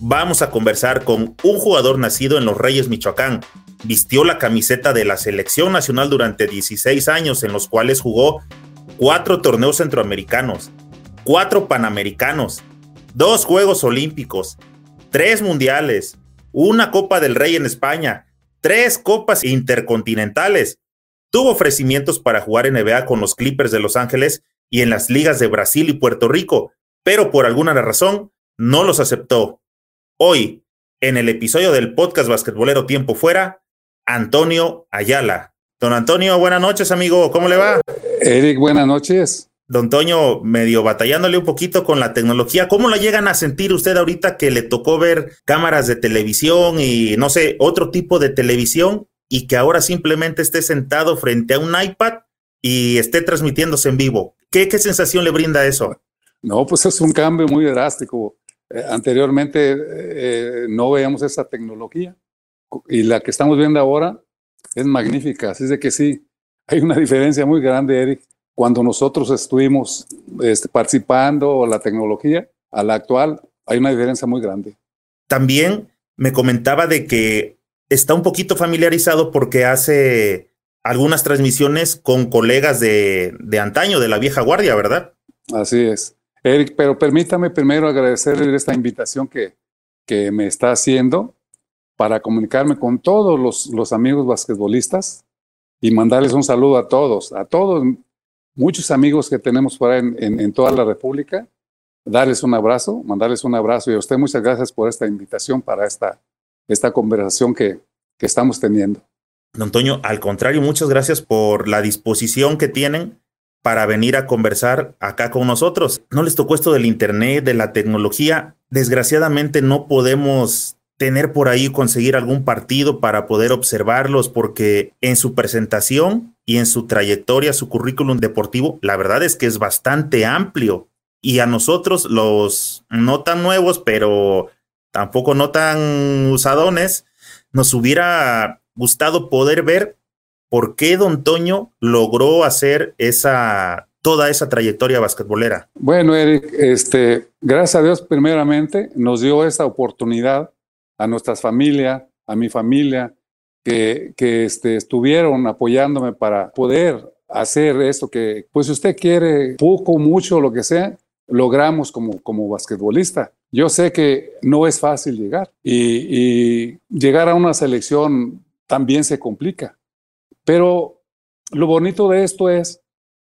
vamos a conversar con un jugador nacido en Los Reyes, Michoacán. Vistió la camiseta de la selección nacional durante 16 años, en los cuales jugó cuatro torneos centroamericanos, cuatro panamericanos, dos Juegos Olímpicos, tres mundiales, una Copa del Rey en España, tres Copas Intercontinentales. Tuvo ofrecimientos para jugar en NBA con los Clippers de Los Ángeles y en las ligas de Brasil y Puerto Rico, pero por alguna razón no los aceptó. Hoy, en el episodio del podcast basquetbolero Tiempo Fuera, Antonio Ayala. Don Antonio, buenas noches, amigo. ¿Cómo le va? Eric, buenas noches. Don Toño, medio batallándole un poquito con la tecnología. ¿Cómo la llegan a sentir usted ahorita que le tocó ver cámaras de televisión y no sé, otro tipo de televisión y que ahora simplemente esté sentado frente a un iPad y esté transmitiéndose en vivo? ¿Qué, qué sensación le brinda eso? No, pues es un cambio muy drástico. Eh, anteriormente eh, no veíamos esa tecnología y la que estamos viendo ahora es magnífica. Así es de que sí, hay una diferencia muy grande, Eric, cuando nosotros estuvimos este, participando la tecnología a la actual, hay una diferencia muy grande. También me comentaba de que está un poquito familiarizado porque hace algunas transmisiones con colegas de, de antaño, de la vieja guardia, ¿verdad? Así es. Eric, pero permítame primero agradecerle esta invitación que, que me está haciendo para comunicarme con todos los, los amigos basquetbolistas y mandarles un saludo a todos, a todos, muchos amigos que tenemos por en, en, toda la República, darles un abrazo, mandarles un abrazo y a usted muchas gracias por esta invitación para esta, esta conversación que, que estamos teniendo. Don Antonio, al contrario, muchas gracias por la disposición que tienen para venir a conversar acá con nosotros. No les tocó esto del Internet, de la tecnología. Desgraciadamente no podemos tener por ahí conseguir algún partido para poder observarlos porque en su presentación y en su trayectoria, su currículum deportivo, la verdad es que es bastante amplio. Y a nosotros, los no tan nuevos, pero tampoco no tan usadones, nos hubiera gustado poder ver ¿por qué Don Toño logró hacer esa toda esa trayectoria basquetbolera? Bueno, Eric, este, gracias a Dios primeramente nos dio esta oportunidad a nuestras familias, a mi familia, que, que este, estuvieron apoyándome para poder hacer esto que, pues si usted quiere, poco, mucho, lo que sea, logramos como, como basquetbolista. Yo sé que no es fácil llegar y, y llegar a una selección también se complica. Pero lo bonito de esto es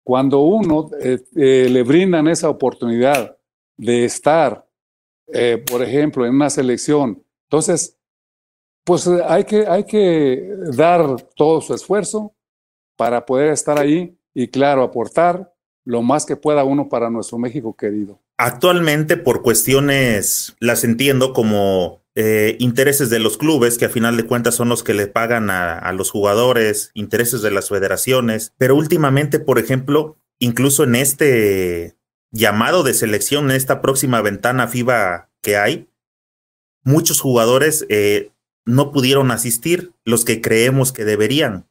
cuando uno eh, eh, le brindan esa oportunidad de estar, eh, por ejemplo, en una selección, entonces, pues hay que, hay que dar todo su esfuerzo para poder estar ahí y, claro, aportar lo más que pueda uno para nuestro México querido. Actualmente, por cuestiones, las entiendo como eh, intereses de los clubes, que a final de cuentas son los que le pagan a, los jugadores, intereses de las federaciones, pero últimamente, por ejemplo, incluso en este llamado de selección, en esta próxima ventana FIBA que hay, muchos jugadores eh, no pudieron asistir, los que creemos que deberían.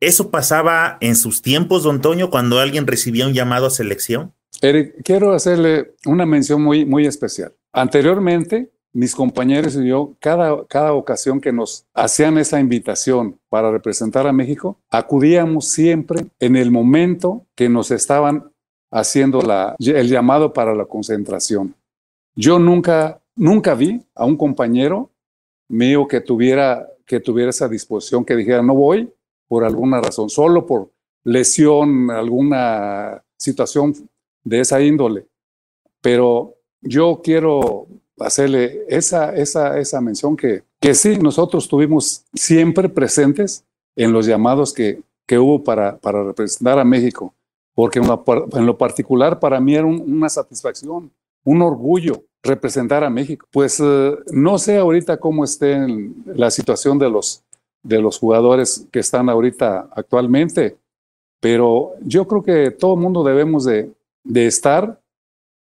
¿Eso pasaba en sus tiempos, don Toño, cuando alguien recibía un llamado a selección? Eric, quiero hacerle una mención muy, muy especial. Anteriormente, mis compañeros y yo, cada, cada ocasión que nos hacían esa invitación para representar a México, acudíamos siempre en el momento que nos estaban haciendo el llamado para la concentración. Yo nunca, nunca vi a un compañero mío que tuviera, que tuviera esa disposición, que dijera, no voy por alguna razón, solo por lesión, alguna situación de esa índole. Pero yo quiero hacerle esa, esa, esa mención que, que sí, nosotros estuvimos siempre presentes en los llamados que, que hubo para, para representar a México, porque en lo, en particular para mí era una satisfacción, un orgullo representar a México. Pues eh, no sé ahorita cómo esté la situación de los, de los jugadores que están ahorita actualmente, pero yo creo que todo el mundo debemos de, de estar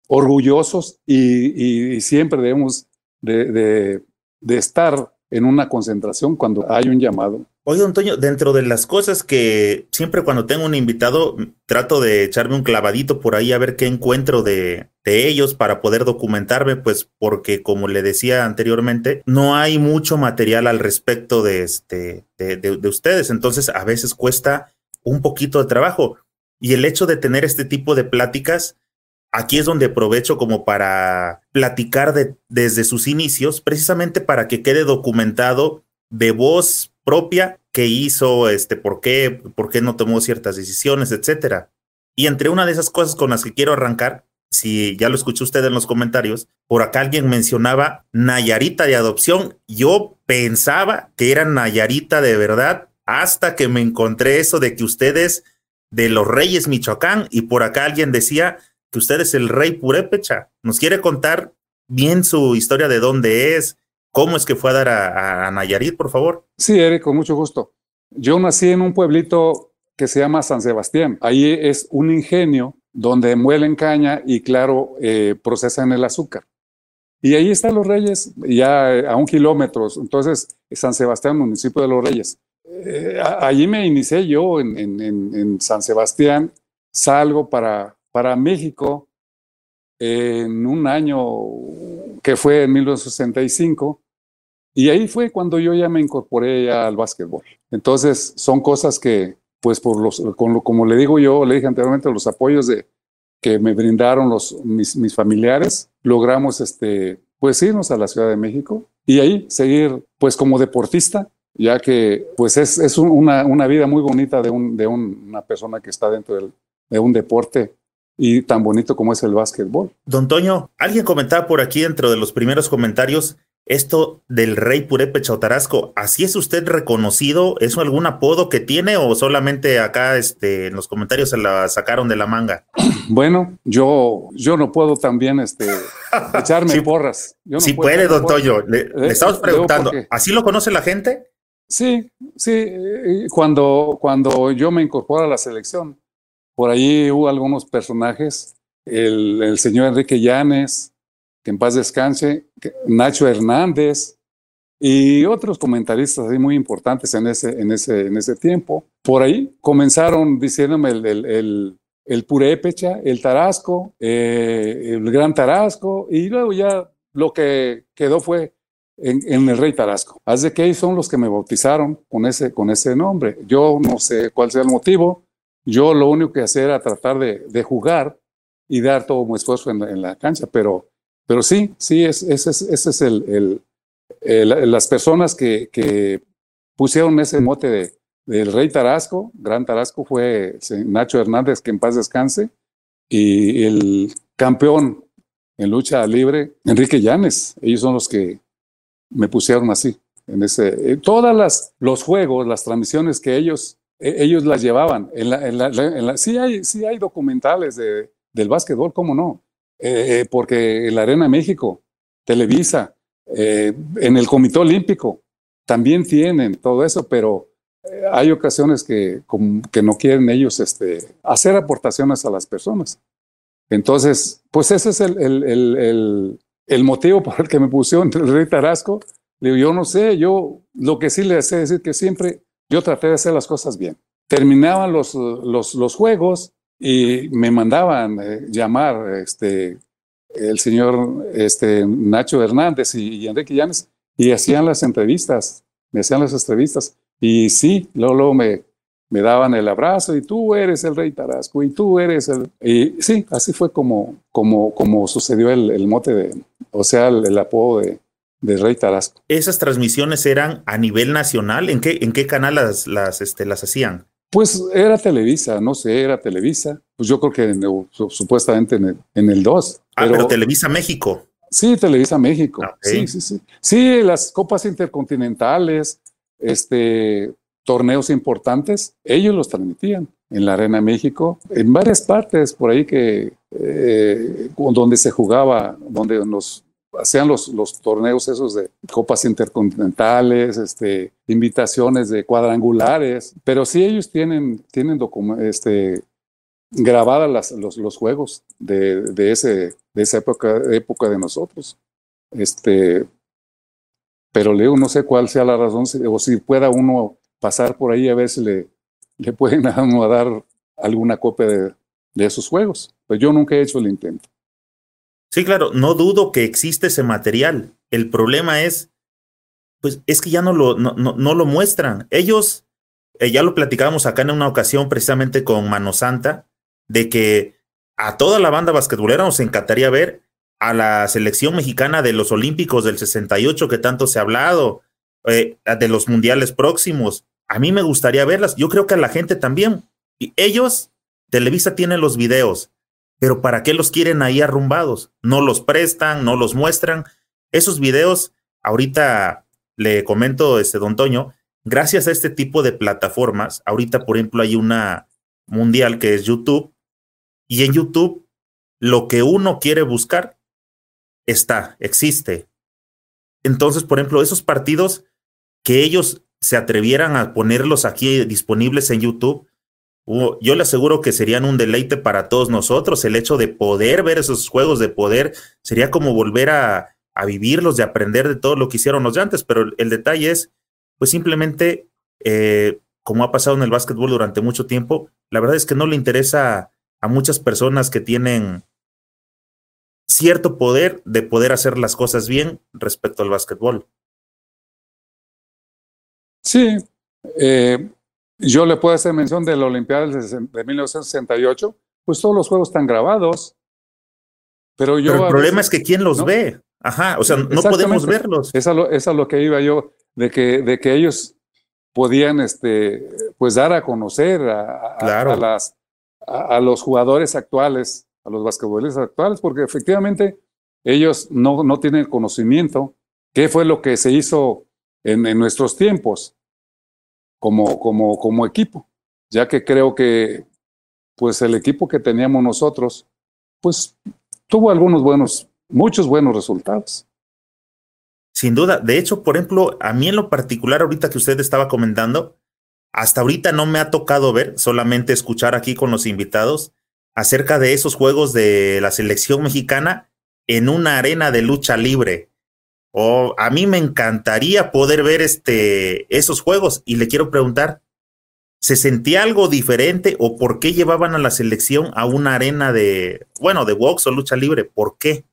orgullosos y, siempre debemos de, estar en una concentración cuando hay un llamado. Oye, Antonio, dentro de las cosas que siempre cuando tengo un invitado, trato de echarme un clavadito por ahí a ver qué encuentro de, ellos para poder documentarme, pues porque como le decía anteriormente, no hay mucho material al respecto de, este, de ustedes, entonces a veces cuesta un poquito de trabajo. Y el hecho de tener este tipo de pláticas, aquí es donde aprovecho como para platicar de, desde sus inicios, precisamente para que quede documentado de voz propia que hizo, este, por qué, por qué no tomó ciertas decisiones, etcétera. Y entre una de esas cosas con las que quiero arrancar, si ya lo escuchó usted en los comentarios, por acá alguien mencionaba Nayarita de adopción. Yo pensaba que era Nayarita de verdad hasta que me encontré eso de que ustedes de los Reyes Michoacán y por acá alguien decía que usted es el rey purépecha. ¿Nos quiere contar bien su historia de dónde es? ¿Cómo es que fue a dar a, a Nayarit, por favor? Sí, Eric, con mucho gusto. Yo nací en un pueblito que se llama San Sebastián. Ahí es un ingenio donde muelen caña y, claro, eh, procesan el azúcar. Y ahí están los Reyes, ya a un kilómetro. Entonces, San Sebastián, municipio de los Reyes. Eh, allí me inicié yo en, San Sebastián. Salgo para para México en un año que fue en 1965. Y ahí fue cuando yo ya me incorporé al básquetbol. Entonces, son cosas que, pues, por los, como, le digo yo, le dije anteriormente, los apoyos de, que me brindaron los, mis, mis familiares, logramos, este, pues, irnos a la Ciudad de México y ahí seguir, pues, como deportista, ya que, pues, es, es una, una vida muy bonita de, un, de un, una persona que está dentro del, de un deporte y tan bonito como es el básquetbol. Don Toño, alguien comentaba por aquí dentro de los primeros comentarios esto del rey Purépecha Otarasco. ¿Así es usted reconocido? ¿Es algún apodo que tiene o solamente acá este, en los comentarios se la sacaron de la manga? Bueno, yo, yo no puedo también este, echarme sí, porras. Yo no sí puede, don Toño. Le, le, estamos preguntando, ¿así lo conoce la gente? Sí, sí. Cuando, cuando yo me incorporo a la selección, por ahí hubo algunos personajes, el, señor Enrique Llanes, que en paz descanse, Nacho Hernández y otros comentaristas ahí muy importantes en ese, en ese, en ese tiempo. Por ahí comenzaron diciéndome el, el, el, purépecha, el tarasco, eh, el gran tarasco, y luego ya lo que quedó fue en, el rey Tarasco. De que ellos son los que me bautizaron con ese, con ese nombre. Yo no sé cuál sea el motivo, yo lo único que hacía era tratar de, jugar y dar todo mi esfuerzo en la, en cancha, pero, pero sí, sí, ese es, ese es el, el, las personas que, que pusieron ese mote de, del rey Tarasco, gran Tarasco fue Nacho Hernández, que en paz descanse, y el campeón en lucha libre, Enrique Llanes, ellos son los que me pusieron así. En ese, todas las los juegos, las transmisiones que ellos ellos las llevaban. En la, en la, en la, sí, hay, sí hay documentales de, del básquetbol, ¿cómo no? Eh, porque en la Arena México, Televisa, eh, en el Comité Olímpico, también tienen todo eso, pero eh, hay ocasiones que, que no quieren ellos este, hacer aportaciones a las personas. Entonces, pues ese es el, el, el, el motivo por el que me pusieron el rey Tarasco. Digo, yo no sé, yo lo que sí le sé decir que siempre yo traté de hacer las cosas bien. Terminaban los, los, los juegos y me mandaban eh, llamar este, el señor este, Nacho Hernández y, y, Enrique Llanes y hacían las entrevistas, me hacían las entrevistas. Y sí, luego, luego me, me daban el abrazo y tú eres el rey Tarasco y tú eres el... Y sí, así fue como, como, como sucedió el, el mote de, o sea, el, el apodo de, de Rey Tarasco. ¿Esas transmisiones eran a nivel nacional? ¿En qué, en qué canal las, las, este, las hacían? Pues era Televisa, no sé, era Televisa. Pues yo creo que en supuestamente en el, en el 2. Ah, pero, pero, Televisa México. Sí, Televisa México. Okay. Sí, sí, sí. Sí, las copas intercontinentales, este, torneos importantes, ellos los transmitían en la Arena México, en varias partes por ahí que, eh, donde se jugaba, donde nos hacían los, los torneos esos de copas intercontinentales, este, invitaciones de cuadrangulares, pero sí ellos tienen, tienen este, grabadas los, los, juegos de, de, ese, de esa época, época de nosotros. Este, pero Leo, no sé cuál sea la razón, o si pueda uno pasar por ahí a ver si le, le pueden a dar alguna copia de, de esos juegos. Pues yo nunca he hecho el intento. Sí, claro, no dudo que existe ese material. El problema es, pues es que ya no lo, no, no, lo muestran. Ellos, eh, ya lo platicábamos acá en una ocasión precisamente con Mano Santa, de que a toda la banda basquetbolera nos encantaría ver a la selección mexicana de los Olímpicos del 68 que tanto se ha hablado, eh, de los mundiales próximos. A mí me gustaría verlas. Yo creo que a la gente también. Y ellos, Televisa tiene los videos, pero ¿para qué los quieren ahí arrumbados? No los prestan, no los muestran. Esos videos, ahorita le comento, este don Toño, gracias a este tipo de plataformas, ahorita por ejemplo hay una mundial que es YouTube, y en YouTube lo que uno quiere buscar está, existe. Entonces, por ejemplo, esos partidos que ellos se atrevieran a ponerlos aquí disponibles en YouTube, yo le aseguro que serían un deleite para todos nosotros. El hecho de poder ver esos juegos, de poder, sería como volver a, vivirlos, de aprender de todo lo que hicieron los antes. Pero el, detalle es, pues simplemente, eh, como ha pasado en el básquetbol durante mucho tiempo, la verdad es que no le interesa a muchas personas que tienen cierto poder de poder hacer las cosas bien respecto al básquetbol. Sí, eh, yo le puedo hacer mención de la Olimpiada de 1968, pues todos los juegos están grabados. Pero yo. el problema es que quién los ve. Ajá, o sea, no podemos verlos. Esa es, lo, que iba yo, de que, de que ellos podían este, pues dar a conocer a, a, las, a, los jugadores actuales, a los basquetbolistas actuales, porque efectivamente ellos no, no tienen conocimiento qué fue lo que se hizo en, en nuestros tiempos como, como, como equipo, ya que creo que pues el equipo que teníamos nosotros, pues tuvo algunos buenos, muchos buenos resultados. Sin duda. De hecho, por ejemplo, a mí en lo particular, ahorita que usted estaba comentando, hasta ahorita no me ha tocado ver, solamente escuchar aquí con los invitados acerca de esos juegos de la selección mexicana en una arena de lucha libre. O a mí me encantaría poder ver este, esos juegos y le quiero preguntar, ¿se sentía algo diferente o por qué llevaban a la selección a una arena de, bueno, de box o lucha libre? ¿Por qué?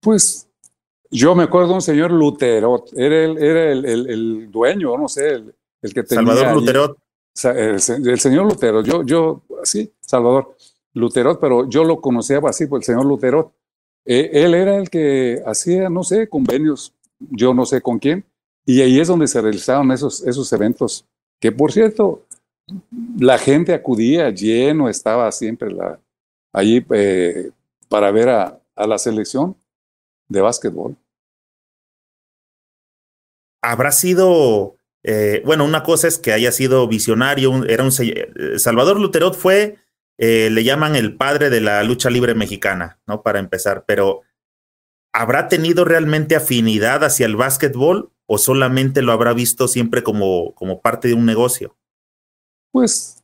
Pues yo me acuerdo de un señor Luterot, era el, era el, el, dueño, no sé, el, que tenía. Salvador Luterot. El, señor Luterot, yo, yo, sí, Salvador Luterot, pero yo lo conocía así por el señor Luterot. Eh, él era el que hacía, no sé, convenios, yo no sé con quién, y ahí es donde se realizaron esos, esos eventos, que por cierto, la gente acudía lleno, estaba siempre la, allí eh, para ver a, la selección de básquetbol. Habrá sido, eh, bueno, una cosa es que haya sido visionario, era un, Salvador Luterot fue eh, le llaman el padre de la lucha libre mexicana, ¿no? Para empezar, pero ¿habrá tenido realmente afinidad hacia el básquetbol o solamente lo habrá visto siempre como, como parte de un negocio? Pues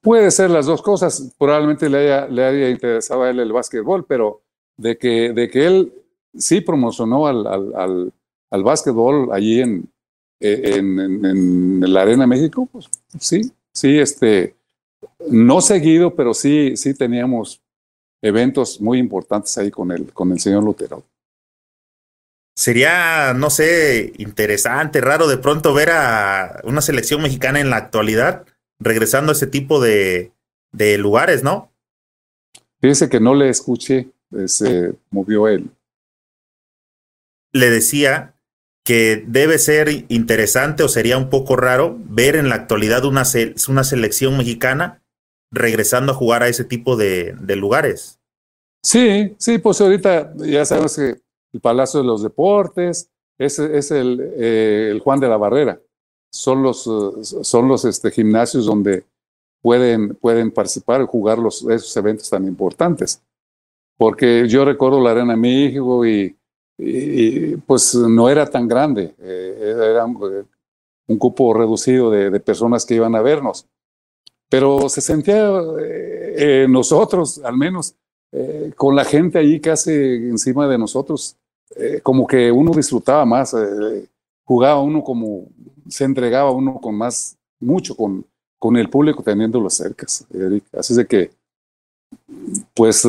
puede ser las dos cosas. Probablemente le haya, le haya interesado a él el básquetbol, pero de que, de que él sí promocionó al, al, al, básquetbol allí en, en, en, en, la Arena México, pues sí, sí, este, no seguido, pero sí, sí teníamos eventos muy importantes ahí con el, con el señor Lutero. Sería, no sé, interesante, raro de pronto ver a una selección mexicana en la actualidad regresando a ese tipo de, de lugares, ¿no? Fíjese que no le escuché, se movió él. Le decía que debe ser interesante o sería un poco raro ver en la actualidad una, una selección mexicana regresando a jugar a ese tipo de, de, lugares. Sí, sí, pues ahorita ya sabemos que el Palacio de los Deportes es, es el, eh, el, Juan de la Barrera. Son los, son los este, gimnasios donde pueden, pueden participar y jugar los, esos eventos tan importantes. Porque yo recuerdo la Arena México y, pues no era tan grande, eh, era un, cupo reducido de, personas que iban a vernos. Pero se sentía eh, nosotros, al menos, eh, con la gente ahí casi encima de nosotros, como que uno disfrutaba más, jugaba uno como, se entregaba uno con más, mucho con, con el público teniéndolo cerca, Eric. Así de que, pues,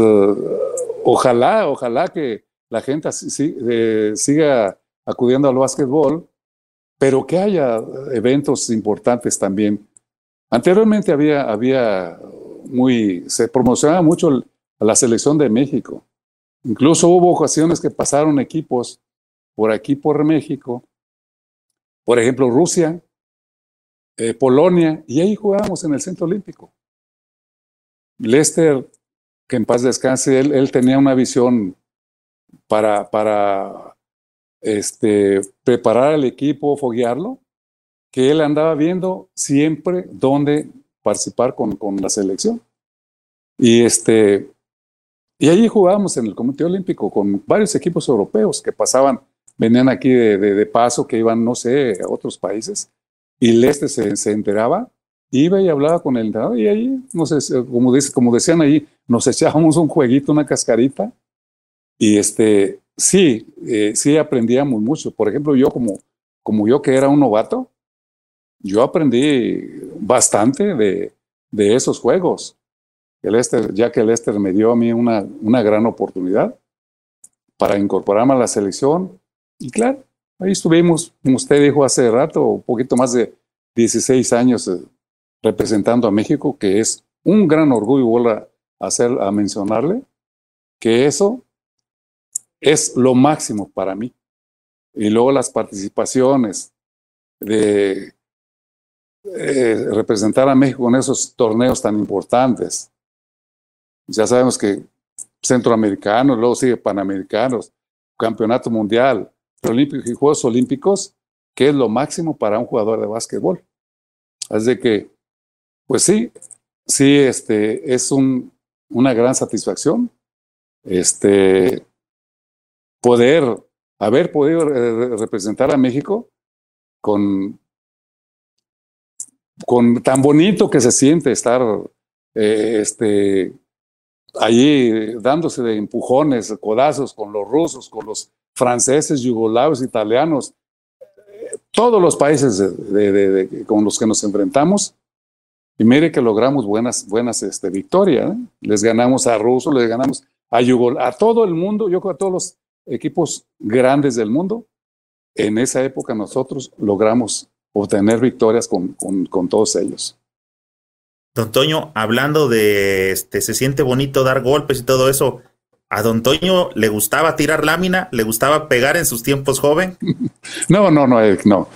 ojalá, ojalá que la gente siga acudiendo al básquetbol, pero que haya eventos importantes también. Anteriormente había, había muy, se promocionaba mucho la selección de México. Incluso hubo ocasiones que pasaron equipos por aquí, por México, por ejemplo, Rusia, eh, Polonia, y ahí jugábamos en el Centro Olímpico. Lester que en paz descanse, él tenía una visión para, para este, preparar al equipo, foguearlo, que él andaba viendo siempre dónde participar con, con la selección. Y, este, y allí jugábamos en el Comité Olímpico con varios equipos europeos que pasaban, venían aquí de, de, paso, que iban, no sé, a otros países, y Leste se, se enteraba iba y hablaba con el entrenador y ahí, no sé, como, dice, como decían ahí, nos echábamos un jueguito, una cascarita y este, sí, eh, sí aprendíamos mucho. Por ejemplo, yo como, como yo que era un novato, yo aprendí bastante de, de esos juegos. El Esther, ya que el Esther me dio a mí una, una gran oportunidad para incorporarme a la selección. Y claro, ahí estuvimos, como usted dijo hace rato, un poquito más de 16 años eh, representando a México, que es un gran orgullo, vuelvo a, hacer, a mencionarle, que eso es lo máximo para mí. Y luego las participaciones de eh, representar a México en esos torneos tan importantes. Ya sabemos que centroamericanos, luego sigue panamericanos, campeonato mundial, olímpicos y Juegos Olímpicos, que es lo máximo para un jugador de básquetbol. Así que pues sí, sí, este, es un, una gran satisfacción este, poder haber podido representar a México con, con tan bonito que se siente estar eh, este, allí dándose de empujones, codazos con los rusos, con los franceses, yugoslavos, italianos, todos los países con los que nos enfrentamos y mire que logramos buenas, buenas este, victorias. ¿eh? Les ganamos a Russo, les ganamos a Yugol, a todo el mundo, yo creo a todos los equipos grandes del mundo. En esa época nosotros logramos obtener victorias con, con, todos ellos. Don Toño, hablando de este, se siente bonito dar golpes y todo eso, ¿a Don Toño le gustaba tirar lámina? ¿Le gustaba pegar en sus tiempos joven? no, no, no, no.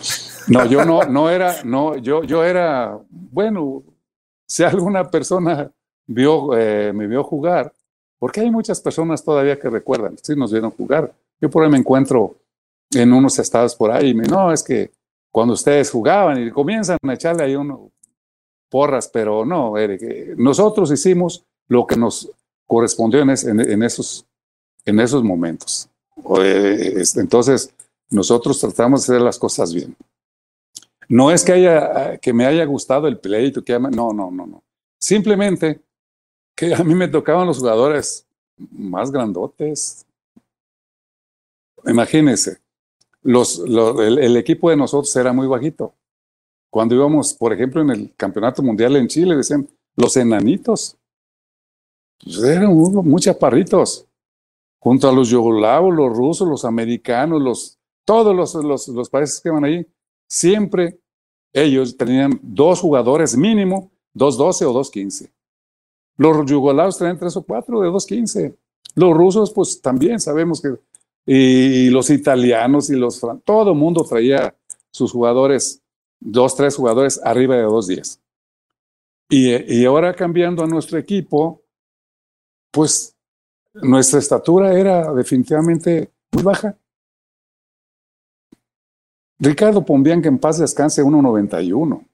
No, yo no, no era, no, yo, yo era, bueno, si alguna persona vio, eh, me vio jugar, porque hay muchas personas todavía que recuerdan, sí nos vieron jugar. Yo por ahí me encuentro en unos estados por ahí y me no, es que cuando ustedes jugaban y comienzan a echarle ahí uno porras, pero no, Eric, eh, nosotros hicimos lo que nos correspondió en, esos, en esos momentos. Este, entonces, nosotros tratamos de hacer las cosas bien. No es que, haya, que me haya gustado el pleito, que no, no, no, no. Simplemente que a mí me tocaban los jugadores más grandotes. Imagínense, los, el, equipo de nosotros era muy bajito. Cuando íbamos, por ejemplo, en el Campeonato Mundial en Chile, decían los enanitos. Pues eran muy chaparritos. Junto a los yugoslavos, los rusos, los americanos, los, todos los, los, los países que van ahí, siempre ellos tenían dos jugadores mínimo, 2.12 o 2.15. Los yugoslavos tenían tres o cuatro de 2.15. Los rusos, pues también sabemos que, y los italianos y los, todo el mundo traía sus jugadores, dos, tres jugadores arriba de 2.10. Y, y ahora cambiando a nuestro equipo, pues nuestra estatura era definitivamente muy baja. Ricardo Pombian, que en paz descanse, 1.91.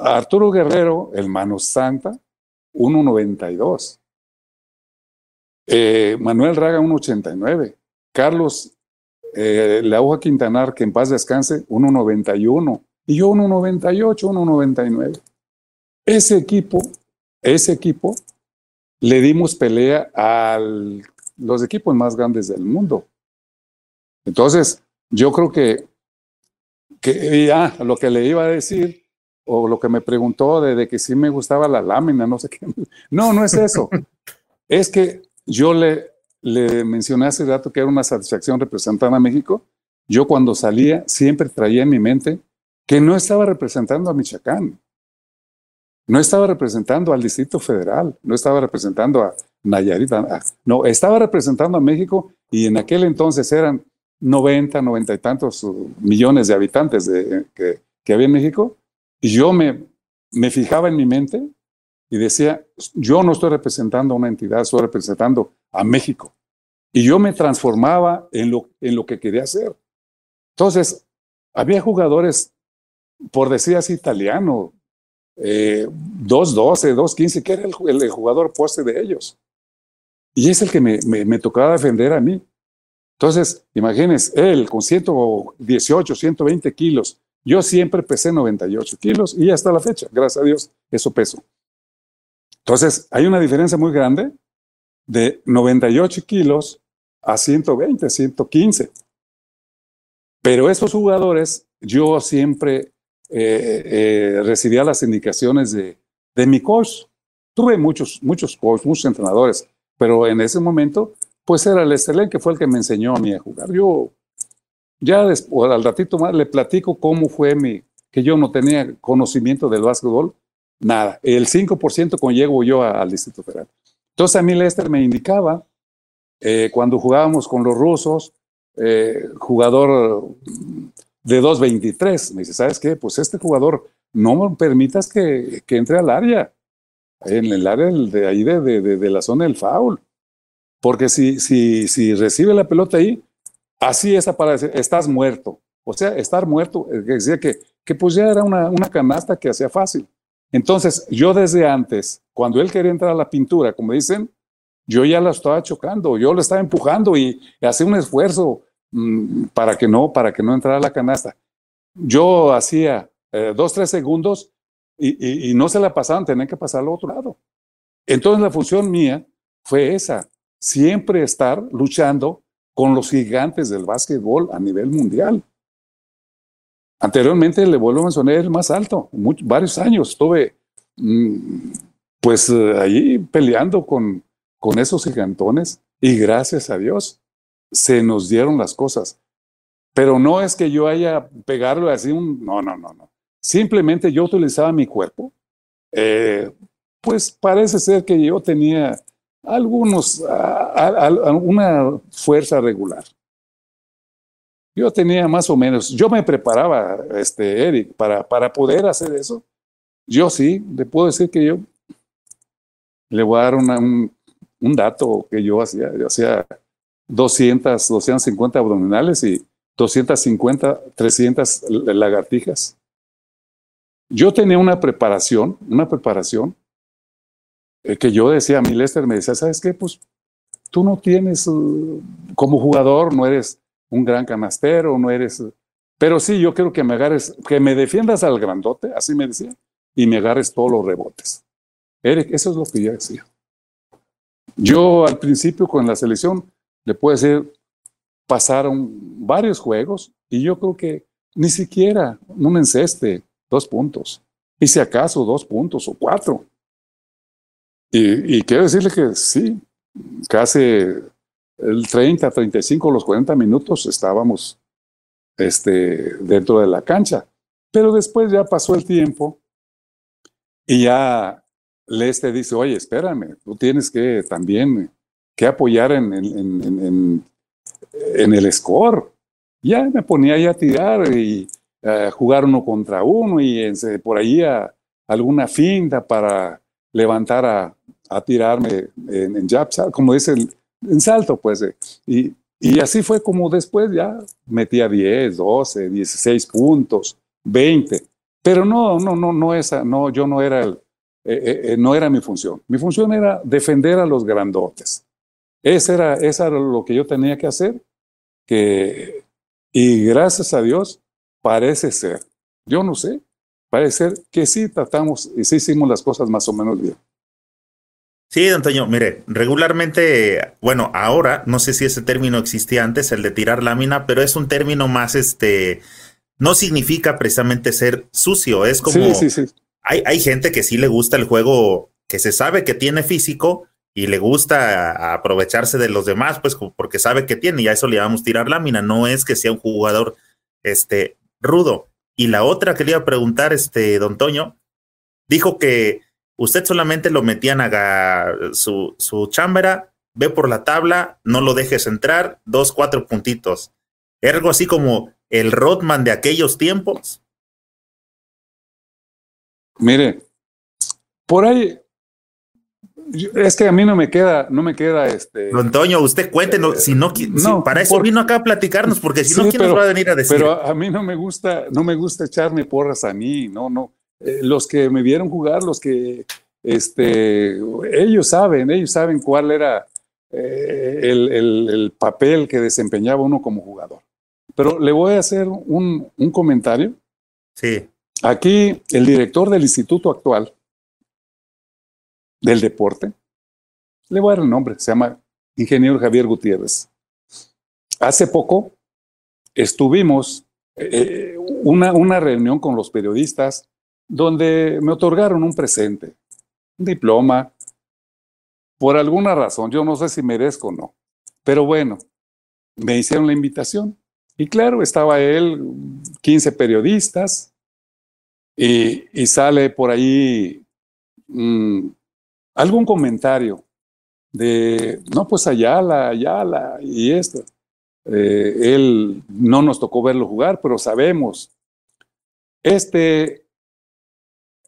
Arturo Guerrero, el Mano Santa, 1.92. Eh, Manuel Raga, 1.89. Carlos eh, La Hoja Quintanar, que en paz descanse, 1.91. Y yo 1.98, 1.99. Ese equipo, ese equipo, le dimos pelea a los equipos más grandes del mundo. Entonces, yo creo que, que ya lo que le iba a decir, o lo que me preguntó de, que si me gustaba la lámina, no sé qué. No, no es eso. es que yo le, mencioné hace rato que era una satisfacción representar a México. Yo cuando salía siempre traía en mi mente que no estaba representando a Michoacán, no estaba representando al Distrito Federal, no estaba representando a Nayarit, no, estaba representando a México y en aquel entonces eran 90, 90 y tantos millones de habitantes de, que había en México. Y yo me, me fijaba en mi mente y decía, yo no estoy representando a una entidad, estoy representando a México. Y yo me transformaba en lo, en lo que quería hacer. Entonces, había jugadores, por decir así, italiano, eh, 2-12, 2-15, que era el, jugador poste de ellos. Y es el que me, me, me, tocaba defender a mí. Entonces, imagínense, él con 118, 120 kilos, yo siempre pesé 98 kilos y hasta la fecha, gracias a Dios, eso peso. Entonces, hay una diferencia muy grande de 98 kilos a 120, 115. Pero esos jugadores, yo siempre eh, eh, recibía las indicaciones de, de, mi coach. Tuve muchos, muchos coaches, muchos entrenadores, pero en ese momento, pues era el Estelén que fue el que me enseñó a mí a jugar. Yo ya después, al ratito más, le platico cómo fue mi, que yo no tenía conocimiento del básquetbol, Nada, el 5% con llego yo al Distrito Federal. Entonces a mí Lester me indicaba, eh, cuando jugábamos con los rusos, eh, jugador de 2.23, me dice, ¿sabes qué? Pues este jugador no me permitas que, que entre al área, en el área de ahí de, de, de, la zona del foul. Porque si, si, si recibe la pelota ahí, así es para decir, estás muerto. O sea, estar muerto, eh, decía que, que pues ya era una, una canasta que hacía fácil. Entonces, yo desde antes, cuando él quería entrar a la pintura, como dicen, yo ya la estaba chocando, yo lo estaba empujando y hacía un esfuerzo mmm, para que no, para que no entrara a la canasta. Yo hacía eh, dos, tres segundos y, y, y, no se la pasaban, tenían que pasar al otro lado. Entonces la función mía fue esa, siempre estar luchando con los gigantes del básquetbol a nivel mundial. Anteriormente le vuelvo a mencionar el más alto, varios años estuve mmm, pues uh, allí peleando con, con esos gigantones y gracias a Dios se nos dieron las cosas. Pero no es que yo haya pegarlo así un... No, no, no, no. Simplemente yo utilizaba mi cuerpo. Eh, pues parece ser que yo tenía algunos, a, a, a, una fuerza regular. Yo tenía más o menos, yo me preparaba, este, Eric, para, para poder hacer eso. Yo sí, le puedo decir que yo le voy a dar una, un, un, dato que yo hacía. Yo hacía 200, 250 abdominales y 250, 300 lagartijas. Yo tenía una preparación, una preparación que yo decía, a mi Lester me decía, ¿sabes qué? Pues tú no tienes, uh, como jugador, no eres un gran canastero, no eres... Pero sí, yo quiero que me agarres, que me defiendas al grandote, así me decía, y me agarres todos los rebotes. Eric, eso es lo que yo decía. Yo al principio con la selección, le puedo decir, pasaron varios juegos y yo creo que ni siquiera un enceste, dos puntos. Y si acaso dos puntos o cuatro. Y, y quiero decirle que sí, casi el 30, 35, los 40 minutos estábamos este, dentro de la cancha. Pero después ya pasó el tiempo y ya Leste dice, oye, espérame, tú tienes que también que apoyar en, en, en, en el score. Ya me ponía a tirar y a jugar uno contra uno y por ahí a, alguna finta para levantar a, a tirarme en, en jab, como dice el, en salto, pues. Eh, y, y así fue como después ya metía 10, 12, 16 puntos, 20. Pero no, no, no, no esa, no, yo no era el, eh, no era mi función. Mi función era defender a los grandotes. Esa era, esa era lo que yo tenía que hacer, que, y gracias a Dios parece ser, yo no sé, parece ser que sí tratamos y sí hicimos las cosas más o menos bien. Sí, Antonio, mire, regularmente, bueno, ahora, no sé si ese término existía antes, el de tirar lámina, pero es un término más, este, no significa precisamente ser sucio, es como, sí, sí, sí. Hay, hay gente que sí le gusta el juego, que se sabe que tiene físico, y le gusta aprovecharse de los demás, pues porque sabe que tiene, y a eso le llamamos tirar lámina, no es que sea un jugador este, rudo. Y la otra que le iba a preguntar, este, don Toño, dijo que usted solamente lo metían a su, su ve por la tabla, no lo dejes entrar, dos, cuatro puntitos. algo así como el Rodman de aquellos tiempos. Mire, por ahí es que a mí no me queda, no me queda este. Don Antonio, usted cuéntenos, si no, no para eso vino acá a platicarnos, porque si no, ¿quién nos va a venir a decir? Pero a mí no me gusta, no me gusta echarme porras a mí, no, no. Eh, los que me vieron jugar, los que, este, ellos saben, ellos saben cuál era eh, el, el, el, papel que desempeñaba uno como jugador. Pero le voy a hacer un, un comentario. Sí. Aquí el director del instituto actual del deporte. Le voy a dar el nombre, se llama Ingeniero Javier Gutiérrez. Hace poco estuvimos eh, una, una reunión con los periodistas donde me otorgaron un presente, un diploma, por alguna razón, yo no sé si merezco o no, pero bueno, me hicieron la invitación. Y claro, estaba él, 15 periodistas, y, y sale por ahí mm, algún comentario de, no, pues Ayala, Ayala y esto. Eh, él no nos tocó verlo jugar, pero sabemos. Este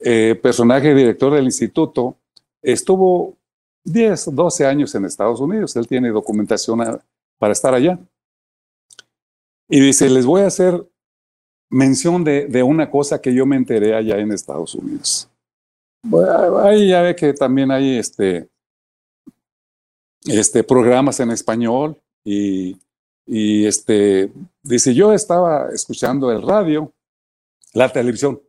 eh, personaje director del instituto estuvo 10, 12 años en Estados Unidos. Él tiene documentación para estar allá. Y dice, les voy a hacer mención de, de una cosa que yo me enteré allá en Estados Unidos. Ahí ya ve que también hay este, este programas en español y, y este, dice, yo estaba escuchando el radio, la televisión,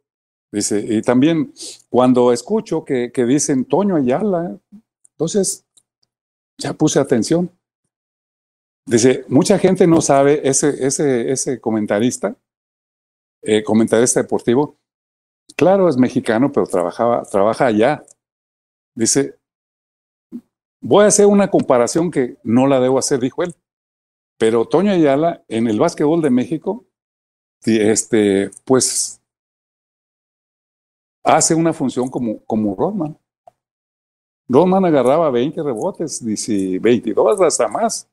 dice, y también cuando escucho que, que dicen Toño Ayala, entonces ya puse atención. Dice, mucha gente no sabe, ese, ese, ese comentarista, eh, comentarista deportivo, Claro, es mexicano, pero trabajaba, trabaja allá. Dice, voy a hacer una comparación que no la debo hacer, dijo él. Pero Toño Ayala, en el básquetbol de México, este, pues hace una función como, como Rodman. Rodman agarraba 20 rebotes, dice 22 hasta más.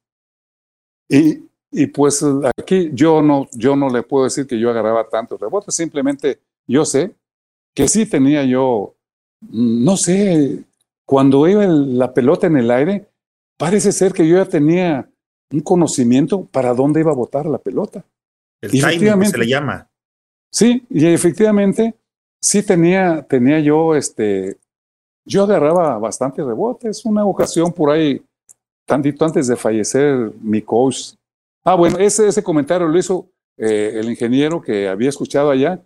Y, y pues aquí yo no, yo no le puedo decir que yo agarraba tantos rebotes, simplemente yo sé que sí tenía yo, no sé, cuando iba la pelota en el aire, parece ser que yo ya tenía un conocimiento para dónde iba a botar la pelota. El timing se le llama. Sí, y efectivamente sí tenía, tenía yo, este, yo agarraba bastante rebotes. Una ocasión por ahí, tantito antes de fallecer mi coach. Ah, bueno, ese, ese comentario lo hizo eh, el ingeniero que había escuchado allá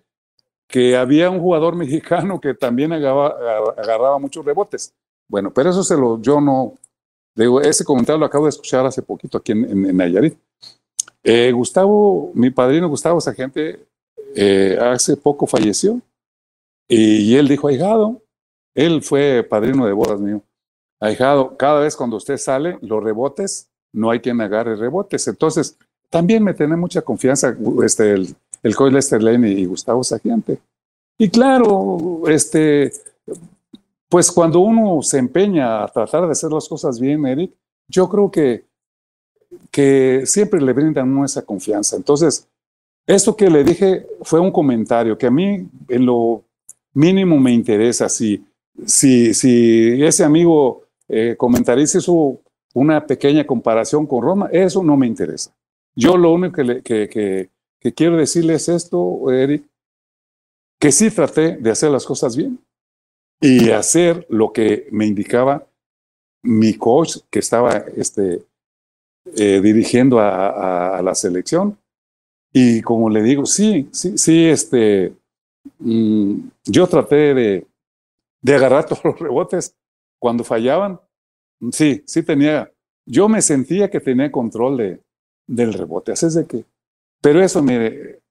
que había un jugador mexicano que también agarraba, muchos rebotes. Bueno, pero eso se lo, yo no, digo, ese comentario lo acabo de escuchar hace poquito aquí en, Nayarit. Eh, Gustavo, mi padrino Gustavo esa gente eh, hace poco falleció y, él dijo, ahijado, él fue padrino de bodas mío. Ahijado, cada vez cuando usted sale, los rebotes, no hay quien agarre rebotes. Entonces, también me tiene mucha confianza este, el, el coach Lester Lane y Gustavo Sagiante. Y claro, este, pues cuando uno se empeña a tratar de hacer las cosas bien, Eric, yo creo que, que siempre le brindan uno esa confianza. Entonces, esto que le dije fue un comentario que a mí en lo mínimo me interesa. Si, si, si ese amigo eh, comentarista hizo una pequeña comparación con Roma, eso no me interesa. Yo lo único que, le, que, que, que quiero decirles esto, Eric, que sí traté de hacer las cosas bien y hacer lo que me indicaba mi coach que estaba este, eh, dirigiendo a, la selección. Y como le digo, sí, sí, sí, este, mm, yo traté de, de agarrar todos los rebotes cuando fallaban. Sí, sí tenía, yo me sentía que tenía control de, del rebote. Así es de que, pero eso, mire,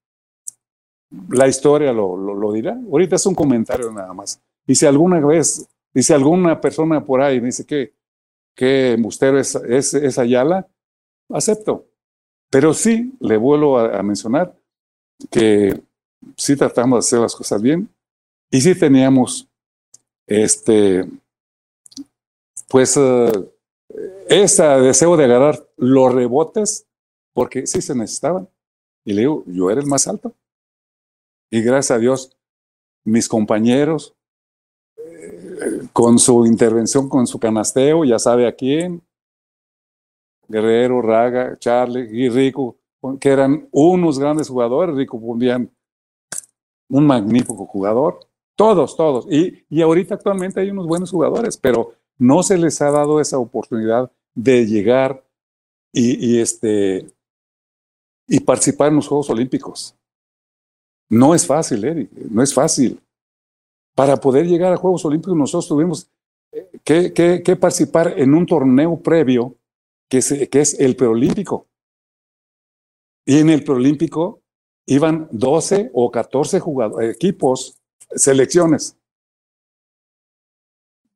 la historia lo, lo, dirá. Ahorita es un comentario nada más. Y si alguna vez, y si alguna persona por ahí me dice que, que Mustero es, es, Ayala, acepto. Pero sí, le vuelvo a, mencionar que sí tratamos de hacer las cosas bien y sí teníamos este, pues, uh, ese deseo de agarrar los rebotes, porque sí se necesitaban. Y le digo, yo era el más alto. Y gracias a Dios, mis compañeros, eh, con su intervención, con su canasteo, ya sabe a quién, Guerrero, Raga, Charlie y Rico, que eran unos grandes jugadores, Rico Pundian, un magnífico jugador, todos, todos. Y, y ahorita actualmente hay unos buenos jugadores, pero no se les ha dado esa oportunidad de llegar y, este, y participar en los Juegos Olímpicos. No es fácil, Eric, no es fácil. Para poder llegar a Juegos Olímpicos nosotros tuvimos eh, que, participar en un torneo previo que que es el preolímpico. Y en el preolímpico iban 12 o 14 jugadores, equipos, selecciones.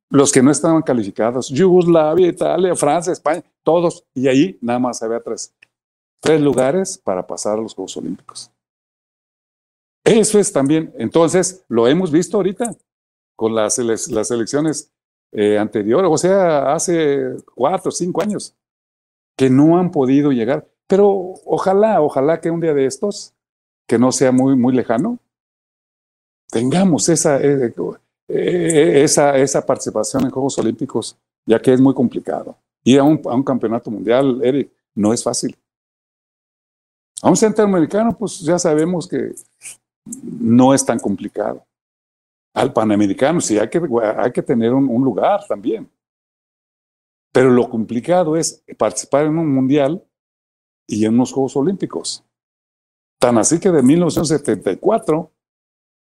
Los que no estaban calificados, Yugoslavia, Italia, Francia, España, todos. Y ahí nada más había tres, tres lugares para pasar a los Juegos Olímpicos. Eso es también, entonces, lo hemos visto ahorita con las, las elecciones eh, anteriores, o sea, hace cuatro cinco años, que no han podido llegar. Pero ojalá, ojalá que un día de estos, que no sea muy, muy lejano, tengamos esa, eh, eh, esa, esa participación en Juegos Olímpicos, ya que es muy complicado. Ir a un, un campeonato mundial, Eric, no es fácil. A un centroamericano, pues ya sabemos que no es tan complicado. Al Panamericano sí hay que, hay que tener un, lugar también. Pero lo complicado es participar en un mundial y en unos Juegos Olímpicos. Tan así que de 1974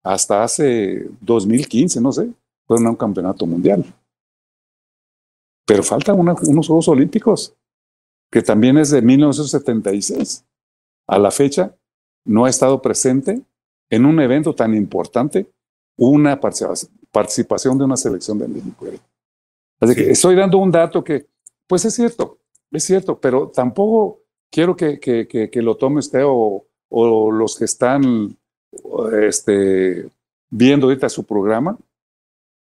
hasta hace 2015, no sé, fueron a un campeonato mundial. Pero faltan unos Juegos Olímpicos, que también es de 1976. A la fecha no ha estado presente en un evento tan importante una participación de una selección de México. Así que estoy dando un dato que, pues es cierto, es cierto, pero tampoco quiero que, que, que, lo tome usted o, o, los que están este, viendo ahorita su programa,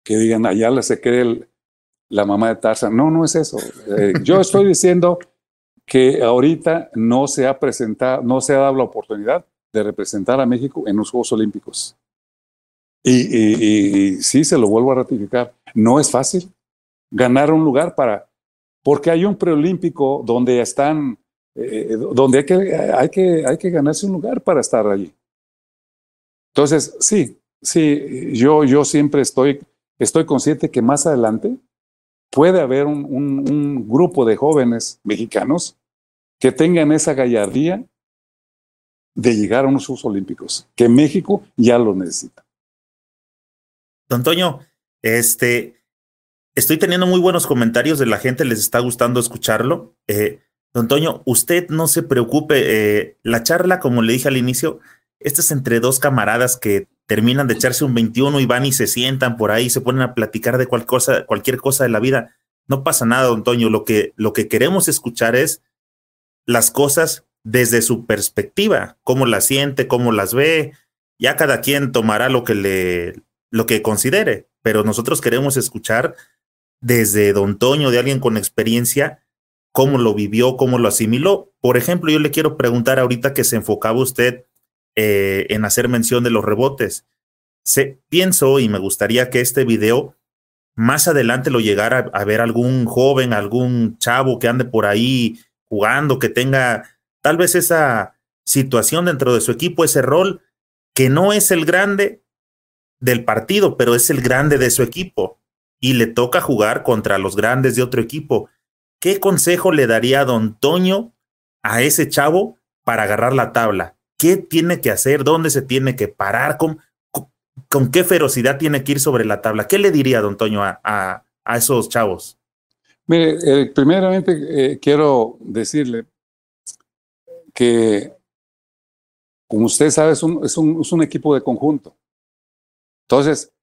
que digan, allá se cree la mamá de Tarzan. No, no es eso. Eh, yo estoy diciendo que ahorita no se ha presentado, no se ha dado la oportunidad de representar a México en los Juegos Olímpicos. Y, sí, se lo vuelvo a ratificar, no es fácil ganar un lugar para, porque hay un preolímpico donde están, eh, donde hay que, hay, que, hay que ganarse un lugar para estar allí. Entonces, sí, sí, yo, yo siempre estoy, estoy consciente que más adelante puede haber un, grupo de jóvenes mexicanos que tengan esa gallardía de llegar a unos Juegos Olímpicos, que México ya lo necesita. Don Toño, este, estoy teniendo muy buenos comentarios de la gente, les está gustando escucharlo. Eh, don Toño, usted no se preocupe, eh, la charla, como le dije al inicio, esta es entre dos camaradas que terminan de echarse un 21 y van y se sientan por ahí, se ponen a platicar de cualquier cosa, cualquier cosa de la vida. No pasa nada, don Toño, lo que, lo que queremos escuchar es las cosas desde su perspectiva, cómo las siente, cómo las ve. Ya cada quien tomará lo que le, lo que considere, pero nosotros queremos escuchar desde Don Toño, de alguien con experiencia, cómo lo vivió, cómo lo asimiló. Por ejemplo, yo le quiero preguntar ahorita que se enfocaba usted eh, en hacer mención de los rebotes. Se, pienso y me gustaría que este video más adelante lo llegara a ver algún joven, algún chavo que ande por ahí jugando, que tenga tal vez esa situación dentro de su equipo, ese rol que no es el grande, del partido, pero es el grande de su equipo y le toca jugar contra los grandes de otro equipo. ¿Qué consejo le daría a don Toño a ese chavo para agarrar la tabla? ¿Qué tiene que hacer? ¿Dónde se tiene que parar? ¿Con, con, qué ferocidad tiene que ir sobre la tabla? ¿Qué le diría don Toño a, a, esos chavos? Mire, eh, primeramente eh, quiero decirle que, como usted sabe, es un, es un, es un equipo de conjunto. Entonces,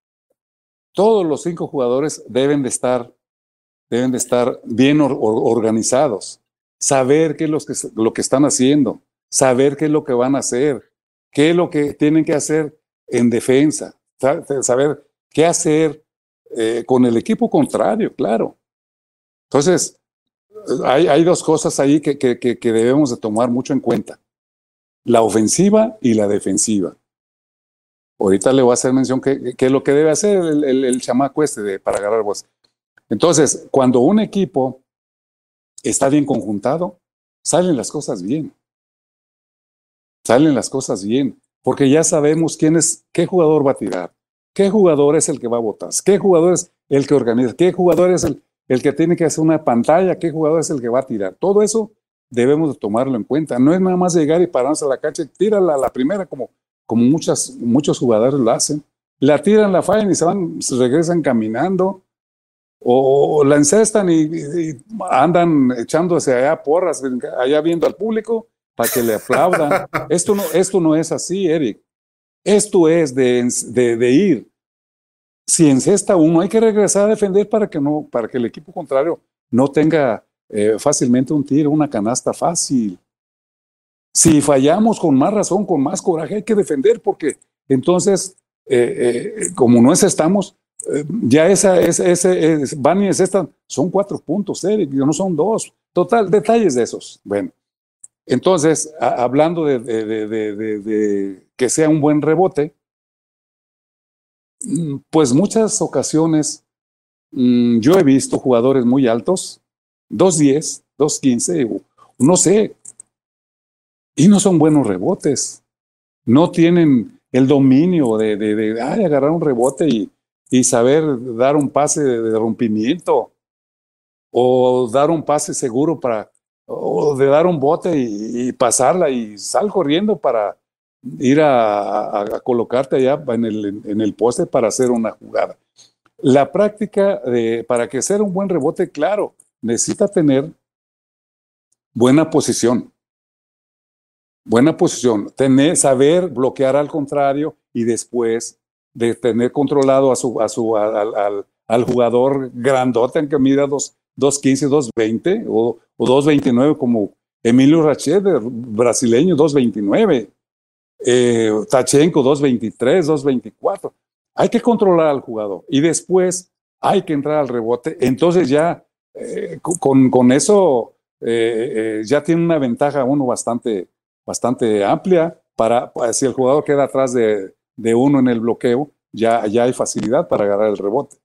todos los cinco jugadores deben de estar, deben de estar bien organizados, saber qué es lo que, lo que están haciendo, saber qué es lo que van a hacer, qué es lo que tienen que hacer en defensa, saber qué hacer eh, con el equipo contrario, claro. Entonces, hay, hay dos cosas ahí que, que, que, debemos de tomar mucho en cuenta. La ofensiva y la defensiva. Ahorita le voy a hacer mención que, es lo que debe hacer el, el, chamaco este de, para agarrar voz. Entonces, cuando un equipo está bien conjuntado, salen las cosas bien. Salen las cosas bien, porque ya sabemos quién es, qué jugador va a tirar, qué jugador es el que va a votar, qué jugador es el que organiza, qué jugador es el, el que tiene que hacer una pantalla, qué jugador es el que va a tirar. Todo eso debemos de tomarlo en cuenta. No es nada más llegar y pararse a la cancha y tírala a la primera como como muchas, muchos jugadores lo hacen. La tiran, la fallan y se van, se regresan caminando, o la encestan y, andan echándose allá porras, allá viendo al público para que le aplaudan. esto, no, esto no es así, Eric. Esto es de, de, ir. Si encesta uno, hay que regresar a defender para que, no, para que el equipo contrario no tenga eh, fácilmente un tiro, una canasta fácil. Si fallamos con más razón, con más coraje, hay que defender porque entonces, eh, eh, como no es estamos, ya esa, ese, van y es esta, son cuatro puntos, Eric, no son dos. Total, detalles de esos. Bueno, entonces, hablando de, de, que sea un buen rebote, mm, pues muchas ocasiones mm, yo he visto jugadores muy altos, 2.10, 2.15, no sé, y no son buenos rebotes. No tienen el dominio de, de, agarrar un rebote y, y, saber dar un pase de, rompimiento o dar un pase seguro para, o de dar un bote y, pasarla y sal corriendo para ir a, colocarte allá en el, en el poste para hacer una jugada. La práctica para que sea un buen rebote, claro, necesita tener buena posición buena posición, tener, saber bloquear al contrario y después de tener controlado a su, a su, al, al, jugador grandote que mira 2.15, 2.20 o, o 2.29 como Emilio Rachet, brasileño, 2.29. Eh, Tachenko, 2.23, 2.24. Hay que controlar al jugador y después hay que entrar al rebote. Entonces ya eh, con, con, eso eh, eh, ya tiene una ventaja uno bastante, bastante amplia para, si el jugador queda atrás de, de uno en el bloqueo, ya, ya hay facilidad para agarrar el rebote.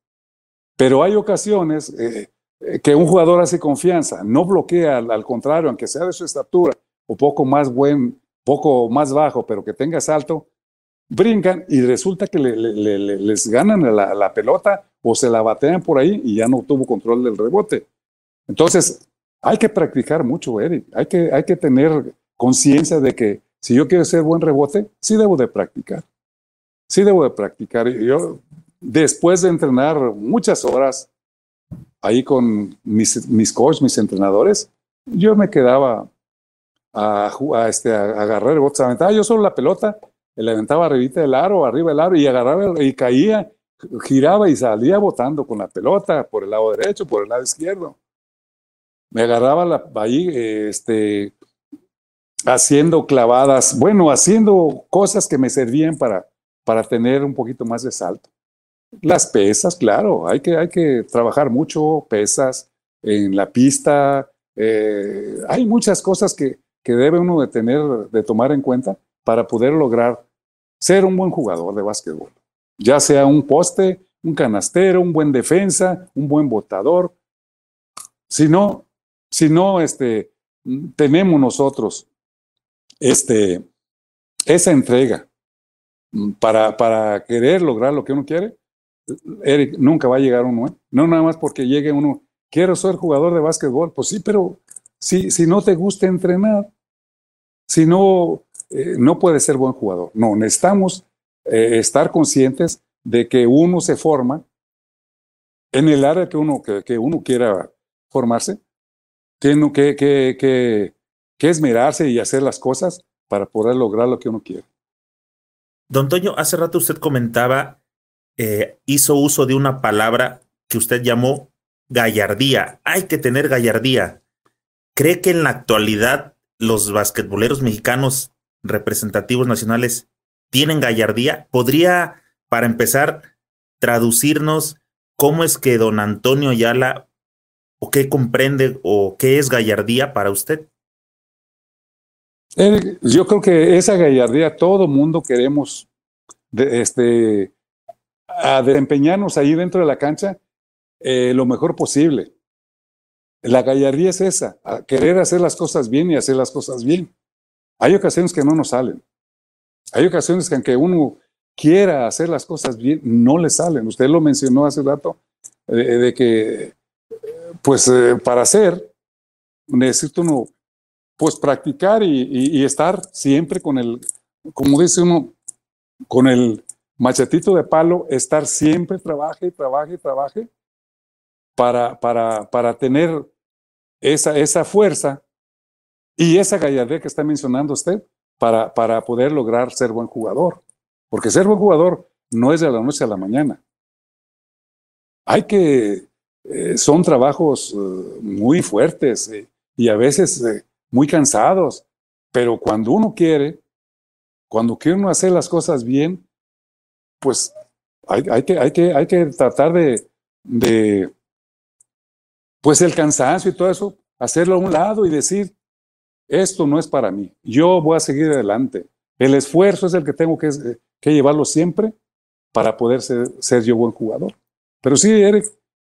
Pero hay ocasiones eh, eh, que un jugador hace confianza, no bloquea, al, contrario, aunque sea de su estatura o poco más buen, poco más bajo, pero que tenga salto, brincan y resulta que le, les ganan la, la, pelota o se la batean por ahí y ya no tuvo control del rebote. Entonces, hay que practicar mucho, Eric. Hay que, hay que tener conciencia de que si yo quiero ser buen rebote, sí debo de practicar. Sí debo de practicar. Yo, después de entrenar muchas horas ahí con mis, mis coaches, mis entrenadores, yo me quedaba a, este, a agarrar el bote, aventaba yo solo la pelota, le aventaba arriba del aro, arriba del aro y agarraba y caía, giraba y salía botando con la pelota por el lado derecho, por el lado izquierdo. Me agarraba la, ahí, este, haciendo clavadas, bueno, haciendo cosas que me servían para, para tener un poquito más de salto. Las pesas, claro, hay que, hay que trabajar mucho, pesas en la pista. Eh, hay muchas cosas que, que debe uno de tener, de tomar en cuenta para poder lograr ser un buen jugador de básquetbol. Ya sea un poste, un canastero, un buen defensa, un buen botador. Si no, si no, este, tenemos nosotros este, esa entrega para, para querer lograr lo que uno quiere, Eric, nunca va a llegar uno. ¿eh? No nada más porque llegue uno, quiero ser jugador de básquetbol. Pues sí, pero si, si no te gusta entrenar, si no, eh, no puedes ser buen jugador. No, necesitamos eh, estar conscientes de que uno se forma en el área que uno, que, que uno quiera formarse, tiene que, que, que, que esmerarse y hacer las cosas para poder lograr lo que uno quiere. Don Toño, hace rato usted comentaba, eh, hizo uso de una palabra que usted llamó gallardía. Hay que tener gallardía. ¿Cree que en la actualidad los basquetboleros mexicanos representativos nacionales tienen gallardía? ¿Podría, para empezar, traducirnos cómo es que don Antonio Ayala, o qué comprende, o qué es gallardía para usted? Yo creo que esa gallardía todo mundo queremos este, desempeñarnos ahí dentro de la cancha eh, lo mejor posible. La gallardía es esa, querer hacer las cosas bien y hacer las cosas bien. Hay ocasiones que no nos salen. Hay ocasiones que aunque uno quiera hacer las cosas bien, no le salen. Usted lo mencionó hace rato, eh, de que, pues eh, para hacer, necesita uno, pues practicar y, estar siempre con el, como dice uno, con el machetito de palo, estar siempre, trabaje, trabaje, trabaje, para, para, para tener esa, esa fuerza y esa gallardía que está mencionando usted para, para poder lograr ser buen jugador. Porque ser buen jugador no es de la noche a la mañana. Hay que, eh, son trabajos eh, muy fuertes eh, y a veces muy cansados, pero cuando uno quiere, cuando quiere uno hacer las cosas bien, pues hay, que, hay, que, hay que tratar de, pues el cansancio y todo eso, hacerlo a un lado y decir, esto no es para mí, yo voy a seguir adelante. El esfuerzo es el que tengo que, que llevarlo siempre para poder ser, ser, yo buen jugador. Pero sí, Eric,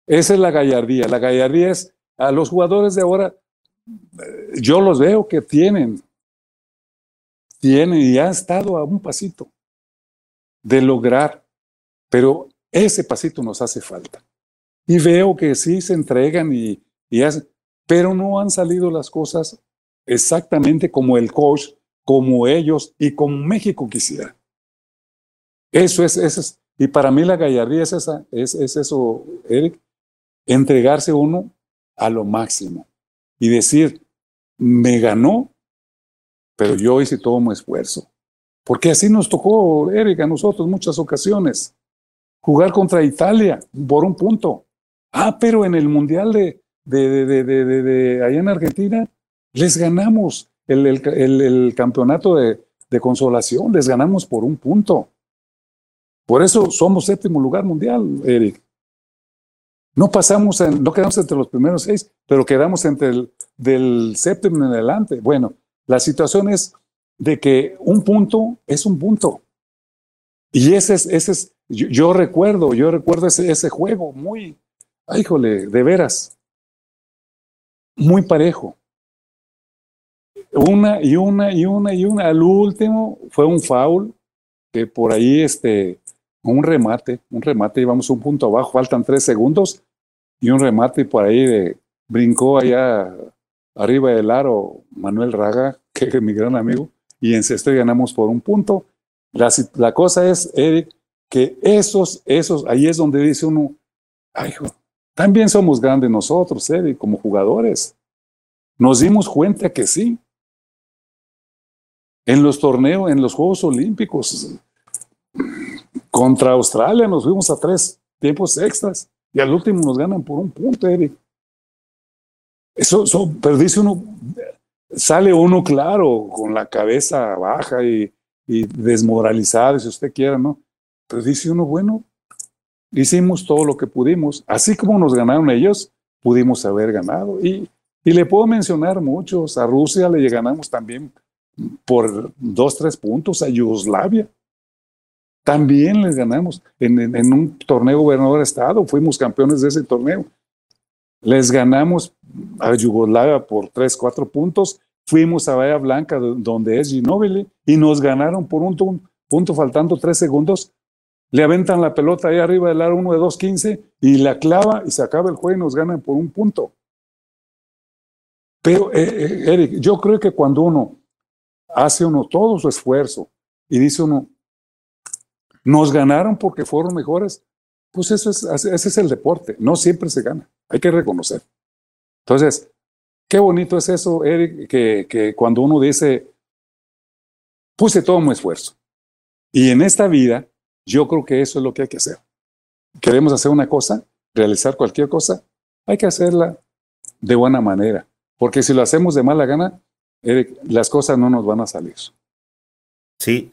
esa es la gallardía. La gallardía es a los jugadores de ahora, yo los veo que tienen, tienen y han estado a un pasito de lograr, pero ese pasito nos hace falta. Y veo que sí se entregan y, y hacen, pero no han salido las cosas exactamente como el coach, como ellos y como México quisiera. Eso es, eso es y para mí la gallardía es, esa, es, es eso, Eric, entregarse uno a lo máximo y decir, me ganó, pero yo hice todo mi esfuerzo. Porque así nos tocó, Eric, a nosotros muchas ocasiones. Jugar contra Italia por un punto. Ah, pero en el Mundial de, de, de, de, de allá en Argentina, les ganamos el, el, el, campeonato de, de consolación, les ganamos por un punto. Por eso somos séptimo lugar mundial, Eric. No pasamos, en, no quedamos entre los primeros seis, pero quedamos entre el del séptimo en adelante. Bueno, la situación es de que un punto es un punto. Y ese es, ese es yo, yo recuerdo, yo recuerdo ese, ese juego muy, ay, híjole, de veras, muy parejo una y una y una y una. Al último fue un foul que por ahí, este, un remate, un remate, íbamos un punto abajo, faltan tres segundos y un remate por ahí de, brincó allá arriba del aro Manuel Raga, que es mi gran amigo, y en sexto ganamos por un punto. La, la cosa es, Eric, que esos, esos, ahí es donde dice uno, ay, también somos grandes nosotros, Eric, como jugadores. Nos dimos cuenta que sí, en los torneos, en los Juegos Olímpicos. Contra Australia nos fuimos a tres tiempos extras y al último nos ganan por un punto, Eric. Eso, eso uno, sale uno claro, con la cabeza baja y, y desmoralizado, si usted quiera, ¿no? Pero dice uno, bueno, hicimos todo lo que pudimos. Así como nos ganaron ellos, pudimos haber ganado. Y, y le puedo mencionar muchos. A Rusia le ganamos también por dos, tres puntos a Yugoslavia. También les ganamos en, un torneo gobernador de estado, fuimos campeones de ese torneo. Les ganamos a Yugoslavia por tres, cuatro puntos. Fuimos a Bahía Blanca, donde es Ginóbili, y nos ganaron por un, punto faltando tres segundos, le aventan la pelota ahí arriba del aro uno de 2.15 y la clava y se acaba el juego y nos ganan por un punto. Pero, eh, eh, Eric, yo creo que cuando uno hace uno todo su esfuerzo y dice uno, nos ganaron porque fueron mejores, pues eso es, ese es el deporte, no siempre se gana, hay que reconocer. Entonces, qué bonito es eso, Eric, que, que cuando uno dice, puse todo mi esfuerzo. Y en esta vida, yo creo que eso es lo que hay que hacer. Queremos hacer una cosa, realizar cualquier cosa, hay que hacerla de buena manera. Porque si lo hacemos de mala gana, las cosas no nos van a salir. Sí.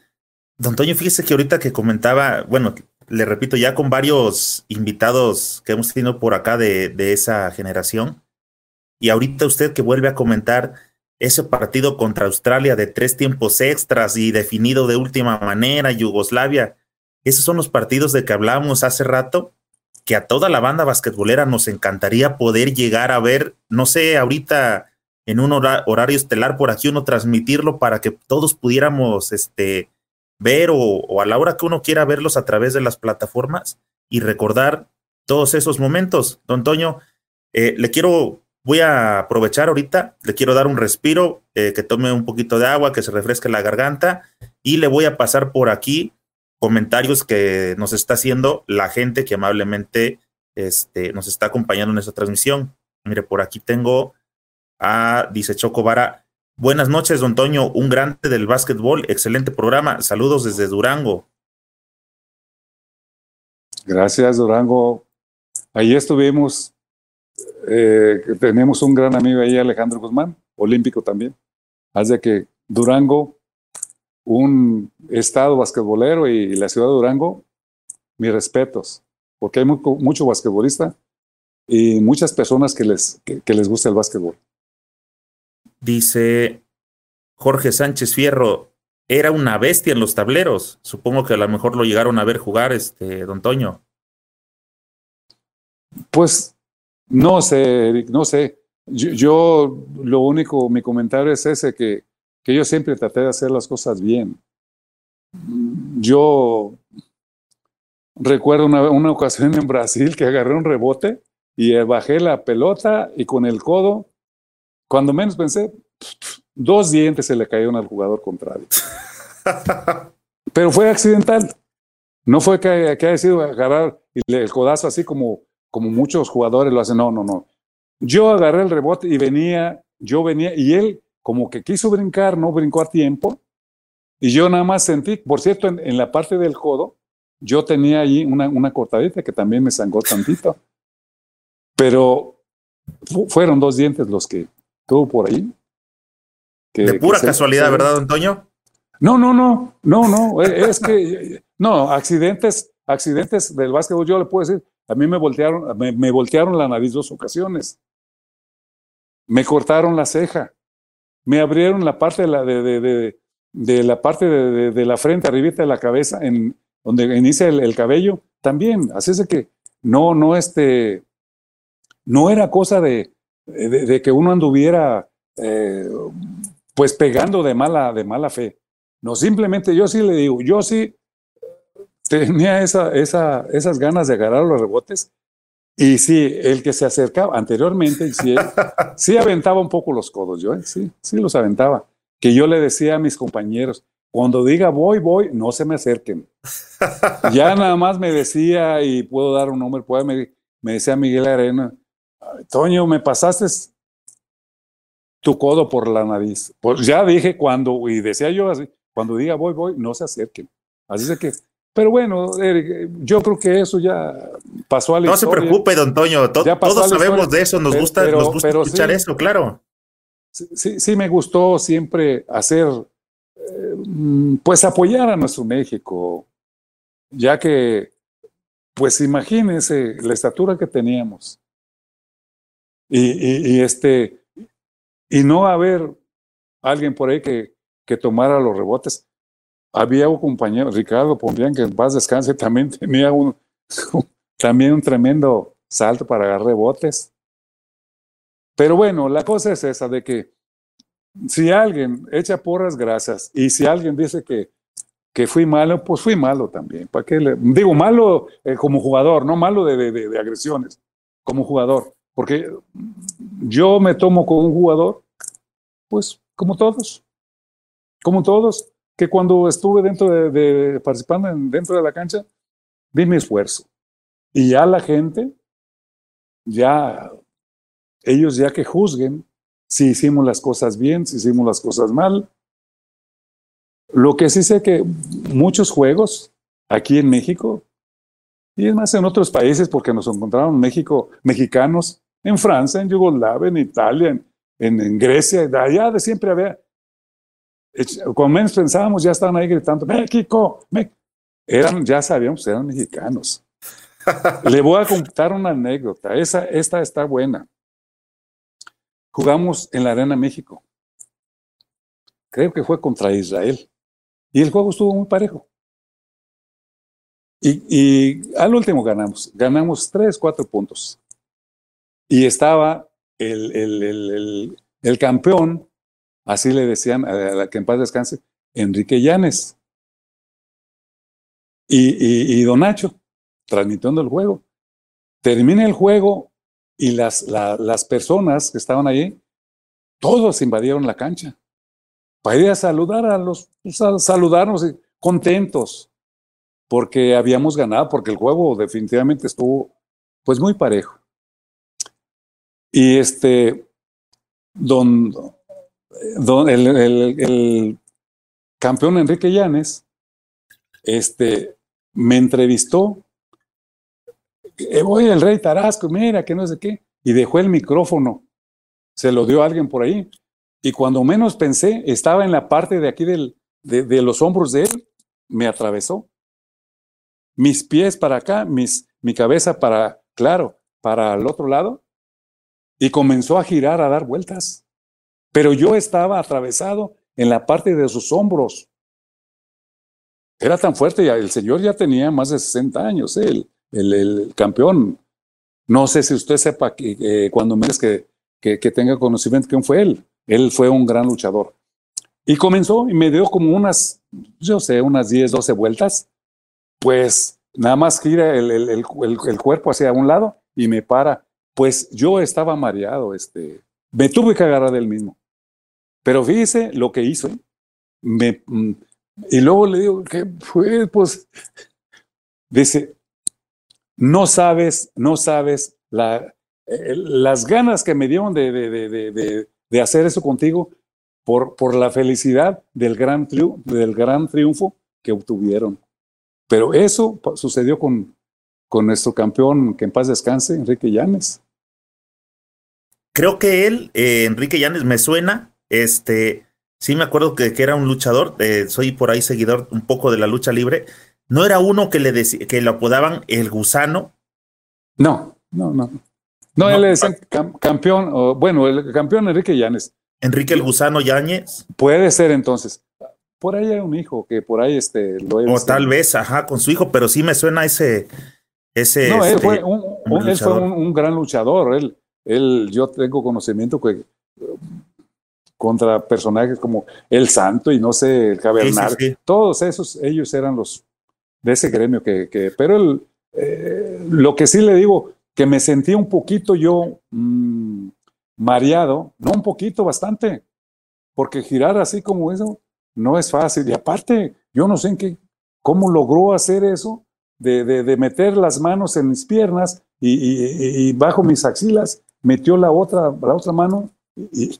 Don Toño, fíjese que ahorita que comentaba, bueno, le repito, ya con varios invitados que hemos tenido por acá de, esa generación, y ahorita usted que vuelve a comentar ese partido contra Australia de tres tiempos extras y definido de última manera, Yugoslavia, esos son los partidos de que hablábamos hace rato, que a toda la banda basquetbolera nos encantaría poder llegar a ver, no sé, ahorita en un horario estelar por aquí uno transmitirlo para que todos pudiéramos este, ver o, a la hora que uno quiera verlos a través de las plataformas y recordar todos esos momentos. Don Toño, eh, le quiero, voy a aprovechar ahorita, le quiero dar un respiro, eh, que tome un poquito de agua, que se refresque la garganta y le voy a pasar por aquí comentarios que nos está haciendo la gente que amablemente este, nos está acompañando en esta transmisión. Mire, por aquí tengo a, dice Choco Vara, buenas noches, don Toño, un grande del básquetbol, excelente programa, saludos desde Durango. Gracias, Durango. Ahí estuvimos, eh, tenemos un gran amigo ahí, Alejandro Guzmán, olímpico también. Hace que Durango un estado basquetbolero y la ciudad de Durango, mis respetos, porque hay mucho, basquetbolista y muchas personas que les, que, les gusta el basquetbol. Dice Jorge Sánchez Fierro, era una bestia en los tableros. Supongo que a lo mejor lo llegaron a ver jugar, este, don Toño. Pues no sé, Eric, no sé. yo, lo único, mi comentario es ese, que que yo siempre traté de hacer las cosas bien. Yo recuerdo una, ocasión en Brasil que agarré un rebote y bajé la pelota y con el codo, cuando menos pensé, dos dientes se le cayeron al jugador contrario. Pero fue accidental. No fue que, que haya sido agarrar el codazo así como, como muchos jugadores lo hacen. No, no, no. Yo agarré el rebote y venía, yo venía y él como que quiso brincar, no brincó a tiempo, y yo nada más sentí, por cierto, en, la parte del codo, yo tenía ahí una, una cortadita que también me sangró tantito, pero fueron dos dientes los que tuvo por ahí. de pura casualidad, ¿verdad, Antonio? No, no, no, no, no, e, es que, no, accidentes, accidentes del básquetbol, yo le puedo decir, a mí me voltearon, me, me voltearon la nariz dos ocasiones, me cortaron la ceja, me abrieron la parte de la, de, de, la, parte de, la frente, arribita de la cabeza, en donde inicia el, cabello, también. Así es que no, no, este, no era cosa de, de, que uno anduviera eh, pues pegando de mala, de mala fe. No, simplemente yo sí le digo, yo sí tenía esa, esa, esas ganas de agarrar los rebotes y sí, el que se acercaba anteriormente, sí, sí aventaba un poco los codos, yo, ¿eh? sí, sí los aventaba. Que yo le decía a mis compañeros, cuando diga voy, voy, no se me acerquen. ya nada más me decía, y puedo dar un nombre, puede, me, me decía Miguel Arena, Toño, me pasaste tu codo por la nariz. Pues ya dije cuando, y decía yo así, cuando diga voy, voy, no se acerquen. Así es que pero bueno, yo creo que eso ya pasó a la no historia. Se preocupe, don Toño, todos sabemos de eso, nos gusta, nos gusta escuchar eso, claro. Sí, sí, me gustó siempre hacer, eh, pues apoyar a nuestro México, ya que, pues imagínense la estatura que teníamos. Y, este, y no haber alguien por ahí que, que tomara los rebotes había un compañero, Ricardo Pompián, que en paz descanse, también tenía un, también un tremendo salto para agarrar rebotes. Pero bueno, la cosa es esa de que si alguien echa porras grasas y si alguien dice que, Que fui malo, pues fui malo también. ¿Para qué digo, malo eh, como jugador, no malo de, de, de agresiones, como jugador. Porque yo me tomo como un jugador, pues como todos, como todos, que cuando estuve dentro de, participando en, dentro de la cancha, di mi esfuerzo. Y ya la gente, ya ellos ya que juzguen si hicimos las cosas bien, si hicimos las cosas mal. Lo que sí sé que muchos juegos aquí en México, y es más en otros países, porque nos encontraron en México mexicanos, en Francia, en Yugoslavia, en Italia, en, en, Grecia, allá de siempre había, cuando menos pensábamos, ya estaban ahí gritando, México, México. Eran, ya sabíamos, eran mexicanos. Le voy a contar una anécdota, esa, esta está buena. Jugamos en la Arena México. Creo que fue contra Israel. Y el juego estuvo muy parejo. Y, y al último ganamos. Ganamos tres, cuatro puntos. Y estaba el, el, el, el campeón, así le decían a la que en paz descanse, Enrique Llanes. Y, y, Don Nacho, transmitiendo el juego. Termina el juego y las, la, las personas que estaban ahí, todos invadieron la cancha para ir a saludar a los, pues, saludarnos contentos, porque habíamos ganado, porque el juego definitivamente estuvo pues muy parejo. Y este, don, el, el, el campeón Enrique Llanes, este, me entrevistó. Eh, voy el rey Tarasco, mira, que no sé qué, y dejó el micrófono, se lo dio a alguien por ahí, y cuando menos pensé, estaba en la parte de aquí del, de, de los hombros de él, me atravesó. Mis pies para acá, mis, mi cabeza para, claro, para el otro lado, y comenzó a girar, a dar vueltas. Pero yo estaba atravesado en la parte de sus hombros. Era tan fuerte, el señor ya tenía más de 60 años, él el, el campeón. No sé si usted sepa que eh, cuando me que, que, que tenga conocimiento quién fue él. Él fue un gran luchador. Y comenzó y me dio como unas, yo sé, unas 10, 12 vueltas. Pues nada más gira el, el, el, el, cuerpo hacia un lado y me para. Pues yo estaba mareado, este, me tuve que agarrar del mismo. Pero fíjese lo que hizo. Me, mm, y luego le digo, ¿qué fue? Pues dice, no sabes, no sabes la, eh, las ganas que me dieron de, de, de, de, hacer eso contigo por, por la felicidad del gran, del gran triunfo que obtuvieron. Pero eso sucedió con, con nuestro campeón, que en paz descanse, Enrique Llanes. Creo que él, eh, Enrique Llanes, me suena, este, sí me acuerdo que, que era un luchador, eh, soy por ahí seguidor un poco de la lucha libre, ¿No era uno que le decía, que lo apodaban el gusano? No, no, no. No, él le decían campeón, o, bueno, el campeón Enrique Llanes. Enrique el Gusano Yáñez. Puede ser entonces. Por ahí hay un hijo que por ahí este lo O tal vez, ajá, con su hijo, pero sí me suena ese. ese no, él este, fue, un, un, él fue un, un, gran luchador. Él, él, yo tengo conocimiento que contra personajes como El Santo y no sé, el Cavernal, sí, sí, sí. todos esos, ellos eran los de ese gremio que, que pero el, eh, lo que sí le digo, que me sentí un poquito yo mmm, mareado, no un poquito, bastante, porque girar así como eso no es fácil. Y aparte, yo no sé en qué, cómo logró hacer eso, de, de, de meter las manos en mis piernas y, y, y, bajo mis axilas, metió la otra, la otra mano y,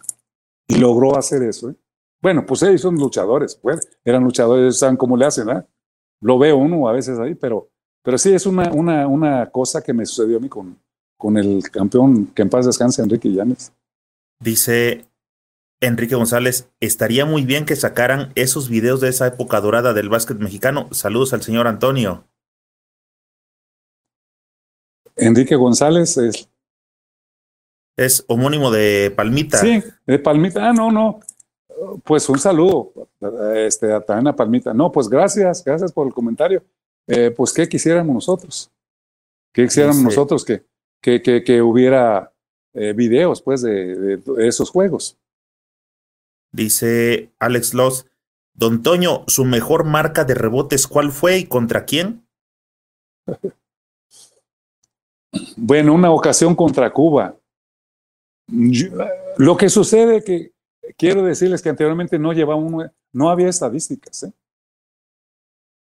logró hacer eso. ¿eh? Bueno, pues ellos son luchadores, pues, eran luchadores, saben cómo le hacen, ¿eh? lo veo uno a veces ahí, pero, pero sí es una, una, una cosa que me sucedió a mí con, con el campeón que en paz descanse, Enrique Llanes. Dice Enrique González, estaría muy bien que sacaran esos videos de esa época dorada del básquet mexicano. Saludos al señor Antonio. Enrique González es... Es homónimo de Palmita. Sí, de Palmita. Ah, no, no. Pues un saludo este, a Tana Palmita. No, pues gracias, gracias por el comentario. Eh, pues, ¿qué quisiéramos nosotros? ¿Qué quisiéramos sí. nosotros que, que, que, que hubiera eh, videos pues, de, de, esos juegos? Dice Alex Loss, Don Toño, ¿su mejor marca de rebotes cuál fue y contra quién? Bueno, una ocasión contra Cuba. Lo que sucede que quiero decirles que anteriormente no llevaban, no había estadísticas. ¿eh?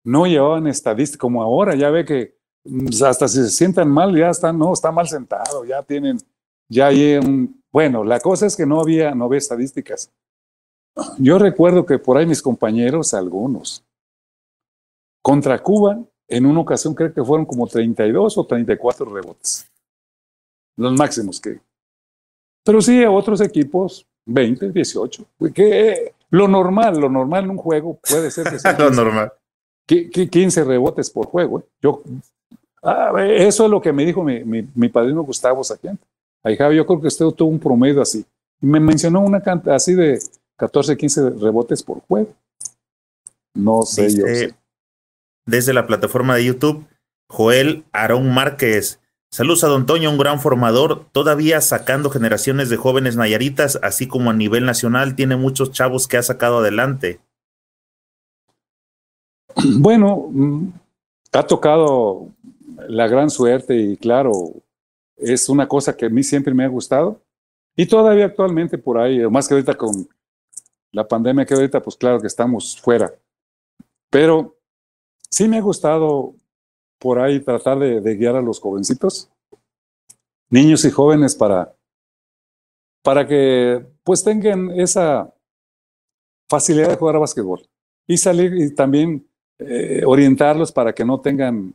No llevaban estadísticas como ahora. Ya ve que mm, hasta si se sientan mal, ya están, no, está mal sentado, ya tienen, ya hay un, bueno, la cosa es que no había, no había estadísticas. Yo recuerdo que por ahí mis compañeros, algunos, contra Cuba, en una ocasión creo que fueron como 32 o 34 rebotes. Los máximos que. Pero sí, a otros equipos, 20, 18. Que, lo normal, lo normal en un juego puede ser que sea. lo normal. 15 rebotes por juego. ¿eh? Yo, ah, eso es lo que me dijo mi, mi, padrino Gustavo Saquian. Ahí, yo creo que usted tuvo un promedio así. Me mencionó una cantidad así de 14, 15 rebotes por juego. No sé yo. Desde la plataforma de YouTube, Joel Aarón Márquez. Saludos a Don Toño, un gran formador, todavía sacando generaciones de jóvenes nayaritas, así como a nivel nacional, tiene muchos chavos que ha sacado adelante. Bueno, mm, ha tocado la gran suerte y claro, es una cosa que a mí siempre me ha gustado. Y todavía actualmente por ahí, más que ahorita con la pandemia que ahorita, pues claro que estamos fuera. Pero sí me ha gustado por ahí tratar de, guiar a los jovencitos, niños y jóvenes para, para que pues tengan esa facilidad de jugar a básquetbol y salir y también eh, orientarlos para que no tengan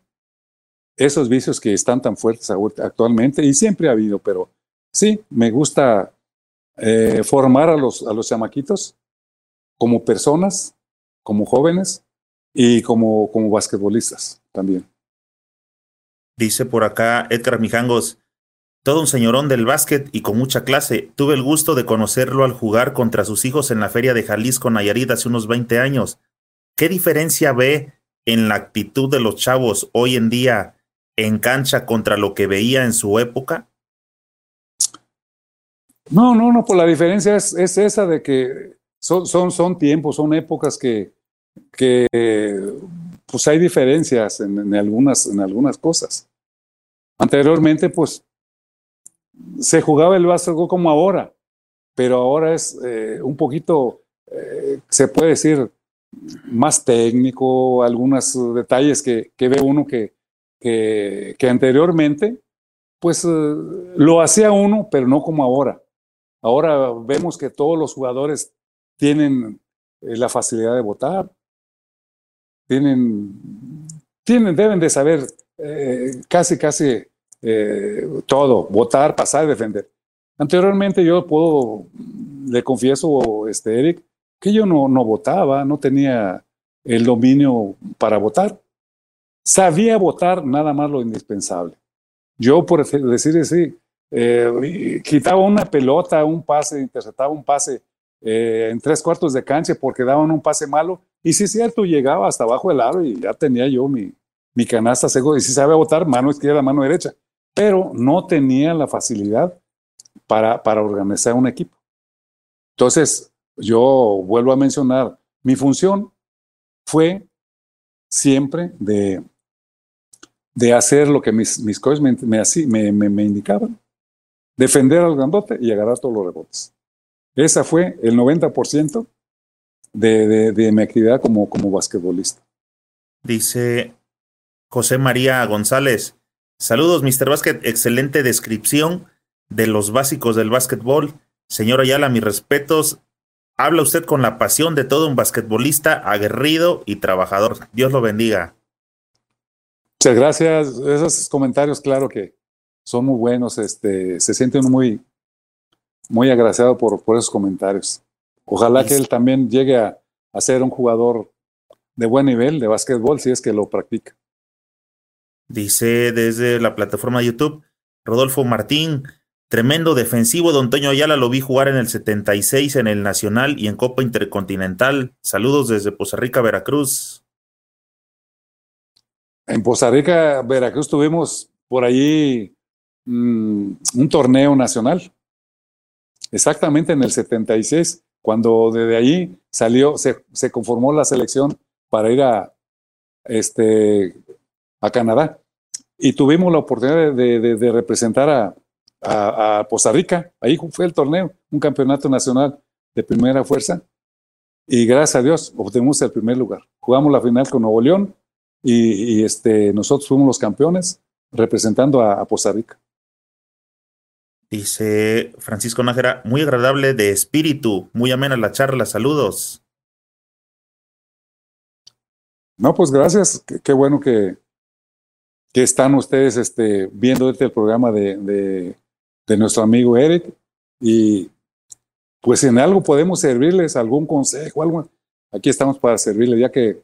esos vicios que están tan fuertes actualmente y siempre ha habido, pero sí, me gusta eh, formar a los, a los chamaquitos como personas, como jóvenes y como, como basquetbolistas también. Dice por acá Edgar Mijangos, todo un señorón del básquet y con mucha clase. Tuve el gusto de conocerlo al jugar contra sus hijos en la feria de Jalisco Nayarit hace unos 20 años. ¿Qué diferencia ve en la actitud de los chavos hoy en día en cancha contra lo que veía en su época? No, no, no, pues la diferencia es, es esa de que son, son, son tiempos, son épocas que, que pues hay diferencias en, algunas, en algunas cosas. Anteriormente, pues, se jugaba el básquetbol como ahora, pero ahora es eh, un poquito, eh, se puede decir, más técnico, algunos detalles que, que ve uno que, que, anteriormente, pues eh, lo hacía uno, pero no como ahora. Ahora vemos que todos los jugadores tienen la facilidad de votar, tienen, tienen deben de saber eh, casi, casi eh, todo, votar, pasar, defender. Anteriormente yo puedo, le confieso, este, Eric, que yo no, no votaba, no tenía el dominio para votar. Sabía votar nada más lo indispensable. Yo, por decir así, quitaba una pelota, un pase, interceptaba un pase eh, en tres cuartos de cancha porque daban un pase malo. Y sí es cierto, llegaba hasta abajo del aro y ya tenía yo mi, mi canasta seguro. Y si sabe votar, mano izquierda, mano derecha. Pero no tenía la facilidad para, para organizar un equipo. Entonces, yo vuelvo a mencionar, mi función fue siempre de, de hacer lo que mis, mis coaches me, me, me, me indicaban, defender al grandote y agarrar todos los rebotes. Esa fue el 90% de, de, mi actividad como, como basquetbolista. Dice José María González. Saludos, Mr. Basket. Excelente descripción de los básicos del básquetbol. Señor Ayala, mis respetos. Habla usted con la pasión de todo un basquetbolista aguerrido y trabajador. Dios lo bendiga. Muchas gracias. Esos comentarios, claro que son muy buenos. Este, se siente uno muy, muy agraciado por, por esos comentarios. Ojalá que él también llegue a, a, ser un jugador de buen nivel de básquetbol si es que lo practica. Dice desde la plataforma de YouTube, Rodolfo Martín, tremendo defensivo, don Toño Ayala lo vi jugar en el 76 en el Nacional y en Copa Intercontinental. Saludos desde Poza Rica, Veracruz. En Poza Rica, Veracruz tuvimos por allí mm, un torneo nacional Exactamente en el 76, cuando desde ahí salió, se, se conformó la selección para ir a, este, a Canadá. Y tuvimos la oportunidad de, representar a, a, a, Costa Rica. Ahí fue el torneo, un campeonato nacional de primera fuerza. Y gracias a Dios obtuvimos el primer lugar. Jugamos la final con Nuevo León y, y este, nosotros fuimos los campeones representando a, a Costa Rica. Dice Francisco Nájera, muy agradable de espíritu, muy amena la charla, saludos. No, pues gracias, qué, bueno que, que, están ustedes este, viendo este programa de, de, de, nuestro amigo Eric y pues en algo podemos servirles, algún consejo, algo, aquí estamos para servirles, ya que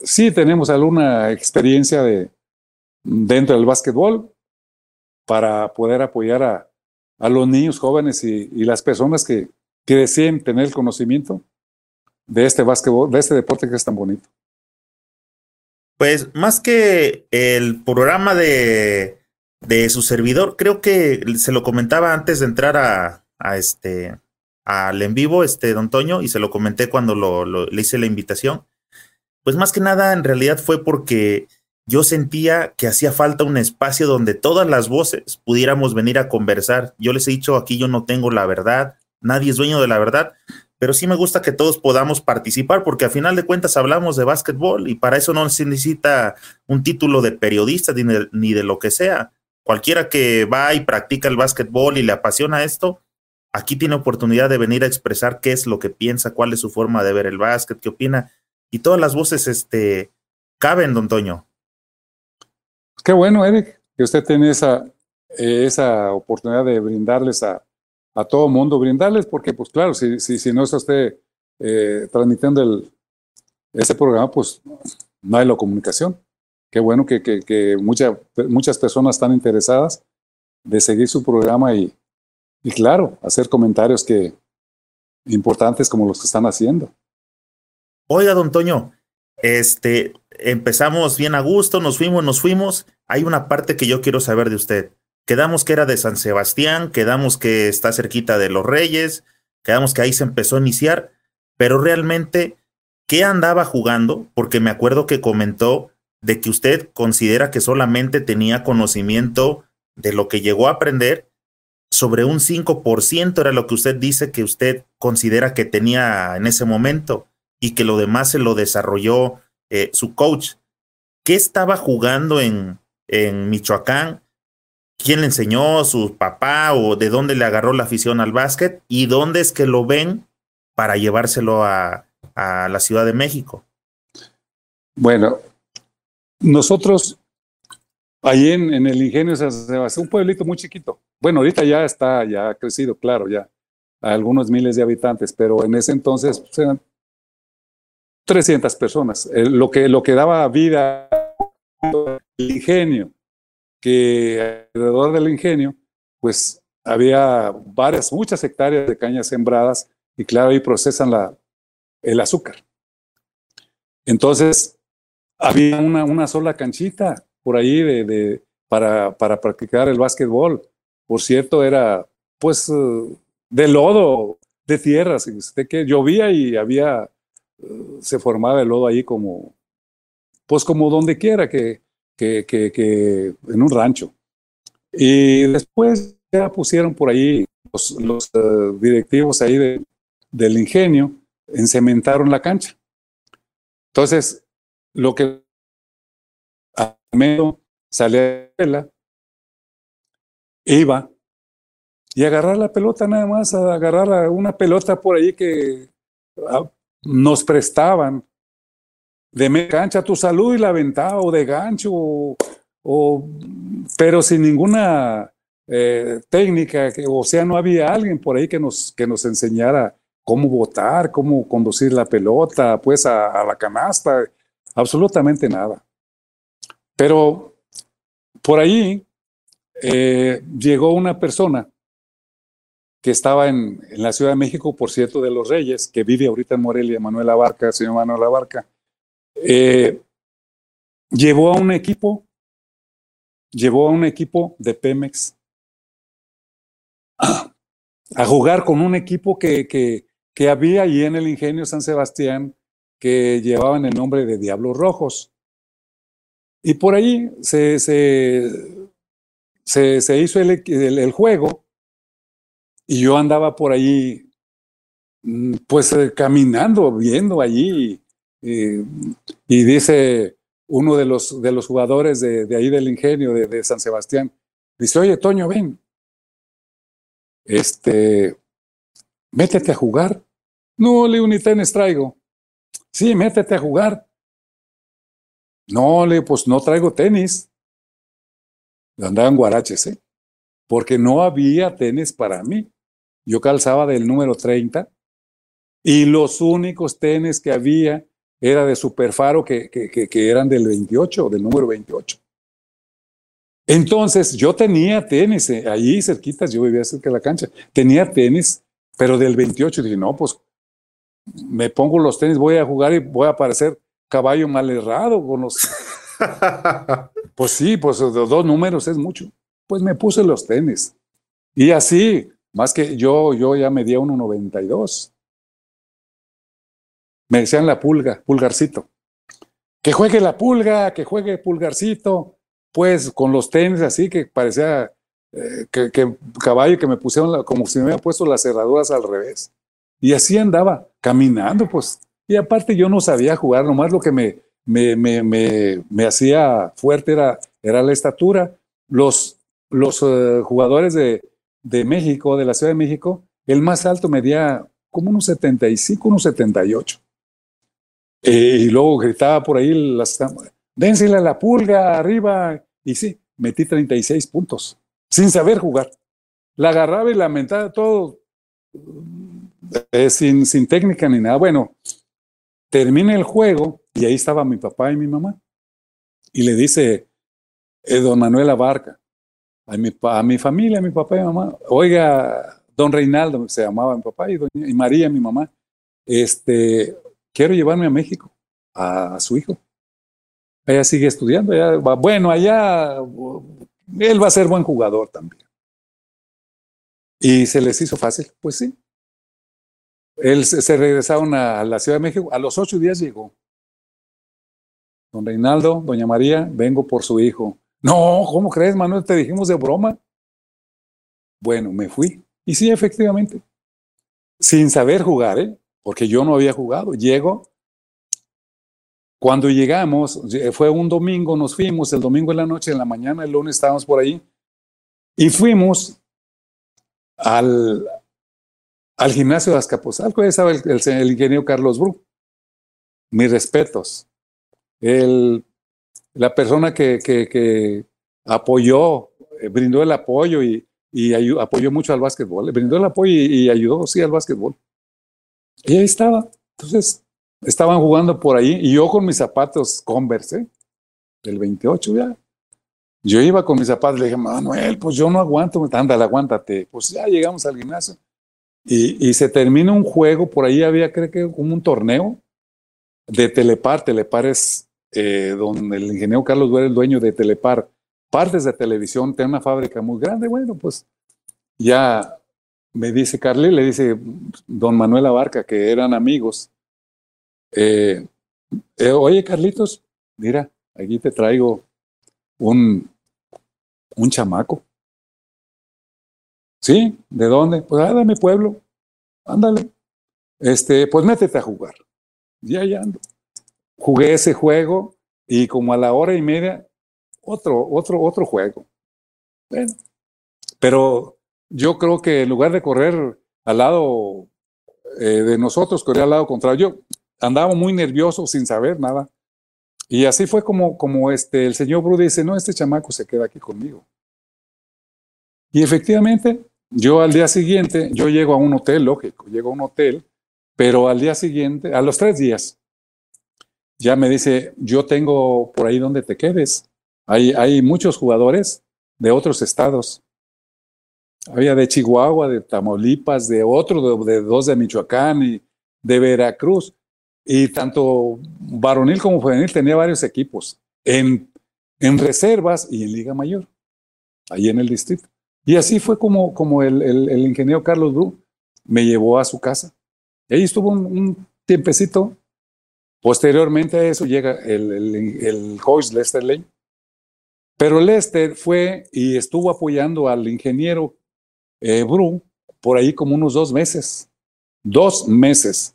sí tenemos alguna experiencia de, dentro del básquetbol para poder apoyar a, a los niños jóvenes y, las personas que, que, deseen tener el conocimiento de este básquetbol, de este deporte que es tan bonito. Pues más que el programa de, de su servidor, creo que se lo comentaba antes de entrar a, a este al en vivo, este don Toño, y se lo comenté cuando lo, le hice la invitación. Pues más que nada, en realidad fue porque yo sentía que hacía falta un espacio donde todas las voces pudiéramos venir a conversar. Yo les he dicho aquí, yo no tengo la verdad, nadie es dueño de la verdad, pero sí me gusta que todos podamos participar porque a final de cuentas hablamos de básquetbol y para eso no se necesita un título de periodista ni de, ni de lo que sea. Cualquiera que va y practica el básquetbol y le apasiona esto, aquí tiene oportunidad de venir a expresar qué es lo que piensa, cuál es su forma de ver el básquet, qué opina. Y todas las voces este, caben, don Toño. Qué bueno, Eric, que usted tiene esa, eh, esa oportunidad de brindarles a, a todo mundo, brindarles, porque pues claro, si, si, si no está usted eh, transmitiendo el, ese programa, pues no hay la comunicación. Qué bueno que, que, que mucha, muchas personas están interesadas de seguir su programa y, y claro, hacer comentarios que importantes como los que están haciendo. Oiga, don Toño, este, empezamos bien a gusto, nos fuimos, nos fuimos. Hay una parte que yo quiero saber de usted. Quedamos que era de San Sebastián, quedamos que está cerquita de los Reyes, quedamos que ahí se empezó a iniciar, pero realmente, ¿qué andaba jugando? Porque me acuerdo que comentó de que usted considera que solamente tenía conocimiento de lo que llegó a aprender, sobre un 5% era lo que usted dice que usted considera que tenía en ese momento y que lo demás se lo desarrolló eh, su coach. ¿Qué estaba jugando en, en Michoacán? ¿Quién le enseñó? ¿Su papá? ¿O de dónde le agarró la afición al básquet? ¿Y dónde es que lo ven para llevárselo a, a la Ciudad de México? Bueno, nosotros ahí en, en, el Ingenio San Sebastián, un pueblito muy chiquito. Bueno, ahorita ya está, ya ha crecido, claro, ya algunos miles de habitantes, pero en ese entonces pues, eran 300 personas. Eh, lo, que, lo que daba vida el ingenio, que alrededor del ingenio, pues había varias, muchas hectáreas de cañas sembradas y claro, ahí procesan la, el azúcar. Entonces, había una, una sola canchita por ahí de, para, para practicar el básquetbol. Por cierto, era pues de lodo, de tierra, que llovía y había se formaba el lodo ahí como, pues como donde quiera que, que, que, que en un rancho. Y después ya pusieron por ahí los, uh, directivos ahí de, del ingenio, encementaron la cancha. Entonces, lo que al menos salía la iba y agarrar la pelota nada más, agarrar una pelota por ahí que nos prestaban de cancha tu salud y la ventana o de gancho, o, pero sin ninguna eh, técnica, que, o sea, no había alguien por ahí que nos, que nos enseñara cómo votar, cómo conducir la pelota, pues a, a la canasta, absolutamente nada. Pero por ahí eh, llegó una persona que estaba en, en, la Ciudad de México, por cierto, de los Reyes, que vive ahorita en Morelia, Manuel Abarca, señor Manuel Abarca, eh, llevó a un equipo, llevó a un equipo de Pemex a, jugar con un equipo que, que, que había allí en el ingenio San Sebastián que llevaban el nombre de Diablos Rojos. Y por ahí se, se, se, hizo el, el, juego y yo andaba por ahí, mm, pues eh, caminando, viendo allí. Y, y, dice uno de los, de los jugadores de, de ahí del ingenio de, San Sebastián, dice, oye, Toño, ven, este, métete a jugar. No, le ni tenis traigo. Sí, métete a jugar. No, le pues no traigo tenis. Andaban guaraches, ¿eh? Porque no había tenis para mí. Yo calzaba del número 30 y los únicos tenis que había era de Superfaro que, que, que, eran del 28, del número 28. Entonces yo tenía tenis, eh, ahí cerquitas, yo vivía cerca de la cancha, tenía tenis, pero del 28. Dije, no, pues me pongo los tenis, voy a jugar y voy a parecer caballo mal errado con los... pues sí, pues dos números es mucho. Pues me puse los tenis. Y así, más que yo, yo ya medía 1,92. Me decían la pulga, pulgarcito. Que juegue la pulga, que juegue pulgarcito. Pues con los tenis así que parecía eh, que, que, caballo que me pusieron como si me hubiera puesto las cerraduras al revés. Y así andaba, caminando, pues. Y aparte yo no sabía jugar, nomás lo que me, me, me, me, me hacía fuerte era, era la estatura. Los, los uh, jugadores de, de México, de la Ciudad de México, el más alto medía como unos 75, unos 78. Eh, y luego gritaba por ahí, las, dénsela a la pulga arriba. Y sí, metí 36 puntos, sin saber jugar. La agarraba y la mentaba todo eh, sin, sin técnica ni nada. Bueno, termina el juego y ahí estaba mi papá y mi mamá. Y le dice eh, don Manuel Abarca a mi, a mi familia, a mi papá y mi mamá, oiga, don Reinaldo, se llamaba mi papá y, doña, y María, mi mamá, este, quiero llevarme a México, a, su hijo. Ella sigue estudiando, ella va, bueno, allá él va a ser buen jugador también. Y se les hizo fácil, pues sí. Él se, regresaron a, la Ciudad de México. A los ocho días llegó. Don Reinaldo, doña María, vengo por su hijo. No, ¿cómo crees, Manuel? Te dijimos de broma. Bueno, me fui. Y sí, efectivamente. Sin saber jugar, ¿eh? Porque yo no había jugado. Llego. Cuando llegamos, fue un domingo, nos fuimos, el domingo en la noche, en la mañana, el lunes estábamos por ahí. Y fuimos al, al gimnasio de Azcapotzalco, ahí estaba el, ingeniero Carlos Bru. Mis respetos. El, la persona que, que, apoyó, eh, brindó el apoyo y, y apoyó mucho al básquetbol, brindó el apoyo y, y, ayudó, sí, al básquetbol. Y ahí estaba. Entonces, estaban jugando por ahí y yo con mis zapatos Converse, ¿eh? del 28 ya. Yo iba con mis zapatos, le dije, Manuel, pues yo no aguanto, ándale, aguántate. Pues ya llegamos al gimnasio. Y, y, se termina un juego, por ahí había, creo que como un torneo de Telepar. Telepar es eh, donde el ingeniero Carlos Duer, el dueño de Telepar, partes de televisión, tiene una fábrica muy grande. Bueno, pues ya me dice Carly, le dice don Manuel Abarca, que eran amigos. Eh, eh, Oye, Carlitos, mira, aquí te traigo un, un chamaco. ¿Sí? ¿De dónde? Pues ah, de mi pueblo. Ándale. Este, pues métete a jugar. Ya, ya ando. Jugué ese juego y como a la hora y media, otro, otro, otro juego. Bueno, pero yo creo que en lugar de correr al lado eh, de nosotros, corría al lado contrario. Yo andaba muy nervioso sin saber nada. Y así fue como, como este, el señor Bru dice, no, este chamaco se queda aquí conmigo. Y efectivamente, yo al día siguiente, yo llego a un hotel, lógico, llego a un hotel, pero al día siguiente, a los tres días, ya me dice, yo tengo por ahí donde te quedes. Hay, hay muchos jugadores de otros estados. Había de Chihuahua, de Tamaulipas, de otro, de, dos de Michoacán y de Veracruz. Y tanto varonil como juvenil tenía varios equipos en, en reservas y en Liga Mayor, ahí en el distrito. Y así fue como, como el, el, ingeniero Carlos Bru me llevó a su casa. ahí estuvo un, tiempecito. Posteriormente a eso llega el, el, Lester Lane. Pero Lester fue y estuvo apoyando al ingeniero eh, Bru por ahí como unos dos meses. Dos meses.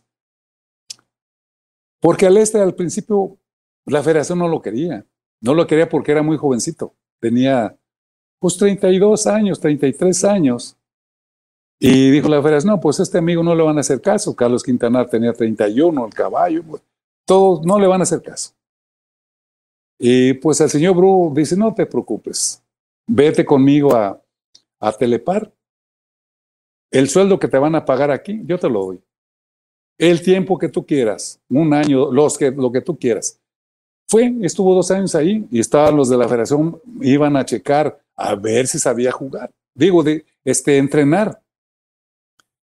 Porque a Lester al principio la federación no lo quería. No lo quería porque era muy jovencito. Tenía pues 32 años, 33 años. Y dijo la federación, no, pues este amigo no le van a hacer caso. Carlos Quintanar tenía 31, el caballo, pues, todos no le van a hacer caso. Y pues el señor Bru dice, no te preocupes, vete conmigo a, a Telepar. El sueldo que te van a pagar aquí, yo te lo doy. El tiempo que tú quieras, un año, los que, lo que tú quieras. Fue, estuvo dos años ahí y estaban los de la federación, iban a checar a ver si sabía jugar. Digo, de este, entrenar.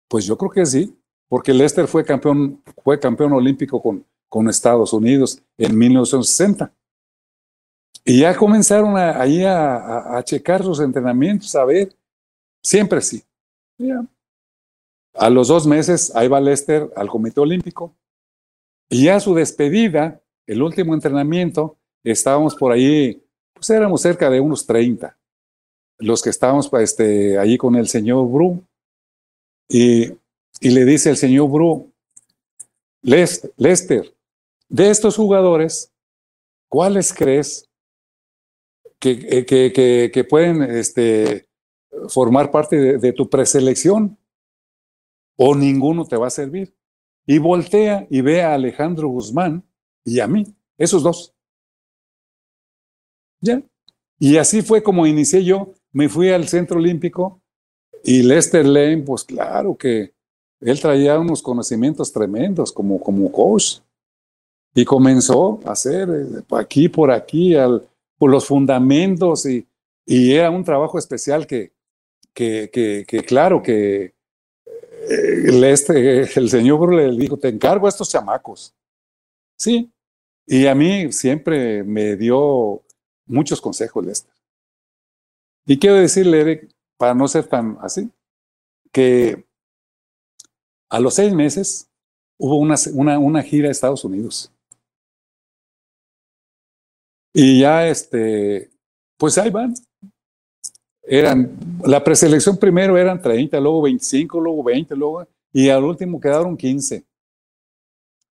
Pues yo creo que sí, porque Lester fue campeón, fue campeón olímpico con, con Estados Unidos en 1960. Y ya comenzaron ahí a, a, checar sus entrenamientos, a ver, siempre sí. A los dos meses, ahí va Lester al Comité Olímpico. Y ya su despedida, el último entrenamiento, estábamos por ahí, pues éramos cerca de unos 30, los que estábamos pues, este, ahí con el señor Bru. Y, y le dice el señor Bru, Lester, de estos jugadores, ¿cuáles crees que, que, que pueden este, formar parte de, de tu preselección? ¿O ninguno te va a servir? Y voltea y ve a Alejandro Guzmán y a mí, esos dos. ¿Ya? Y así fue como inicié yo. Me fui al Centro Olímpico y Lester Lane, pues claro que él traía unos conocimientos tremendos como, como coach. Y comenzó a hacer eh, aquí, por aquí, por los fundamentos y, y era un trabajo especial que, que, que, claro, que el, eh, este, el señor le dijo, te encargo a estos chamacos. Sí. Y a mí siempre me dio muchos consejos, Lester. Y quiero decirle, para no ser tan así, que a los seis meses hubo una, una, una gira a Estados Unidos. Y ya, este, pues ahí van. Eran, la preselección primero eran 30, luego 25, luego 20, luego, y al último quedaron 15.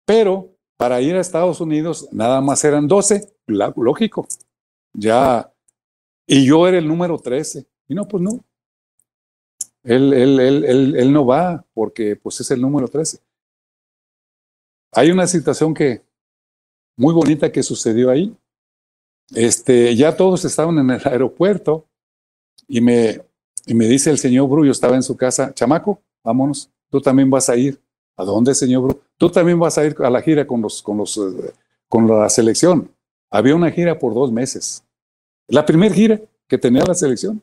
Pero para ir a Estados Unidos nada más eran 12, lógico. Ya, y yo era el número 13. Y no, pues no. Él, él, él, él, no va porque pues es el número 13. Hay una situación que muy bonita que sucedió ahí. Este, ya todos estaban en el aeropuerto y me, y me dice el señor Bru, yo estaba en su casa, chamaco, vámonos, tú también vas a ir. ¿A dónde, señor Bru? Tú también vas a ir a la gira con, los, con, los, eh, con la selección. Había una gira por dos meses. La primera gira que tenía la selección.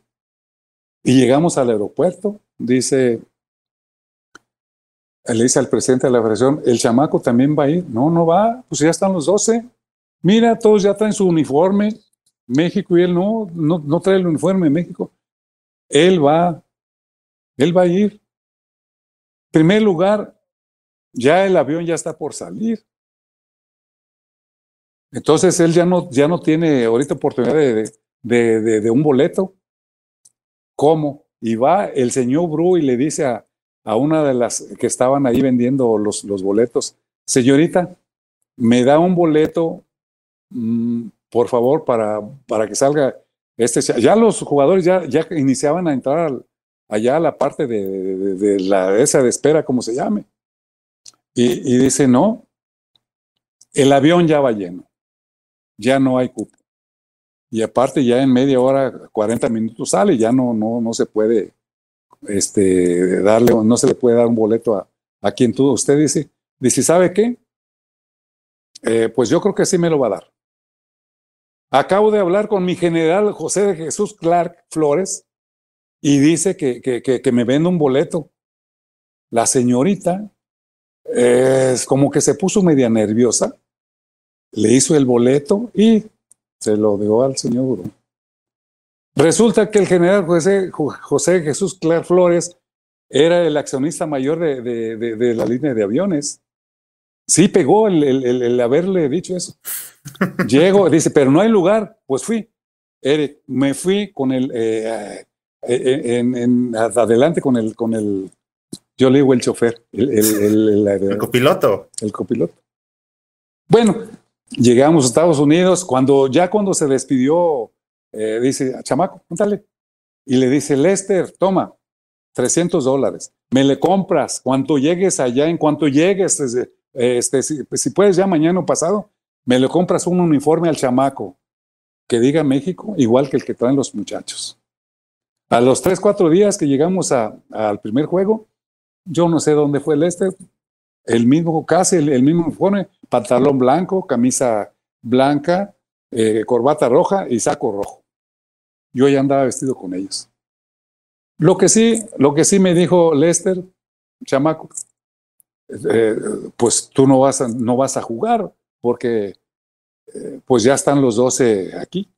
Y llegamos al aeropuerto, dice, le dice al presidente de la federación, el chamaco también va a ir. No, no va, pues ya están los 12. Mira, todos ya traen su uniforme. México y él no, no, no trae el uniforme de México. Él va, él va a ir. primer lugar, ya el avión ya está por salir. Entonces él ya no, ya no tiene ahorita oportunidad de, de, de, de un boleto. ¿Cómo? Y va el señor Bru y le dice a, a una de las que estaban ahí vendiendo los, los boletos, señorita, me da un boleto, mmm, por favor, para, para que salga este. Ya los jugadores ya, ya iniciaban a entrar al, allá a la parte de, de, la esa de espera, como se llame. Y, y dice, no, el avión ya va lleno, ya no hay cupo. Y aparte ya en media hora, 40 minutos sale, ya no, no, no se puede este, darle, no se le puede dar un boleto a, a quien tú, usted dice, dice, ¿sabe qué? Eh, pues yo creo que sí me lo va a dar. Acabo de hablar con mi general José de Jesús Clark Flores y dice que, que, me vende un boleto. La señorita es como que se puso media nerviosa, le hizo el boleto y se lo dio al señor Resulta que el general José, José Jesús Clark Flores era el accionista mayor de, de, la línea de aviones. Sí pegó el, el, haberle dicho eso. Llego, dice, pero no hay lugar. Pues fui. Eric, me fui con el, eh, eh, en, adelante con el, con el, yo le digo el chofer, el, el copiloto. El copiloto. Bueno, llegamos a Estados Unidos, cuando ya cuando se despidió, eh, dice, chamaco, cuéntale. Y le dice, Lester, toma, 300 dólares, me le compras, cuando llegues allá, en cuanto llegues, este, si, puedes ya mañana o pasado, me le compras un uniforme al chamaco que diga México, igual que el que traen los muchachos. A los 3, 4 días que llegamos al primer juego, yo no sé dónde fue Lester, el mismo, casi el, mismo uniforme, pantalón blanco, camisa blanca, eh, corbata roja y saco rojo. Yo ya andaba vestido con ellos. Lo que sí, lo que sí me dijo Lester, chamaco, eh, pues tú no vas a, no vas a jugar porque eh, pues ya están los 12 aquí.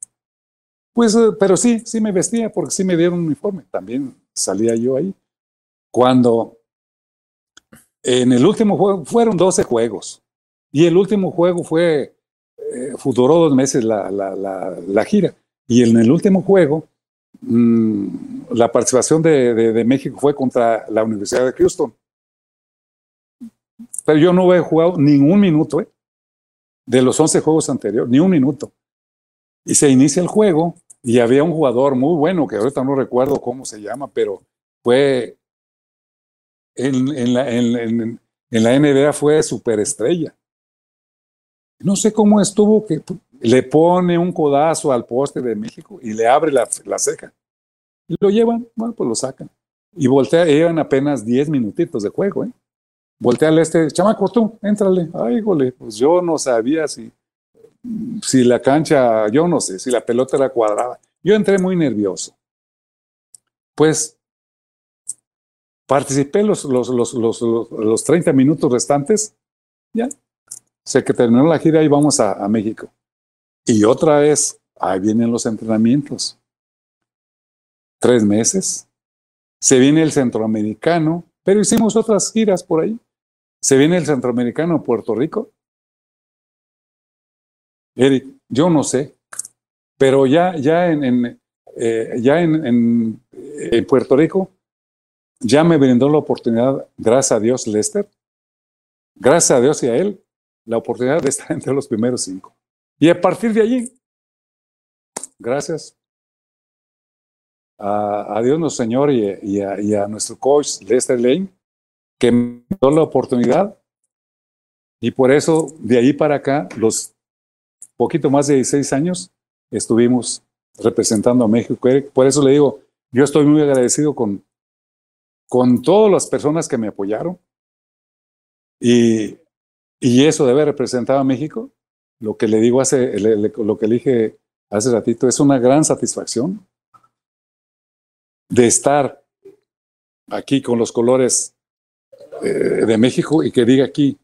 Pues, pero sí, sí me vestía porque sí me dieron un uniforme. También salía yo ahí. Cuando en el último juego fueron 12 juegos. Y el último juego fue, eh, duró dos meses la, la, la, gira. Y en el último juego, mm, la participación de, de, México fue contra la Universidad de Houston. Pero yo no he jugado ni un minuto, ¿eh? De los 11 juegos anteriores, ni un minuto. Y se inicia el juego y había un jugador muy bueno, que ahorita no recuerdo cómo se llama, pero fue en, la, NBA fue superestrella. No sé cómo estuvo que le pone un codazo al poste de México y le abre la, ceja. Y lo llevan, bueno, pues lo sacan. Y voltea, llevan apenas 10 minutitos de juego, ¿eh? Voltea al este, chamaco, tú, éntrale. Ay, gole, pues yo no sabía si, si la cancha, yo no sé, si la pelota era cuadrada. Yo entré muy nervioso. Pues Participé los, los, los, los, 30 minutos restantes, ya. Sé que terminó la gira y vamos a, a México. Y otra vez, ahí vienen los entrenamientos. Tres meses. Se viene el centroamericano, pero hicimos otras giras por ahí. Se viene el centroamericano a Puerto Rico. Eric, yo no sé, pero ya, ya en, eh, ya en, Puerto Rico ya me brindó la oportunidad, gracias a Dios, Lester, gracias a Dios y a él, la oportunidad de estar entre los primeros cinco. Y a partir de allí, gracias a, Dios nuestro Señor y, a, nuestro coach Lester Lane, que me dio la oportunidad. Y por eso, de ahí para acá, los poquito más de 16 años, estuvimos representando a México. Por eso le digo, yo estoy muy agradecido con, con todas las personas que me apoyaron. Y, y eso debe representar a México. Lo que le digo hace, lo que le dije hace ratito, es una gran satisfacción de estar aquí con los colores eh, de México y que diga aquí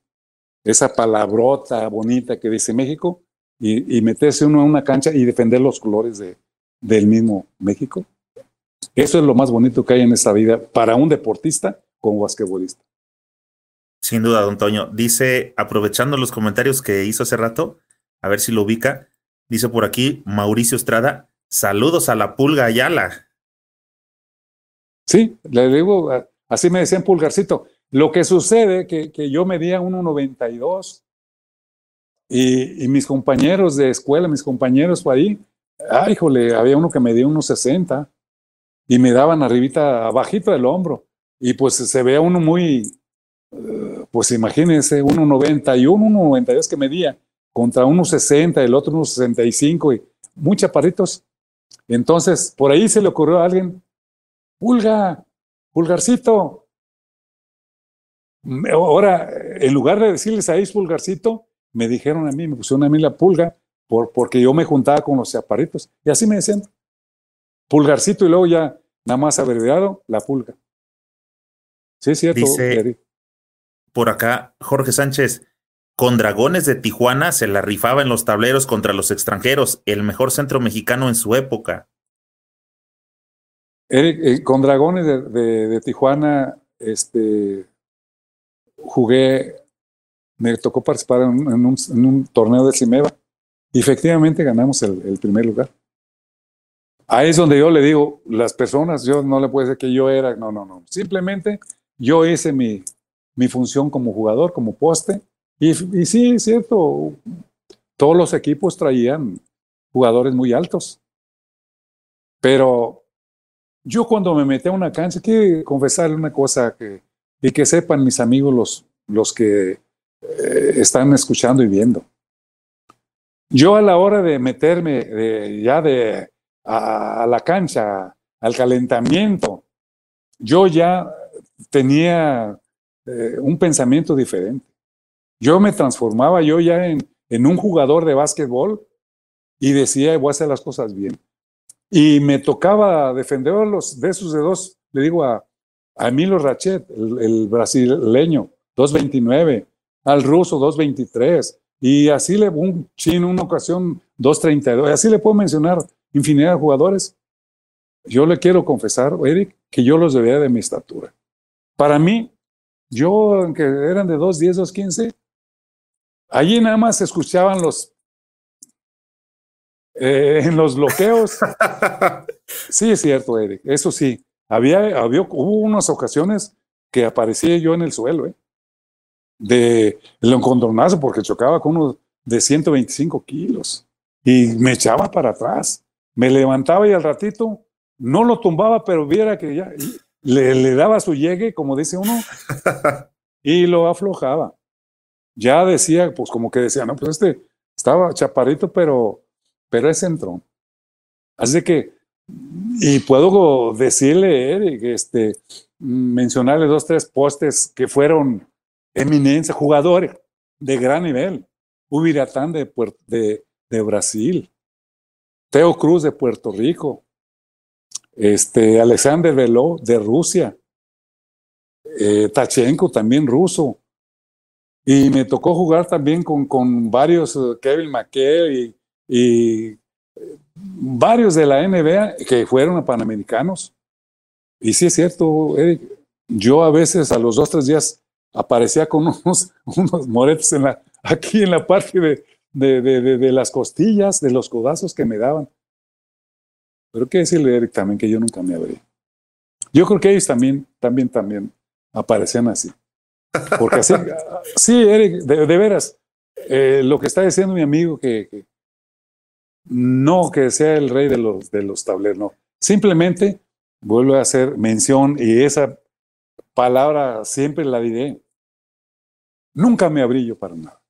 esa palabrota bonita que dice México y, meterse uno en una cancha y defender los colores de, del mismo México. Eso es lo más bonito que hay en esta vida para un deportista como basquetbolista. Sin duda, don Toño. Dice, aprovechando los comentarios que hizo hace rato, a ver si lo ubica, dice por aquí Mauricio Estrada, saludos a la pulga Ayala. Sí, le digo, así me decían pulgarcito. Lo que sucede que, que yo medía 1,92 y, y mis compañeros de escuela, mis compañeros por ahí, ay, híjole, había uno que medía 1,60 y me daban arribita, abajito del hombro. Y pues se veía uno muy, eh, pues imagínense, 1,91, 1,92 que medía, contra 1,60, el otro 1,65 y muy chaparritos. Entonces, por ahí se le ocurrió a alguien, pulga, pulgarcito. Ahora, en lugar de decirles ahí pulgarcito, me dijeron a mí, me pusieron a mí la pulga, por, porque yo me juntaba con los chaparritos. Y así me decían, pulgarcito y luego ya nada más abreviado, la pulga. Sí, es cierto. Dice por acá Jorge Sánchez, con Dragones de Tijuana se la rifaba en los tableros contra los extranjeros, el mejor centro mexicano en su época. Eric, eh, con Dragones de, Tijuana, este, jugué, me tocó participar en un, torneo de Cimeva y efectivamente ganamos el, primer lugar. Ahí es donde yo le digo, las personas, yo no le puedo decir que yo era, no, no, no. Simplemente yo hice mi, mi función como jugador, como poste. Y, y sí, es cierto, todos los equipos traían jugadores muy altos. Pero yo cuando me metí a una cancha, quiero confesarle una cosa que, y que sepan mis amigos los, los que eh, están escuchando y viendo. Yo a la hora de meterme ya de, a, la cancha, al calentamiento, yo ya tenía eh, un pensamiento diferente. Yo me transformaba yo ya en, en un jugador de básquetbol y decía, voy a hacer las cosas bien. Y me tocaba defender los de esos de dos, le digo a, a Emilio Rachet, el, brasileño, 2.29, al ruso 2.23, y así le, un chino, una ocasión 2.32, así le puedo mencionar infinidad de jugadores. Yo le quiero confesar, Eric, que yo los debía de mi estatura. Para mí, yo, aunque eran de 2.10, 2.15, allí nada más se escuchaban los eh, en los bloqueos. sí, es cierto, Eric. Eso sí. Había, había, hubo unas ocasiones que aparecía yo en el suelo, ¿eh? De el encontronazo, porque chocaba con uno de 125 kilos y me echaba para atrás. Me levantaba y al ratito no lo tumbaba, pero viera que ya le, le daba su llegue, como dice uno, y lo aflojaba. Ya decía, pues como que decía, no, pues este estaba chaparrito, pero pero es centro. Así que, y puedo decirle, Eric, este, mencionarle dos, tres postes que fueron eminencia, jugadores de gran nivel. Ubiratán de, de, Brasil, Teo Cruz de Puerto Rico, este, Alexander Veló de Rusia, eh, Tachenko también ruso. Y me tocó jugar también con, con varios, eh, Kevin McKay y varios de la NBA que fueron panamericanos. Y sí es cierto, Eric, yo a veces a los dos, tres días aparecía con unos, unos moretes la, aquí en la parte de, de, de, de, las costillas, de los codazos que me daban. Pero qué decirle, Eric, también que yo nunca me abrí. Yo creo que ellos también, también, también aparecían así. Porque así, sí, Eric, de, veras, eh, lo que está diciendo mi amigo que, no que sea el rey de los, de los tableros, no. Simplemente vuelvo a hacer mención y esa palabra siempre la diré. Nunca me abrillo para nada.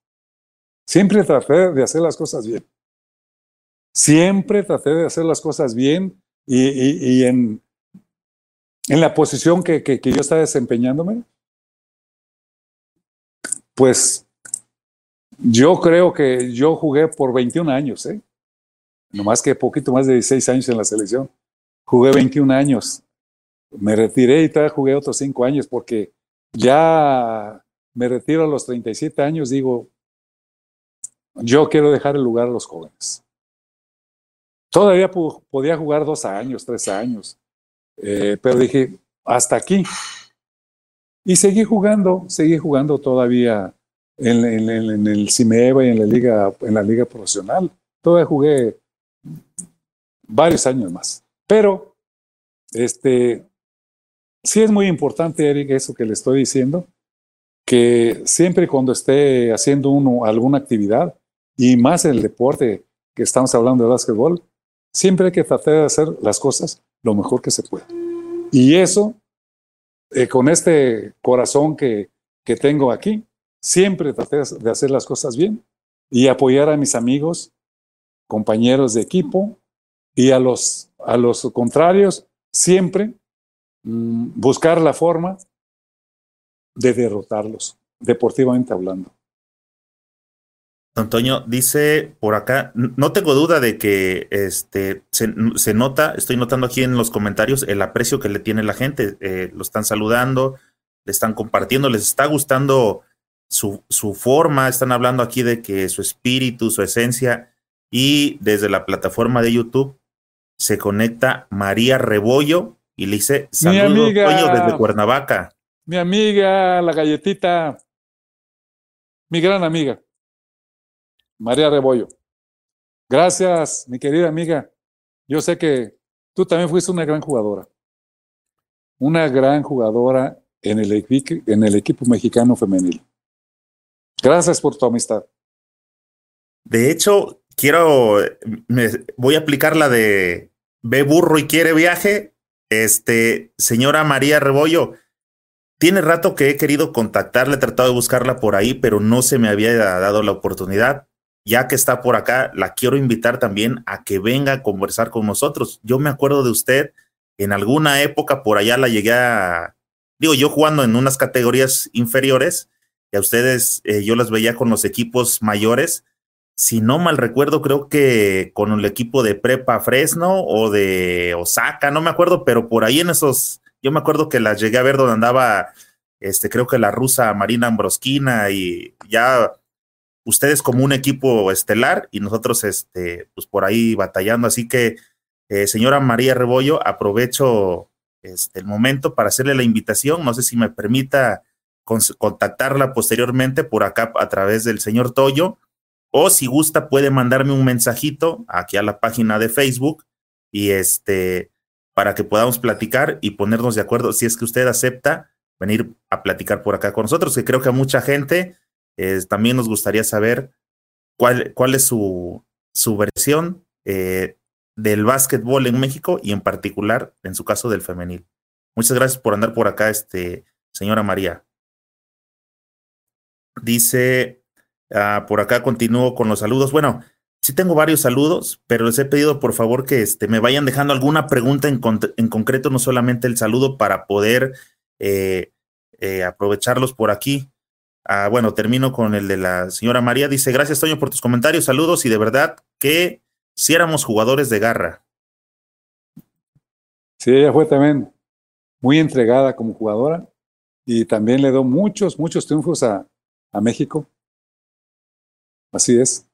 Siempre traté de hacer las cosas bien. Siempre traté de hacer las cosas bien y, en, en, la posición que, que, que yo estaba desempeñándome, pues yo creo que yo jugué por 21 años, ¿eh? No más que poquito más de 16 años en la selección. Jugué 21 años. Me retiré y todavía jugué otros 5 años porque ya me retiro a los 37 años, digo, yo quiero dejar el lugar a los jóvenes. Todavía podía jugar dos años, tres años, eh, pero dije, hasta aquí. Y seguí jugando, seguí jugando todavía en, en el CIMEVA y en la liga, en la liga profesional. Todavía jugué varios años más. Pero, este, sí es muy importante, Eric, eso que le estoy diciendo, que siempre cuando esté haciendo uno alguna actividad, y más el deporte que estamos hablando de básquetbol, siempre hay que tratar de hacer las cosas lo mejor que se puede. Y eso, eh, con este corazón que, que tengo aquí, siempre traté de hacer las cosas bien y apoyar a mis amigos compañeros de equipo y a los, a los contrarios siempre mm, buscar la forma de derrotarlos, deportivamente hablando. Antonio dice por acá, no tengo duda de que este, se, nota, estoy notando aquí en los comentarios el aprecio que le tiene la gente, eh, lo están saludando, le están compartiendo, les está gustando su, su forma, están hablando aquí de que su espíritu, su esencia y desde la plataforma de YouTube se conecta María Rebollo y le dice, saludos, desde Cuernavaca. Mi amiga, la galletita, mi gran amiga, María Rebollo. Gracias, mi querida amiga. Yo sé que tú también fuiste una gran jugadora. Una gran jugadora en el, en el equipo mexicano femenil. Gracias por tu amistad. De hecho, quiero, me, voy a aplicar la de ve burro y quiere viaje este, señora María Rebollo, tiene rato que he querido contactarle, he tratado de buscarla por ahí, pero no se me había dado la oportunidad. Ya que está por acá, la quiero invitar también a que venga a conversar con nosotros. Yo me acuerdo de usted, en alguna época por allá la llegué a, digo, yo jugando en unas categorías inferiores, y a ustedes eh, yo las veía con los equipos mayores, si no mal recuerdo, creo que con el equipo de Prepa Fresno o de Osaka, no me acuerdo, pero por ahí en esos, yo me acuerdo que las llegué a ver donde andaba, este, creo que la rusa Marina Ambroskina y ya ustedes como un equipo estelar y nosotros, este, pues por ahí batallando. Así que, eh, señora María Rebollo, aprovecho este, el momento para hacerle la invitación. No sé si me permita contactarla posteriormente por acá a través del señor Toyo o si gusta, puede mandarme un mensajito aquí a la página de Facebook y este, para que podamos platicar y ponernos de acuerdo si es que usted acepta venir a platicar por acá con nosotros, que creo que a mucha gente también nos gustaría saber cuál, cuál es su, su versión eh, del básquetbol en México y en particular, en su caso, del femenil. Muchas gracias por andar por acá, este, señora María. Dice Ah, por acá continúo con los saludos. Bueno, sí tengo varios saludos, pero les he pedido por favor que este, me vayan dejando alguna pregunta en, concreto, no solamente el saludo, para poder eh, eh, aprovecharlos por aquí. Ah, bueno, termino con el de la señora María. Dice, gracias Toño por tus comentarios, saludos y de verdad que si éramos jugadores de garra. Sí, ella fue también muy entregada como jugadora y también le dio muchos, muchos triunfos a, a México. Así es.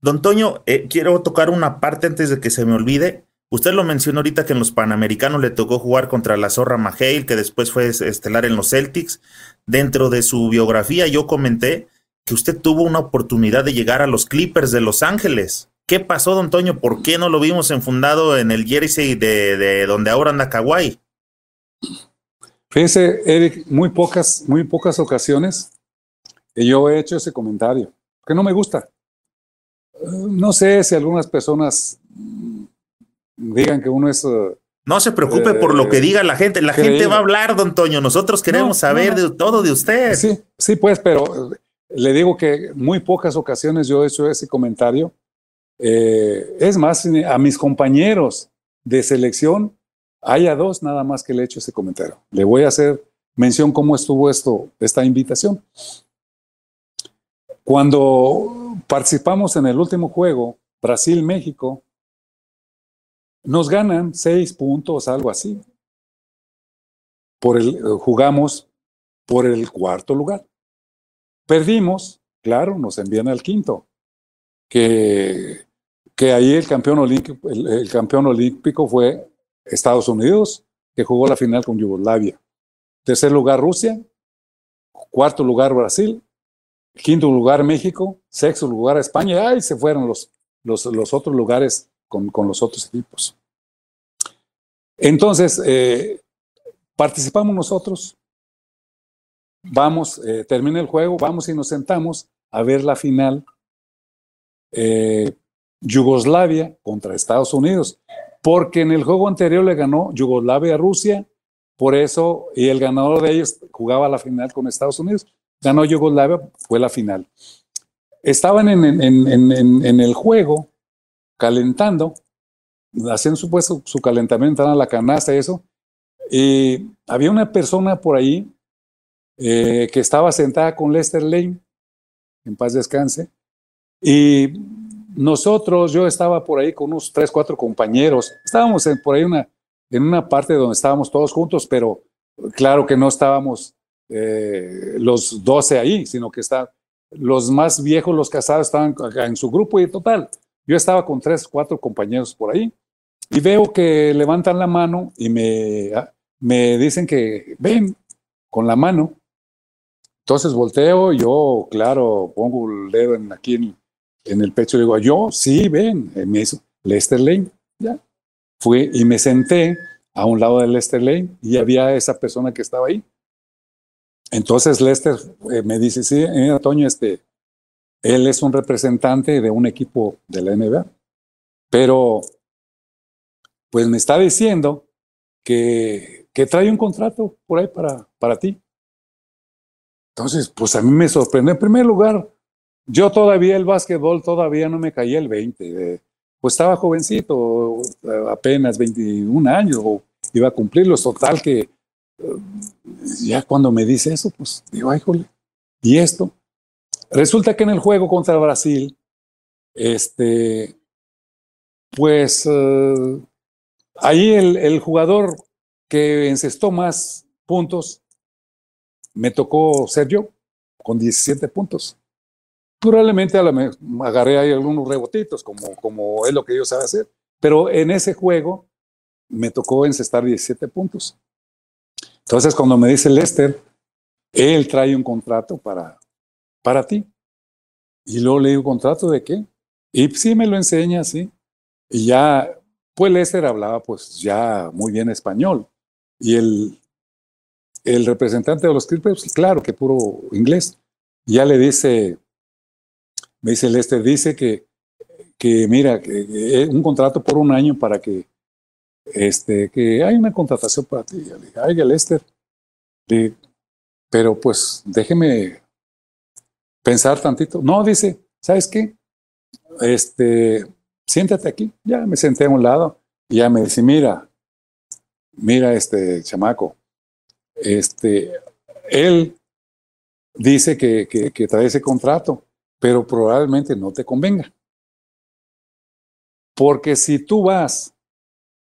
Don Toño, eh, quiero tocar una parte antes de que se me olvide. Usted lo mencionó ahorita que en los Panamericanos le tocó jugar contra la Zorra Maheil, que después fue estelar en los Celtics. Dentro de su biografía yo comenté que usted tuvo una oportunidad de llegar a los Clippers de Los Ángeles. ¿Qué pasó, don Toño? ¿Por qué no lo vimos enfundado en el jersey de, de donde ahora anda Kawhi? Fíjese, Eric, muy pocas, muy pocas ocasiones yo he hecho ese comentario que no me gusta. No sé si algunas personas digan que uno es... Uh, no se preocupe por lo que eh, diga la gente. La gente va a hablar, don Toño. Nosotros queremos saber de todo de usted. Sí, sí, pues, pero le digo que muy pocas ocasiones yo he hecho ese comentario. Eh, es más, a mis compañeros de selección, hay a dos nada más que le he hecho ese comentario. Le voy a hacer mención cómo estuvo esto, esta invitación. Cuando participamos en el último juego, Brasil-México, nos ganan seis puntos, algo así. Por el, jugamos por el cuarto lugar. Perdimos, claro, nos envían al quinto. Que, que ahí el campeón, el campeón olímpico fue Estados Unidos, que jugó la final con Yugoslavia. Tercer lugar Rusia, cuarto lugar Brasil quinto lugar México, sexto lugar España, y se fueron los, los, los otros lugares con, con, los otros equipos. Entonces, eh, participamos nosotros, vamos, eh, termina el juego, vamos y nos sentamos a ver la final eh, Yugoslavia contra Estados Unidos, porque en el juego anterior le ganó Yugoslavia a Rusia, por eso, y el ganador de ellos jugaba la final con Estados Unidos ganó Yugoslavia, fue la final. Estaban en, el juego, calentando, hacían su, su calentamiento, a la canasta eso, y había una persona por ahí eh, que estaba sentada con Lester Lane, en paz descanse, y nosotros, yo estaba por ahí con unos tres, cuatro compañeros, estábamos por ahí una, en una parte donde estábamos todos juntos, pero claro que no estábamos eh, los 12 ahí, sino que están los más viejos, los casados, estaban en su grupo y total. Yo estaba con tres, cuatro compañeros por ahí y veo que levantan la mano y me, ah, me dicen que ven con la mano. Entonces volteo, yo, claro, pongo el dedo en, aquí en, en el pecho y digo, yo, sí, ven, me hizo Lester Lane, ya. Fui y me senté a un lado de Lester Lane y había esa persona que estaba ahí. Entonces Lester eh, me dice, sí, eh, Toño, este, él es un representante de un equipo de la NBA, pero pues me está diciendo que, que trae un contrato por ahí para, para ti. Entonces, pues a mí me sorprendió. En primer lugar, yo todavía el básquetbol todavía no me caía el 20. pues estaba jovencito, apenas 21 años, o iba a cumplirlos. Total que eh, ya cuando me dice eso, pues digo, ay, jole, ¿y esto? Resulta que en el juego contra Brasil, este, pues uh, ahí el, jugador que encestó más puntos me tocó ser yo, con 17 puntos. Probablemente a agarré ahí algunos rebotitos, como, como es lo que yo sabe hacer, pero en ese juego me tocó encestar 17 puntos. Entonces, cuando me dice Lester, él trae un contrato para, para ti. Y luego le digo, ¿contrato de qué? Y sí me lo enseña, sí. Y ya, pues Lester hablaba pues ya muy bien español. Y el, el representante de los Clippers, claro que puro inglés. Ya le dice, me dice Lester, dice que, que mira, que, un contrato por un año para que, este, que hay una contratación para ti. le dije, ay, Lester, pero pues déjeme pensar tantito. No, dice, ¿sabes qué? Este, siéntate aquí. Ya me senté a un lado y ya me dice, mira, mira este chamaco, este, él dice que, que, trae ese contrato, pero probablemente no te convenga. Porque si tú vas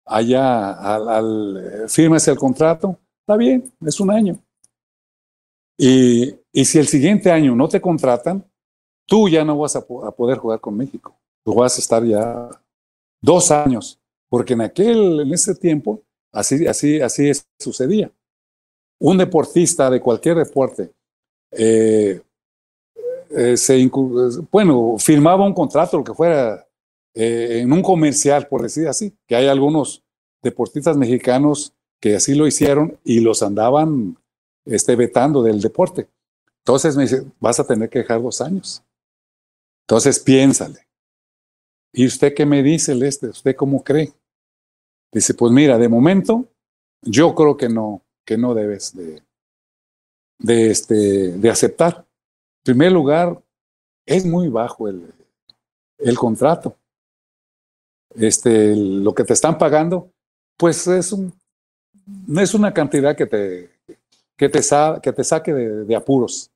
allá al, al firmas el contrato, está bien, es un año. Y, y, si el siguiente año no te contratan, tú ya no vas a, a, poder jugar con México. Tú vas a estar ya dos años, porque en aquel, en ese tiempo, así, así, así sucedía. Un deportista de cualquier deporte, eh, eh, se, bueno, firmaba un contrato, lo que fuera, eh, en un comercial, por decir así, que hay algunos deportistas mexicanos que así lo hicieron y los andaban este, vetando del deporte. Entonces me dice, vas a tener que dejar dos años. Entonces piénsale. ¿Y usted qué me dice, Lester? ¿Usted cómo cree? Dice, pues mira, de momento, yo creo que no, que no debes de, de, este, de aceptar. En primer lugar, es muy bajo el, el contrato. Este, lo que te están pagando, pues es un, no es una cantidad que te, que te, que te saque de, apuros.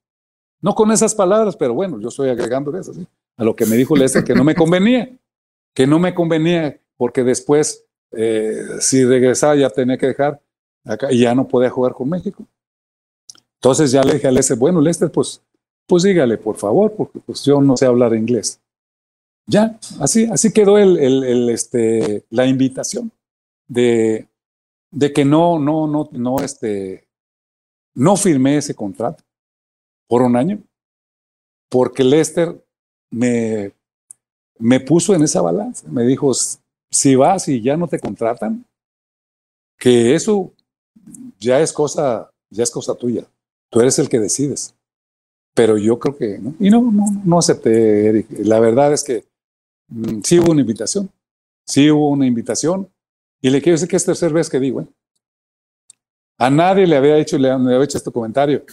No con esas palabras, pero bueno, yo estoy agregando eso, ¿sí? a lo que me dijo Lester, que no me convenía, que no me convenía, porque después, eh, si regresaba, ya tenía que dejar acá y ya no podía jugar con México. Entonces ya le dije a Lester, bueno, Lester, pues, pues dígale, por favor, porque pues yo no sé hablar inglés. Ya, así, así quedó el, este, la invitación de, que no, no, no, no, este, no firmé ese contrato por un año, porque Lester me, me puso en esa balanza. Me dijo, si vas y ya no te contratan, que eso ya es cosa, ya es cosa tuya. Tú eres el que decides. Pero yo creo que no. Y no, no, no acepté, Eric. La verdad es que sí hubo una invitación. Sí hubo una invitación. Y le quiero decir que es tercera vez que digo, ¿eh? A nadie le había hecho, le había hecho este comentario.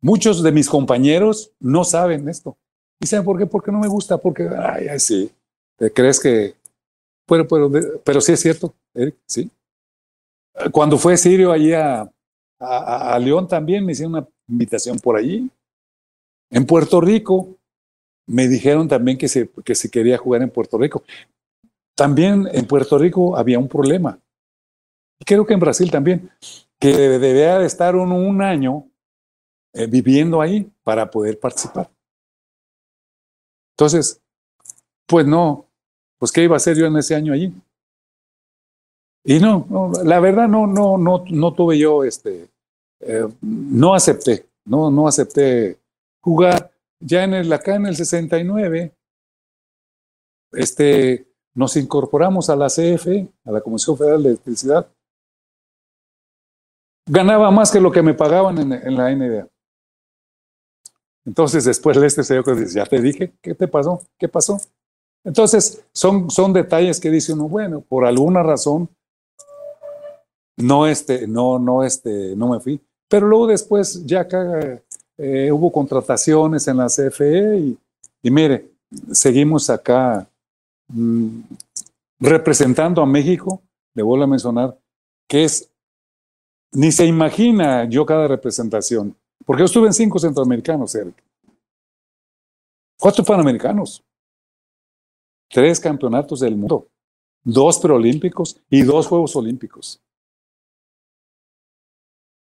Muchos de mis compañeros no saben esto. ¿Y saben por qué? Porque no me gusta, porque, ay, ay sí, ¿te crees que... Pero, pero, pero sí es cierto, Eric, sí. Cuando fue Sirio allí a, a, a León también me hicieron una invitación por allí. En Puerto Rico me dijeron también que se, que se quería jugar en Puerto Rico. También en Puerto Rico había un problema. Creo que en Brasil también que debía de estar uno un año eh, viviendo ahí para poder participar. Entonces, pues no, pues ¿qué iba a hacer yo en ese año allí? Y no, la verdad no, no, no, no tuve yo, este, eh, no acepté, no, no acepté jugar. Ya en el, acá en el 69, este, nos incorporamos a la CFE, a la Comisión Federal de Electricidad. Ganaba más que lo que me pagaban en, la NBA. Entonces después este señor dice, ya te dije, ¿qué te pasó? ¿Qué pasó? Entonces son, son detalles que dice uno, bueno, por alguna razón no, este, no, no, este, no me fui. Pero luego después ya acá eh, hubo contrataciones en la CFE y, mire, seguimos acá Mm, representando a México, le vuelvo a mencionar, que es, ni se imagina yo cada representación, porque yo estuve en cinco centroamericanos, Eric. Cuatro panamericanos, tres campeonatos del mundo, dos preolímpicos y dos Juegos Olímpicos.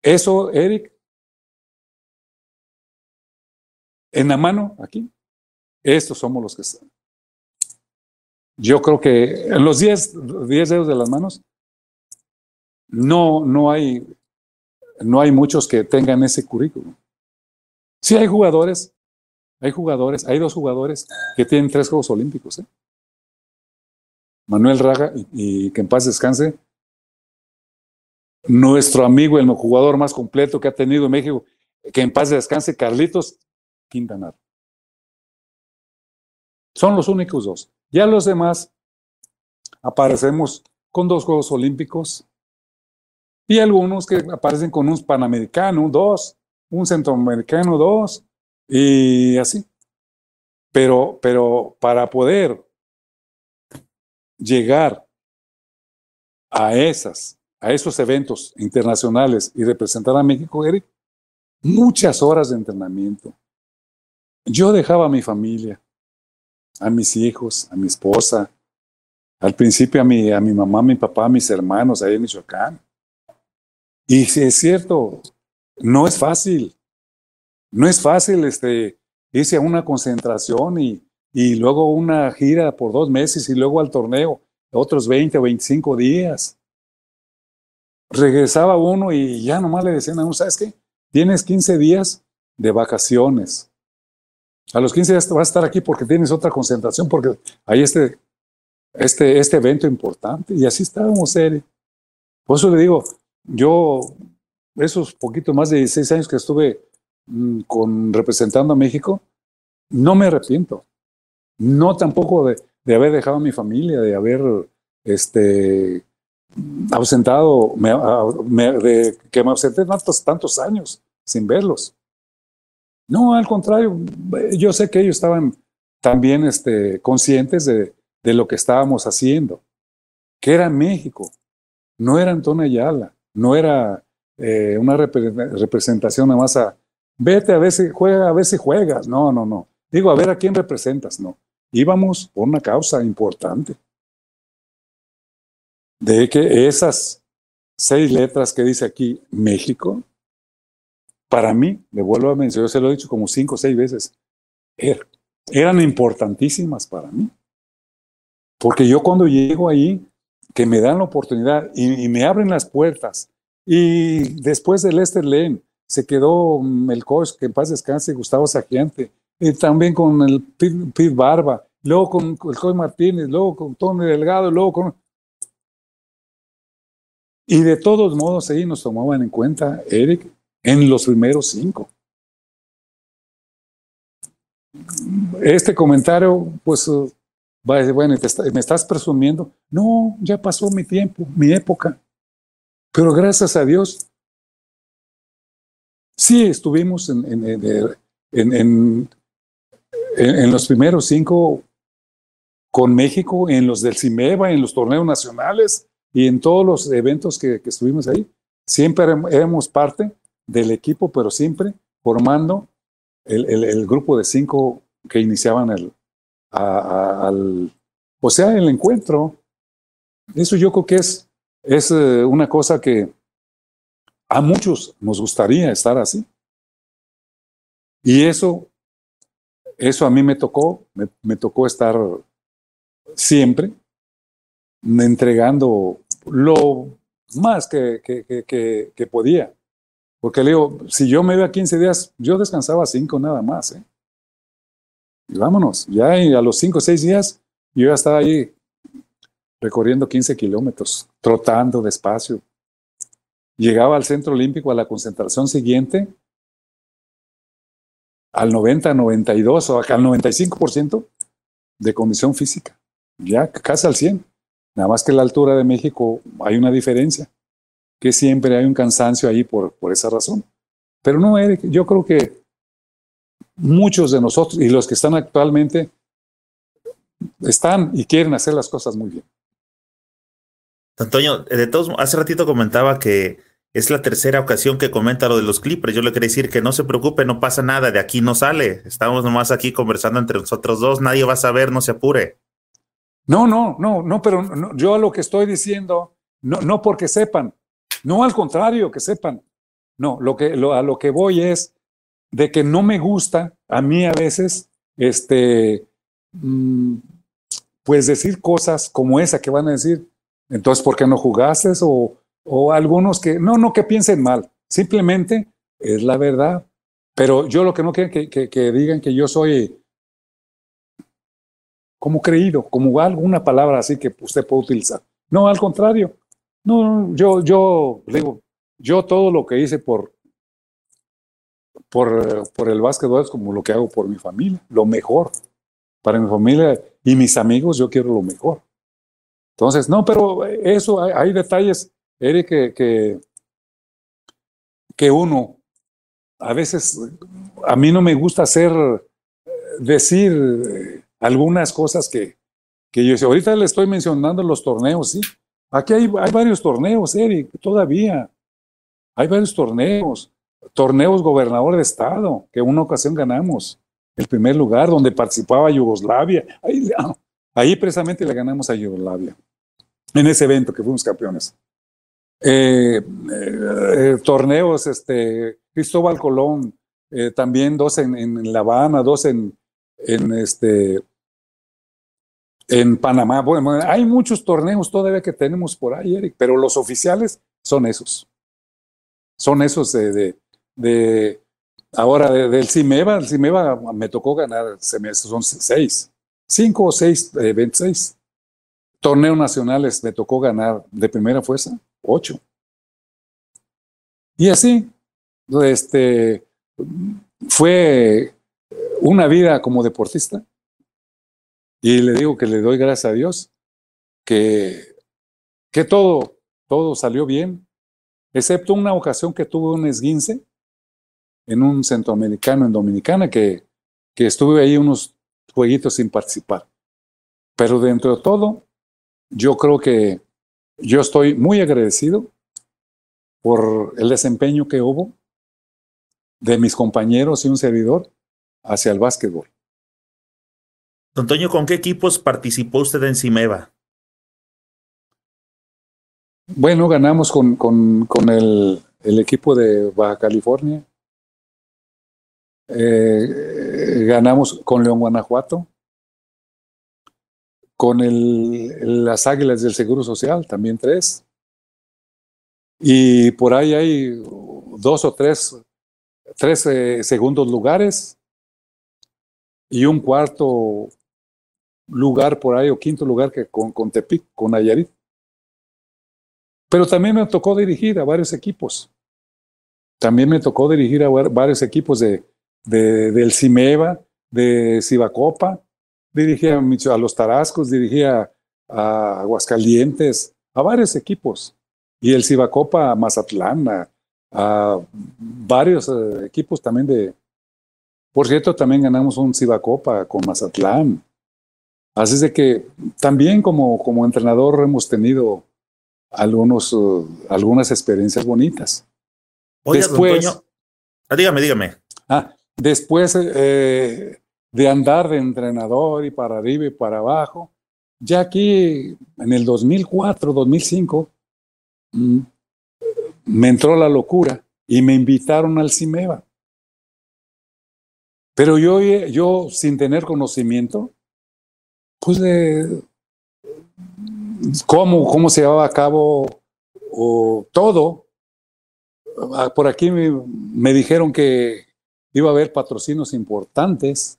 Eso, Eric, en la mano, aquí, estos somos los que están. Yo creo que en los 10 dedos de las manos no, no, hay, no hay muchos que tengan ese currículum. Sí hay jugadores, hay jugadores, hay dos jugadores que tienen tres Juegos Olímpicos. ¿eh? Manuel Raga y, que en paz descanse. Nuestro amigo, el jugador más completo que ha tenido México, que en paz descanse, Carlitos Quintanar. Son los únicos dos. Ya los demás aparecemos con dos Juegos Olímpicos y algunos que aparecen con un Panamericano, dos, un Centroamericano, dos, y así. Pero, pero para poder llegar a esas, a esos eventos internacionales y representar a México, Eric, muchas horas de entrenamiento. Yo dejaba a mi familia, a mis hijos, a mi esposa, al principio a mi, a mi mamá, a mi papá, a mis hermanos ahí en Michoacán. Y es cierto, no es fácil. No es fácil este, irse a una concentración y, y luego una gira por dos meses y luego al torneo otros 20 o 25 días. Regresaba uno y ya nomás le decían a uno, ¿sabes qué? Tienes 15 días de vacaciones. A los 15 días vas a estar aquí porque tienes otra concentración, porque hay este, este, este evento importante. Y así estábamos, Eric. Por eso le digo, yo, esos poquito más de 16 años que estuve mm, con, representando a México, no me arrepiento. No tampoco de, de haber dejado a mi familia, de haber este, ausentado, de, que me ausenté tantos, tantos años sin verlos. No, al contrario, yo sé que ellos estaban también este, conscientes de, de lo que estábamos haciendo, que era México, no era Antonio Ayala, no era eh, una representación nada más a, vete a ver si juega, a ver si juegas, no, no, no, digo, a ver a quién representas, no, íbamos por una causa importante, de que esas seis letras que dice aquí México, para mí, le vuelvo a mencionar, yo se lo he dicho como cinco o seis veces, er, eran importantísimas para mí. Porque yo cuando llego ahí, que me dan la oportunidad y, me abren las puertas, y después del Lester Lane se quedó mm, el coach, que en paz descanse, Gustavo Sagiante, y también con el Pete, Barba, luego con el coach Martínez, luego con Tony Delgado, luego con... Y de todos modos, ahí nos tomaban en cuenta, Eric, en los primeros cinco. Este comentario, pues, uh, va a decir, bueno, me estás presumiendo. No, ya pasó mi tiempo, mi época. Pero gracias a Dios, sí estuvimos en, en, en, en los primeros cinco con México, en los del CIMEVA, en los torneos nacionales y en todos los eventos que, que estuvimos ahí. Siempre éramos parte del equipo, pero siempre formando el, el, grupo de cinco que iniciaban el, o sea, el encuentro. Eso yo creo que es, es eh, una cosa que a muchos nos gustaría estar así. Y eso, eso a mí me tocó, me, tocó estar siempre entregando lo más que, que, podía. Porque le digo, si yo me iba 15 días, yo descansaba 5 nada más. ¿eh? Y vámonos, ya a los 5 o 6 días, yo ya estaba ahí recorriendo 15 kilómetros, trotando despacio. Llegaba al centro olímpico a la concentración siguiente, al 90, 92 o al 95% de condición física, ya casi al 100. Nada más que la altura de México hay una diferencia, que siempre hay un cansancio ahí por, por esa razón. Pero no, Eric, yo creo que muchos de nosotros y los que están actualmente están y quieren hacer las cosas muy bien. Antonio, de todos, hace ratito comentaba que es la tercera ocasión que comenta lo de los Clippers. Yo le quería decir que no se preocupe, no pasa nada, de aquí no sale. Estamos nomás aquí conversando entre nosotros dos, nadie va a saber, no se apure. No, no, no, no, pero yo lo que estoy diciendo, no, no porque sepan, no al contrario, que sepan. No, lo que, a lo que voy es de que no me gusta a mí a veces, este, mm, pues decir cosas como esa que van a decir, entonces, ¿por qué no jugaste? O, o algunos que, no, no que piensen mal, simplemente es la verdad. Pero yo lo que no quiero que, que, que digan que yo soy como creído, como alguna palabra así que usted puede utilizar. No, al contrario. No, yo, yo digo, yo todo lo que hice por, por, por el básquetbol es como lo que hago por mi familia, lo mejor. Para mi familia y mis amigos yo quiero lo mejor. Entonces, no, pero eso, hay, detalles, Eric, que, que, uno, a veces, a mí no me gusta hacer, decir algunas cosas que, que yo ahorita le estoy mencionando los torneos, sí. Aquí hay, varios torneos, Eric, todavía. Hay varios torneos. Torneos gobernador de estado, que una ocasión ganamos el primer lugar, donde participaba Yugoslavia. Ahí, Ahí precisamente le ganamos a Yugoslavia, en ese evento que fuimos campeones. Eh, eh, eh, torneos, este, Cristóbal Colón, también dos en, La Habana, dos en, en, este, en Panamá. Bueno, hay muchos torneos todavía que tenemos por ahí, Eric, pero los oficiales son esos. Son esos de, de, ahora del CIMEVA. El CIMEVA me tocó ganar, son seis cinco o seis, eh, 26 torneos nacionales me tocó ganar de primera fuerza, ocho. Y así, este, fue una vida como deportista. Y le digo que le doy gracias a Dios que, que todo, todo salió bien, excepto una ocasión que tuve un esguince en un centroamericano en Dominicana, que, que estuve ahí unos jueguitos sin participar. Pero dentro de todo, yo creo que yo estoy muy agradecido por el desempeño que hubo de mis compañeros y un servidor hacia el básquetbol. Don Antonio, ¿con qué equipos participó usted en Cimeva? Bueno, ganamos con, con, con el, el, equipo de Baja California, eh, ganamos con León Guanajuato, con el, las Águilas del Seguro Social, también tres. Y por ahí hay dos o tres, tres eh, segundos lugares y un cuarto lugar por ahí o quinto lugar que con, con Tepic, con Nayarit. Pero también me tocó dirigir a varios equipos. También me tocó dirigir a varios equipos de, de, del Cimeva, de Cibacopa, dirigía a, los Tarascos, dirigía a Aguascalientes, a varios equipos. Y el Cibacopa a Mazatlán, a, varios eh, equipos también de... Por cierto, también ganamos un Cibacopa con Mazatlán. Así es de que también como, como entrenador hemos tenido algunos, uh, algunas experiencias bonitas. Después, ah, dígame, dígame. Ah, Después eh, de andar de entrenador y para arriba y para abajo, ya aquí en el 2004, 2005, mm, me entró la locura y me invitaron al CIMEVA. Pero yo, yo sin tener conocimiento, pues cómo, cómo se llevaba a cabo o todo. Ah, por aquí me, me dijeron que iba a haber patrocinios importantes,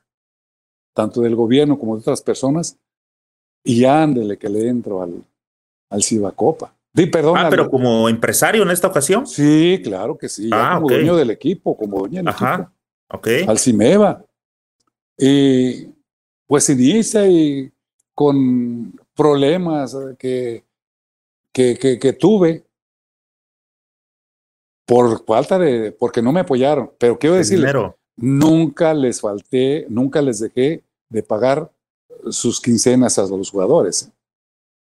tanto del gobierno como de otras personas, y ándele que le entro al, al Cibacopa. Sí, perdón. Ah, pero como empresario en esta ocasión. Sí, claro que sí. Ah, como dueño del equipo, como dueño del Ajá, Ok. Al Cimeva. Y pues inicia y con problemas que, que, que, tuve por falta de, porque no me apoyaron. Pero quiero decir, nunca les falté, nunca les dejé de pagar sus quincenas a los jugadores.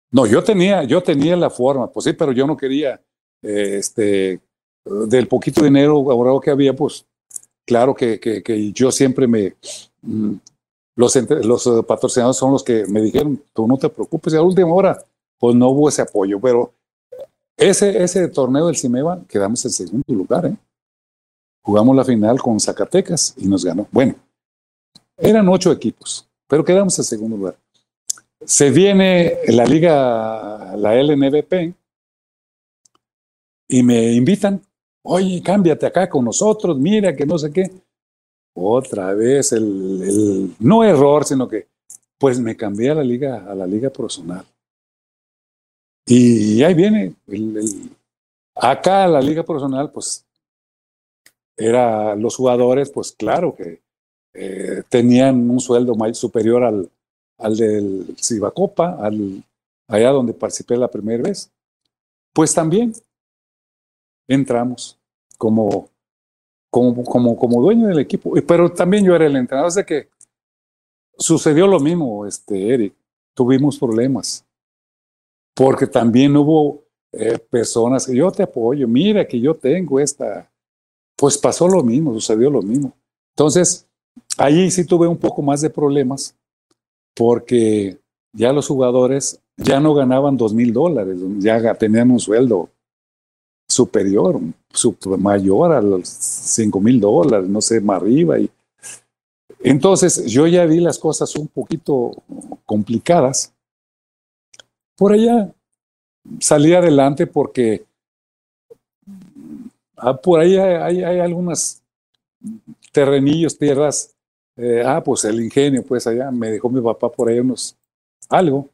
No, yo tenía, yo tenía la forma, pues sí, pero yo no quería, eh, este, del poquito dinero ahorrado que había, pues claro que, que, yo siempre me, mm, los, los eh, patrocinadores son los que me dijeron, tú no te preocupes, y a la última hora, pues no hubo ese apoyo, pero ese, torneo del Cimeva quedamos en segundo lugar, ¿eh? Jugamos la final con Zacatecas y nos ganó. Bueno, eran ocho equipos, pero quedamos en segundo lugar. Se viene la liga, la LNBP, y me invitan, oye, cámbiate acá con nosotros, mira que no sé qué. Otra vez el, no error, sino que pues me cambié a la liga, a la liga profesional. Y ahí viene, acá la liga profesional, pues era los jugadores, pues claro que eh, tenían un sueldo más superior al, al del Cibacopa, al, allá donde participé la primera vez, pues también entramos como, como, como, como dueño del equipo. Pero también yo era el entrenador, de que sucedió lo mismo, este, Eric. Tuvimos problemas. Porque también hubo eh, personas que yo te apoyo, mira que yo tengo esta. Pues pasó lo mismo, sucedió lo mismo. Entonces, ahí sí tuve un poco más de problemas porque ya los jugadores ya no ganaban dos mil dólares, ya tenían un sueldo superior, mayor a los cinco mil dólares, no sé, más arriba. Y... Entonces yo ya vi las cosas un poquito complicadas. Por allá salí adelante porque ah, por ahí hay, hay, algunas terrenillos, tierras eh, ah, pues el ingenio, pues allá me dejó mi papá por ahí unos algo.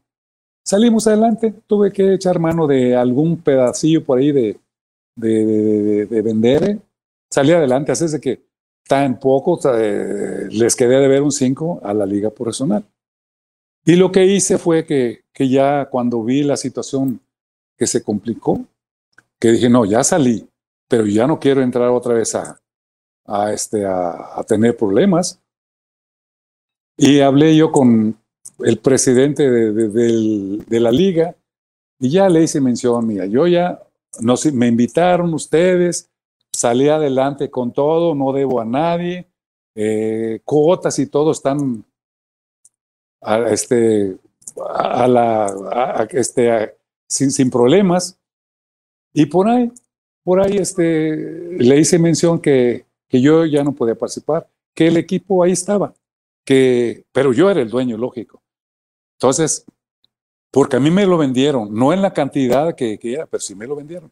Salimos adelante, tuve que echar mano de algún pedacillo por ahí de, de, de, vender. Eh. Salí adelante, así de que tan poco eh, les quedé de ver un 5 a la liga profesional. Y lo que hice fue que, que ya cuando vi la situación que se complicó, que dije, no, ya salí, pero ya no quiero entrar otra vez a, a, este, a, tener problemas. Y hablé yo con el presidente de, la liga y ya le hice mención mía. Yo ya, no, me invitaron ustedes, salí adelante con todo, no debo a nadie, eh, cuotas y todo están a, este, a la, este, sin, sin, problemas. Y por ahí, por ahí este, le hice mención que, que yo ya no podía participar, que el equipo ahí estaba que, pero yo era el dueño, lógico. Entonces, porque a mí me lo vendieron, no en la cantidad que, que era, pero sí me lo vendieron.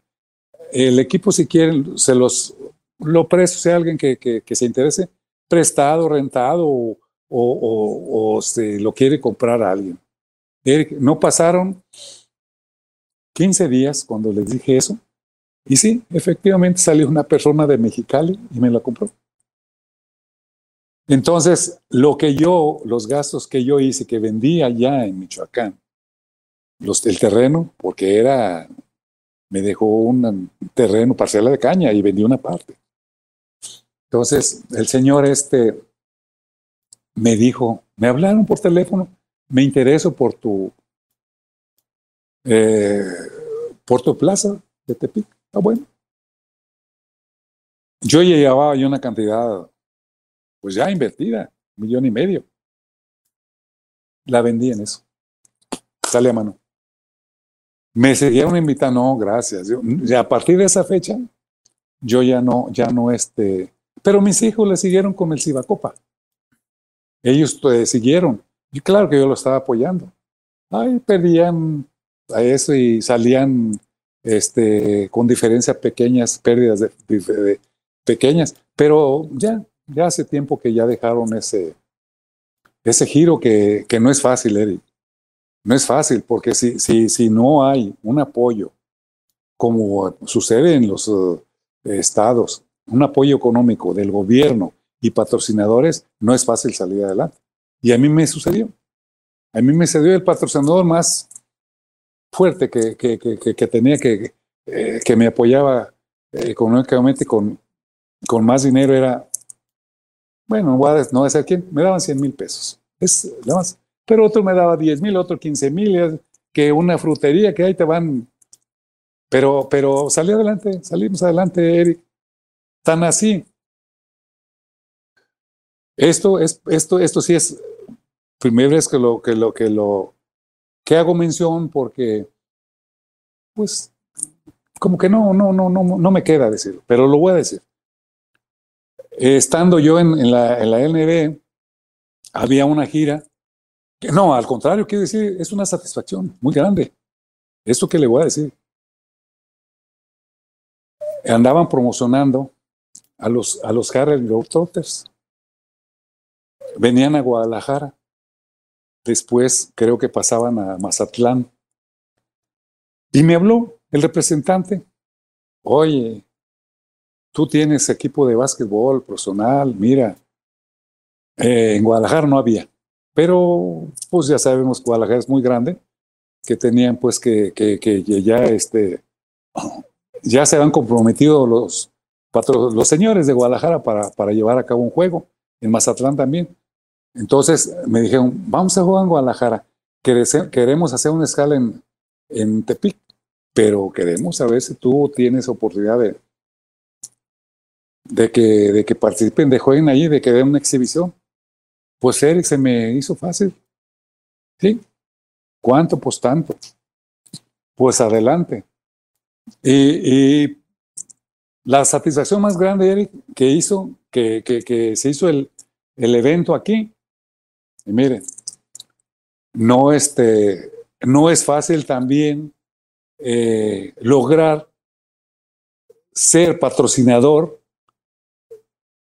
El equipo, si quieren, se los lo presto, sea alguien que, que, se interese, prestado, rentado o, o, o, se lo quiere comprar a alguien. No pasaron 15 días cuando les dije eso. Y sí, efectivamente salió una persona de Mexicali y me la compró. Entonces, lo que yo, los gastos que yo hice, que vendí allá en Michoacán, los, el terreno, porque era, me dejó un terreno, parcela de caña y vendí una parte. Entonces, el señor este me dijo, me hablaron por teléfono, me intereso por tu, eh, por tu plaza de Tepic. Ah, bueno. Yo llevaba ya una cantidad pues ya invertida, un millón y medio. La vendí en eso. Sale a mano. Me una invitando, no, gracias. ya a partir de esa fecha, yo ya no, ya no este, pero mis hijos le siguieron con el Cibacopa. Ellos pues, siguieron. Y claro que yo lo estaba apoyando. Ay, perdían a eso y salían este, con diferencia pequeñas, pérdidas de, pequeñas, pero ya, ya hace tiempo que ya dejaron ese, ese giro que, que no es fácil, Eric. No es fácil, porque si, si, si no hay un apoyo, como sucede en los uh, estados, un apoyo económico del gobierno y patrocinadores, no es fácil salir adelante. Y a mí me sucedió. A mí me sucedió el patrocinador más fuerte que, que, que, tenía, que, eh, que me apoyaba eh, económicamente con, con más dinero era, bueno, no voy a, decir quién, me daban 100 mil pesos. Es nada más. Pero otro me daba 10 mil, otro 15 mil, que una frutería que ahí te van. Pero, pero salí adelante, salimos adelante, Eric. Tan así. Esto, es, esto, esto sí es primera vez que lo, que lo, que lo, que hago mención porque, pues, como que no, no, no, no, no me queda decirlo, pero lo voy a decir. Estando yo en, la, en la LNB, había una gira. No, al contrario, quiero decir, es una satisfacción muy grande. Esto que le voy a decir. Andaban promocionando a los, a los. Venían a Guadalajara. Después creo que pasaban a Mazatlán. Y me habló el representante. Oye, tú tienes equipo de básquetbol profesional, mira. Eh, en Guadalajara no había. Pero, pues ya sabemos, Guadalajara es muy grande, que tenían pues que, que, que ya, este, ya se habían comprometido los, los señores de Guadalajara para, para llevar a cabo un juego, en Mazatlán también. Entonces me dijeron, vamos a jugar en Guadalajara. Queremos hacer una escala en, en Tepic, pero queremos saber si tú tienes oportunidad de, de, que, de que participen, de jueguen allí, de que den una exhibición. Pues Eric se me hizo fácil. ¿Sí? ¿Cuánto? Pues tanto. Pues adelante. Y, la satisfacción más grande, Eric, que hizo, que, que, se hizo el, el evento aquí, y miren, no, este, no es fácil también eh, lograr ser patrocinador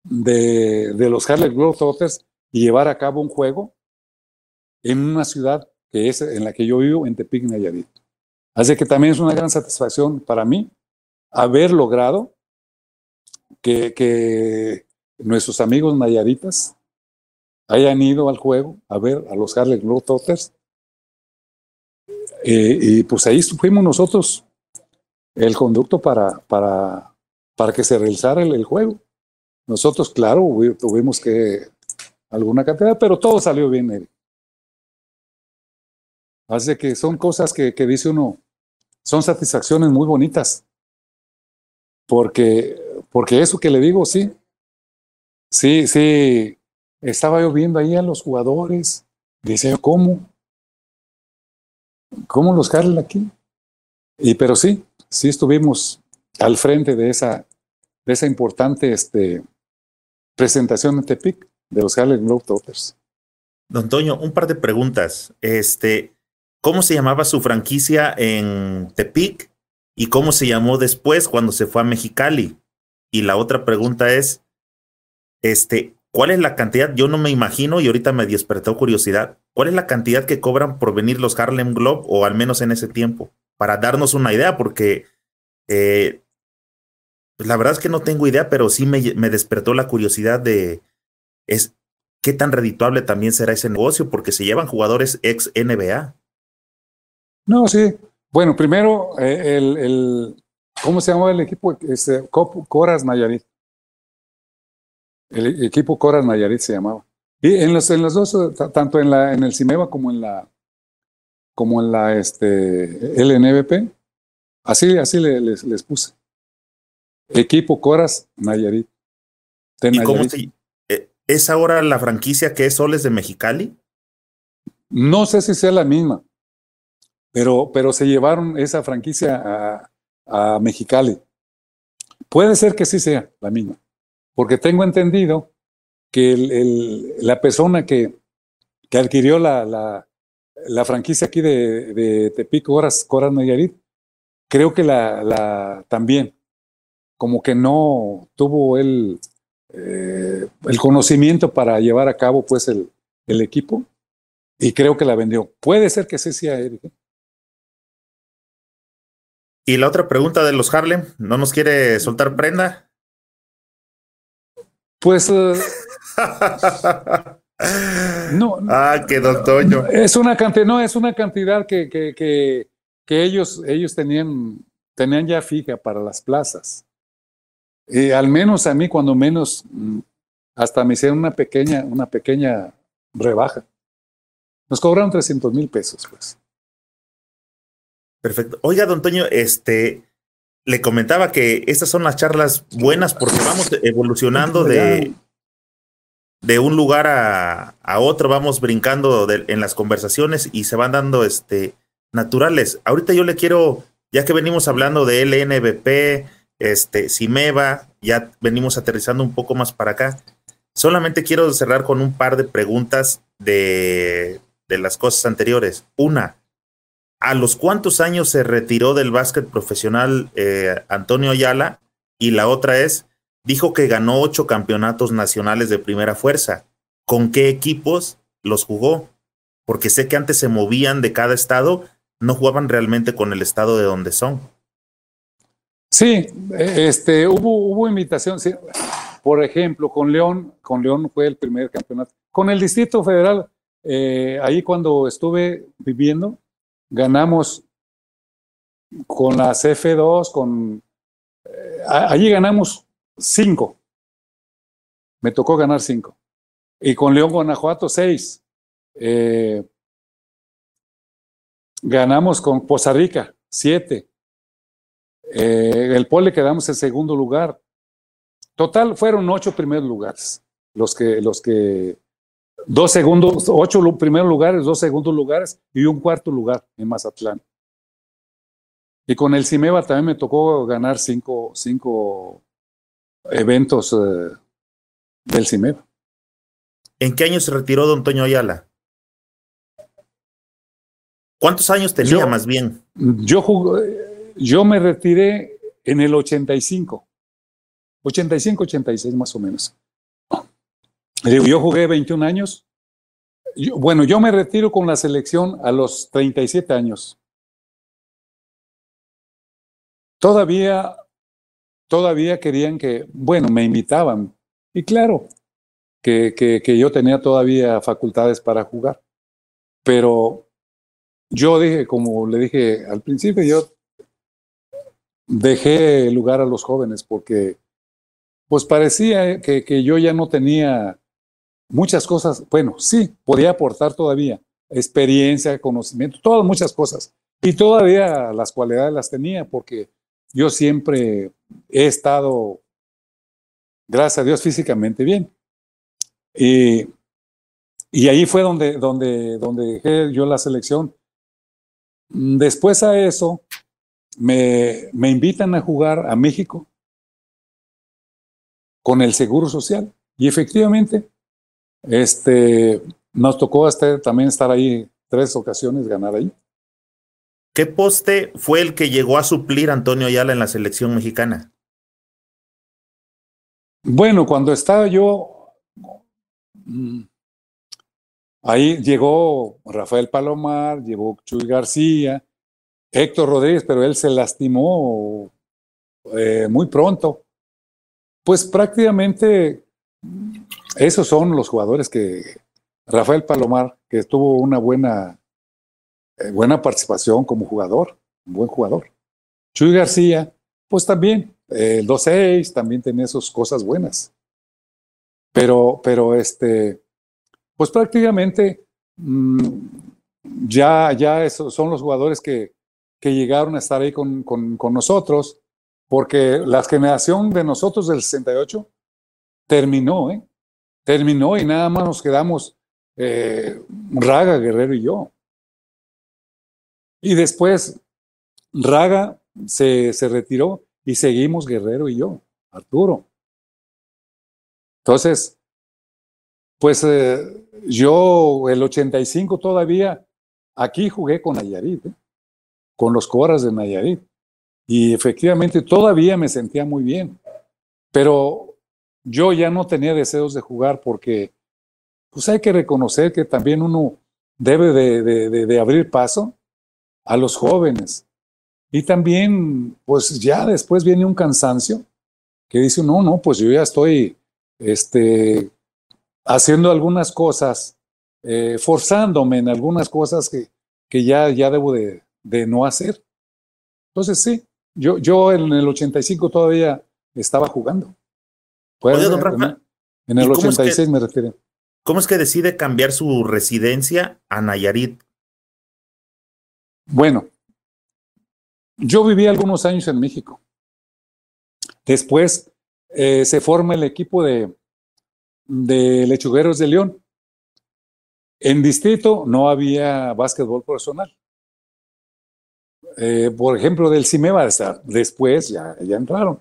de, de los Harley Globetrotters y llevar a cabo un juego en una ciudad que es en la que yo vivo, en Tepic, Nayarit. Así que también es una gran satisfacción para mí haber logrado que, que nuestros amigos nayaritas hayan ido al juego a ver a los Harley Globetrotters. Eh, y pues ahí fuimos nosotros el conducto para, para, para que se realizara el, juego. Nosotros, claro, tuvimos que alguna cantidad, pero todo salió bien. Eric. Así que son cosas que, que dice uno, son satisfacciones muy bonitas. Porque, porque eso que le digo, sí, sí, sí, estaba yo viendo ahí a los jugadores. Decía ¿cómo? ¿Cómo los Harley aquí? Y pero sí, sí estuvimos al frente de esa, de esa importante este, presentación en Tepic de los Harley Globetrotters. Don Toño, un par de preguntas. Este, ¿Cómo se llamaba su franquicia en Tepic y cómo se llamó después cuando se fue a Mexicali? Y la otra pregunta es, este, ¿Cuál es la cantidad? Yo no me imagino y ahorita me despertó curiosidad. ¿Cuál es la cantidad que cobran por venir los Harlem Globe o al menos en ese tiempo? Para darnos una idea, porque eh, la verdad es que no tengo idea, pero sí me, me despertó la curiosidad de es, qué tan redituable también será ese negocio, porque se llevan jugadores ex NBA. No, sí. Bueno, primero, eh, el, el, ¿cómo se llama el equipo? Este, Coras Nayarit. El equipo Coras Nayarit se llamaba. Y en los, en los dos, tanto en, la, en el CIMEVA como en la, como en la este, LNBP, así, así les, les puse. Equipo Coras Nayarit. ¿Y cómo se, es ahora la franquicia que es Soles de Mexicali? No sé si sea la misma, pero, pero se llevaron esa franquicia a, Mexicali. Puede ser que sí sea la misma porque tengo entendido que el, la persona que, que adquirió la, la, franquicia aquí de, de Tepic, Coras, Coras Nayarit, creo que la, la, también, como que no tuvo el, eh, el conocimiento para llevar a cabo pues el, el, equipo y creo que la vendió. Puede ser que sí sea Eric. ¿eh? Y la otra pregunta de los Harlem, ¿no nos quiere soltar prenda? Pues uh, no. Ah, doctor. Es una cantidad, no, es una cantidad que, que, que, que ellos, ellos tenían, tenían ya fija para las plazas. Y al menos a mí, cuando menos, mm, hasta me hicieron una pequeña, una pequeña rebaja. Nos cobraron 300 mil pesos, pues. Perfecto. Oiga, don Toño, este, le comentaba que estas son las charlas buenas porque vamos evolucionando de, de un lugar a, a otro, vamos brincando en las conversaciones y se van dando este, naturales. Ahorita yo le quiero, ya que venimos hablando de LNBP, este, Cimeva, ya venimos aterrizando un poco más para acá. Solamente quiero cerrar con un par de preguntas de, de las cosas anteriores. Una, ¿a los cuántos años se retiró del básquet profesional eh, Antonio Ayala? Y la otra es, dijo que ganó ocho campeonatos nacionales de primera fuerza. ¿Con qué equipos los jugó? Porque sé que antes se movían de cada estado, no jugaban realmente con el estado de donde son. Sí, este, hubo, hubo invitación. Por ejemplo, con León, con León fue el primer campeonato. Con el Distrito Federal, eh, ahí cuando estuve viviendo, ganamos con la CF2, con... Eh, allí ganamos cinco. Me tocó ganar cinco. Y con León Guanajuato, seis. Eh, ganamos con Poza Rica, siete. Eh, el Pole quedamos en segundo lugar. Total, fueron ocho primeros lugares. Los que, los que dos segundos, ocho primeros lugares, dos segundos lugares y un cuarto lugar en Mazatlán. Y con el Cimeva también me tocó ganar cinco, cinco eventos eh, del Cimeva. ¿En qué año se retiró don Toño Ayala? ¿Cuántos años tenía más bien? Yo, jugué, yo me retiré en el 85. 85, 86 más o menos. Yo jugué 21 años. bueno, yo me retiro con la selección a los 37 años. Todavía, todavía querían que, bueno, me invitaban. Y claro, que, que, que yo tenía todavía facultades para jugar. Pero yo dije, como le dije al principio, yo dejé lugar a los jóvenes porque pues parecía que, que yo ya no tenía muchas cosas, bueno, sí, podía aportar todavía experiencia, conocimiento, todas muchas cosas. Y todavía las cualidades las tenía porque yo siempre he estado, gracias a Dios, físicamente bien. Y, y ahí fue donde, donde, donde dejé yo la selección. Después a eso, me, me invitan a jugar a México con el Seguro Social. Y efectivamente, este, nos tocó hasta también estar ahí tres ocasiones, ganar ahí. ¿Qué poste fue el que llegó a suplir a Antonio Ayala en la selección mexicana? Bueno, cuando estaba yo, mm, ahí llegó Rafael Palomar, llegó Chuy García, Héctor Rodríguez, pero él se lastimó eh, muy pronto. Pues prácticamente esos son los jugadores que Rafael Palomar, que tuvo una buena, eh, buena participación como jugador, un buen jugador. Chuy García, pues también, el 2-6 también tenía sus cosas buenas. Pero, pero este, pues prácticamente mmm, ya, ya esos son los jugadores que, que llegaron a estar ahí con, con, nosotros, porque la generación de nosotros del 68 terminó, ¿eh? terminó y nada más nos quedamos eh, Raga, Guerrero y yo. Y después Raga se, se retiró y seguimos Guerrero y yo, Arturo. Entonces, pues eh, yo el 85 todavía aquí jugué con Nayarit, ¿eh? Con los Coras de Nayarit. Y efectivamente todavía me sentía muy bien. Pero yo ya no tenía deseos de jugar porque pues hay que reconocer que también uno debe de, de abrir paso a los jóvenes. Y también, pues ya después viene un cansancio que dice, no, no, pues yo ya estoy este, haciendo algunas cosas, eh, forzándome en algunas cosas que, que ya, ya debo de, de, no hacer. Entonces sí, yo, yo en el 85 todavía estaba jugando. en, el 86 me refiero. ¿Cómo es que decide cambiar su residencia a Nayarit? Bueno, yo viví algunos años en México. Después eh, se forma el equipo de, de Lechugueros de León. En distrito no había básquetbol profesional. Eh, por ejemplo, del CIMEVA, después ya, ya entraron.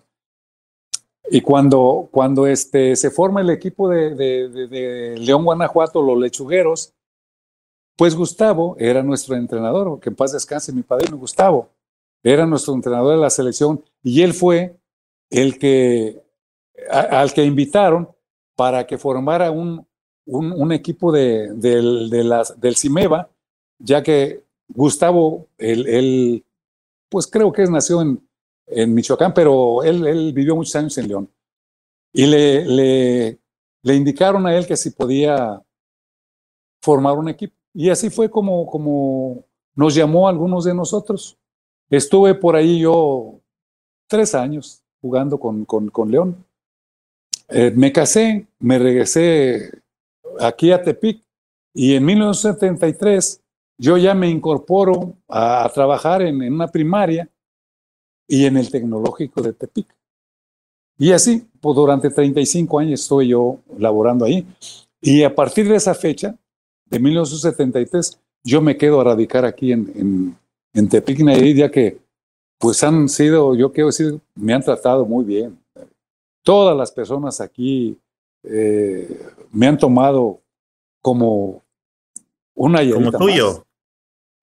Y cuando, cuando este, se forma el equipo de, León, Guanajuato, los lechugueros, pues Gustavo era nuestro entrenador, que en paz descanse mi padrino Gustavo, era nuestro entrenador de la selección y él fue el que, al que invitaron para que formara un, un, equipo de, del, de las, del CIMEVA, ya que Gustavo, él, pues creo que nació en, Michoacán, pero él, él, vivió muchos años en León. Y le, le, le, indicaron a él que si podía formar un equipo. Y así fue como, como nos llamó a algunos de nosotros. Estuve por ahí yo tres años jugando con, con, con León. Eh, me casé, me regresé aquí a Tepic y en 1973 yo ya me incorporo a, trabajar en, una primaria y en el tecnológico de Tepic. Y así, pues durante 35 años estoy yo laborando ahí. Y a partir de esa fecha, de 1973, yo me quedo a radicar aquí en, en, en Tepic, Nayarit, ya que pues han sido, yo quiero decir, me han tratado muy bien. Todas las personas aquí eh, me han tomado como una Como tuyo.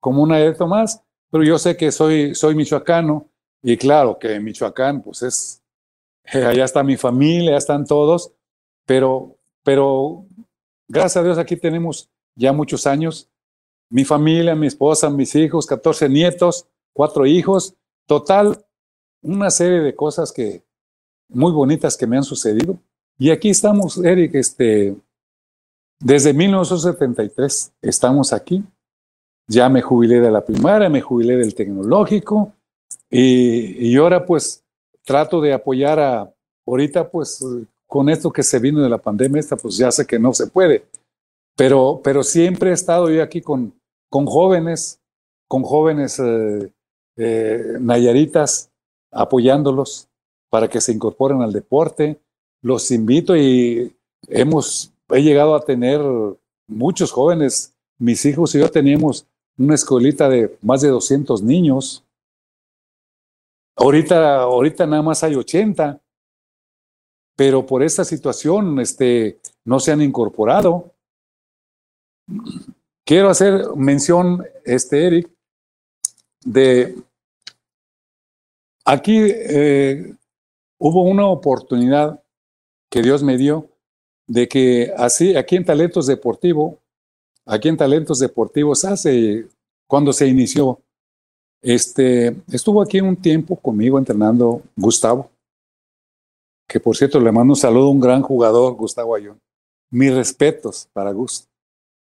Como una ayudita más, pero yo sé que soy, soy michoacano y claro que Michoacán, pues es, allá está mi familia, están todos, pero, pero gracias a Dios aquí tenemos ya muchos años. Mi familia, mi esposa, mis hijos, 14 nietos, cuatro hijos, total, una serie de cosas que, muy bonitas que me han sucedido. Y aquí estamos, Eric, este, desde 1973 estamos aquí. Ya me jubilé de la primaria, me jubilé del tecnológico y, y ahora pues trato de apoyar a, ahorita pues con esto que se vino de la pandemia, esta pues ya sé que no se puede, pero, pero siempre he estado yo aquí con, con jóvenes, con jóvenes eh, eh, nayaritas, apoyándolos para que se incorporen al deporte. Los invito y hemos, he llegado a tener muchos jóvenes. Mis hijos y yo teníamos una escuelita de más de 200 niños. Ahorita, ahorita nada más hay 80, pero por esta situación este, no se han incorporado. Quiero hacer mención, este, Eric, de aquí eh, hubo una oportunidad que Dios me dio de que así, aquí en Talentos Deportivo, aquí en Talentos Deportivos hace, cuando se inició, este, estuvo aquí un tiempo conmigo entrenando Gustavo, que por cierto le mando un saludo a un gran jugador, Gustavo Ayón. Mis respetos para Gus.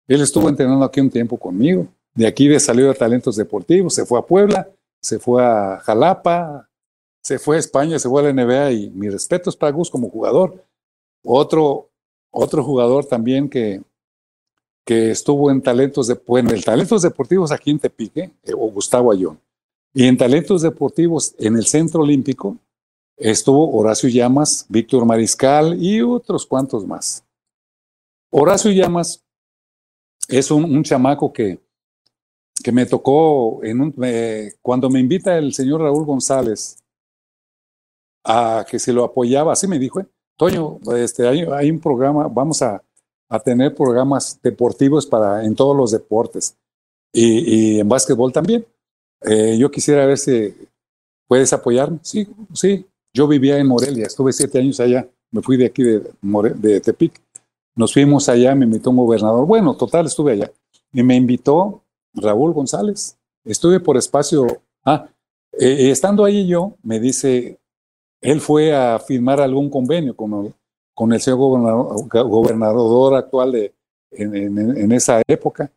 Él estuvo entrenando aquí un tiempo conmigo. De aquí de salió a Talentos Deportivos, se fue a Puebla, se fue a Jalapa, se fue a España, se fue a la NBA y mis respetos para Gus como jugador. Otro, otro jugador también que, que estuvo en talentos, de, bueno, en talentos deportivos aquí en Tepique, eh, o Gustavo Ayón. Y en talentos deportivos en el Centro Olímpico estuvo Horacio Llamas, Víctor Mariscal y otros cuantos más. Horacio Llamas es un, chamaco que, que me tocó un, cuando me invita el señor Raúl González a que se lo apoyaba, así me dijo, ¿eh? Toño, este, hay, un programa, vamos a, a, tener programas deportivos para, en todos los deportes. y, en básquetbol también. Eh, yo quisiera ver si puedes apoyarme. Sí, sí. Yo vivía en Morelia, estuve siete años allá. Me fui de aquí de, de Tepic. Nos fuimos allá, me invitó un gobernador. Bueno, total, estuve allá. Y me invitó Raúl González. Estuve por espacio. Ah, eh, estando ahí yo, me dice, él fue a firmar algún convenio con con el señor gobernador, actual de, en, esa época.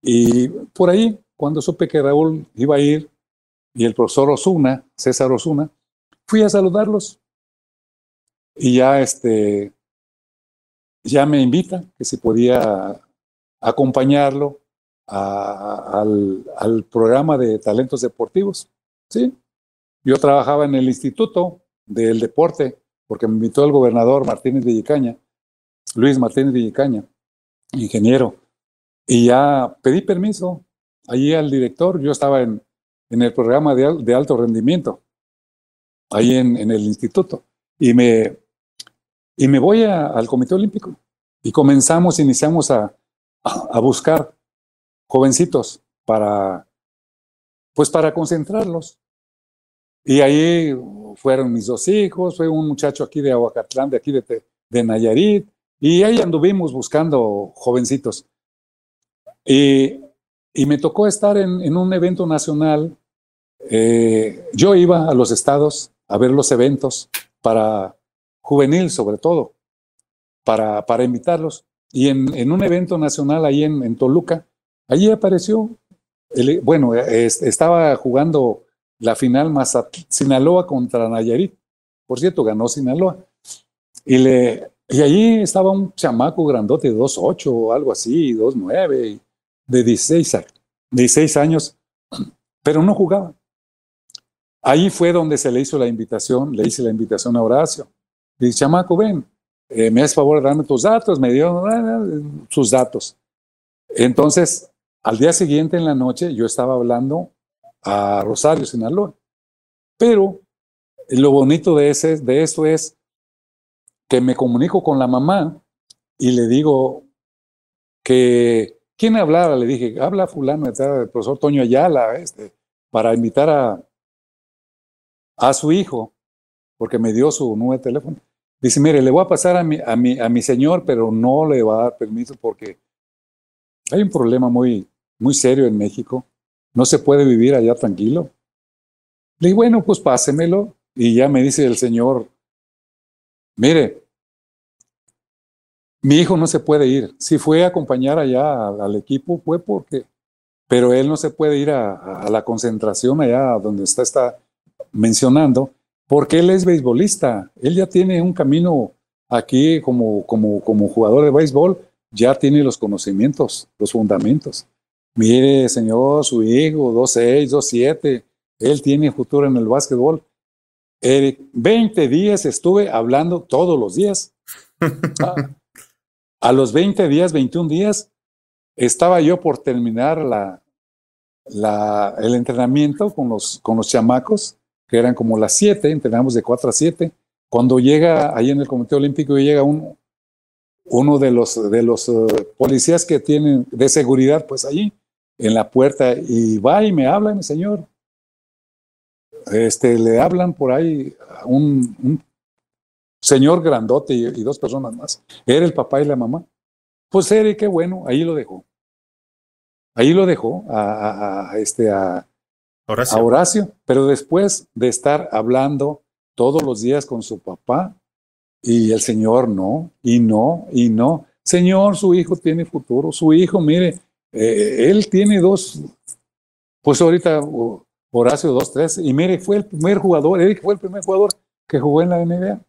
Y por ahí, cuando supe que Raúl iba a ir y el profesor Osuna, César Osuna, fui a saludarlos. Y ya este, ya me invita que si podía acompañarlo al, al, programa de talentos deportivos. ¿sí? Yo trabajaba en el Instituto del Deporte, porque me invitó el gobernador Martínez de Yicaña, Luis Martínez de Yicaña, ingeniero, y ya pedí permiso allí al director, yo estaba en, en el programa de, de, alto rendimiento, ahí en, en, el instituto, y me, y me voy al Comité Olímpico, y comenzamos, iniciamos a, a buscar jovencitos para, pues para concentrarlos. Y ahí fueron mis dos hijos, fue un muchacho aquí de Aguacatlán, de aquí de, de Nayarit, y ahí anduvimos buscando jovencitos. Y, y me tocó estar en, en un evento nacional. Eh, yo iba a los estados a ver los eventos para juvenil, sobre todo, para, para invitarlos. Y en, en un evento nacional ahí en, en Toluca, allí apareció, bueno, estaba jugando la final más Sinaloa contra Nayarit. Por cierto, ganó Sinaloa. Y, le, y allí estaba un chamaco grandote de 2'8 o algo así, 2'9, de 16, 16 años, pero no jugaba. Ahí fue donde se le hizo la invitación, le hice la invitación a Horacio. Dice, chamaco, ven, eh, me haces favor de darme tus datos, me dio sus datos. Entonces, al día siguiente en la noche, yo estaba hablando a Rosario, Sinaloa. Pero lo bonito de, ese, de eso es que me comunico con la mamá y le digo que, ¿quién hablaba? Le dije, habla fulano, el profesor Toño Ayala, este, para invitar a, a su hijo, porque me dio su número de teléfono. Dice, mire, le voy a pasar a mi, a mi, a mi señor, pero no le va a dar permiso porque hay un problema muy, muy serio en México no se puede vivir allá tranquilo. Le dije, bueno, pues pásemelo. Y ya me dice el Señor, mire, mi hijo no se puede ir. Si fue a acompañar allá al, equipo, fue porque, pero él no se puede ir a, la concentración allá donde está, está mencionando, porque él es beisbolista. Él ya tiene un camino aquí como, como, como jugador de béisbol, ya tiene los conocimientos, los fundamentos. Mire, señor, su hijo, 2'6, 2'7, él tiene futuro en el básquetbol. Eric, 20 días estuve hablando todos los días. Ah, a los 20 días, 21 días, estaba yo por terminar la, la, el entrenamiento con los, con los chamacos, que eran como las 7, entrenamos de 4 a 7. Cuando llega ahí en el Comité Olímpico, llega un, uno de los, de los uh, policías que tienen de seguridad, pues allí, en la puerta y va y me habla mi señor. Este, le hablan por ahí un, un señor grandote y, dos personas más. Era el papá y la mamá. Pues Eric, qué bueno, ahí lo dejó. Ahí lo dejó a, a, este, a, Horacio. a Horacio. Pero después de estar hablando todos los días con su papá, y el Señor no, y no, y no. Señor, su hijo tiene futuro, su hijo, mire, eh, él tiene dos, pues ahorita Horacio dos, tres, y mire, fue el primer jugador, Eric fue el primer jugador que jugó en la NBA.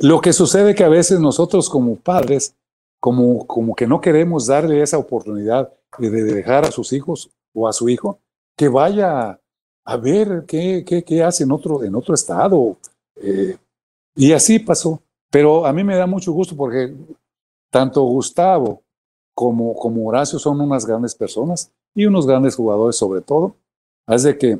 Lo que sucede que a veces nosotros como padres, como, como que no queremos darle esa oportunidad de, dejar a sus hijos o a su hijo que vaya a ver qué, qué, qué hace en otro, en otro estado. Eh, y así pasó. Pero a mí me da mucho gusto porque tanto Gustavo como, como Horacio son unas grandes personas y unos grandes jugadores sobre todo. Así que,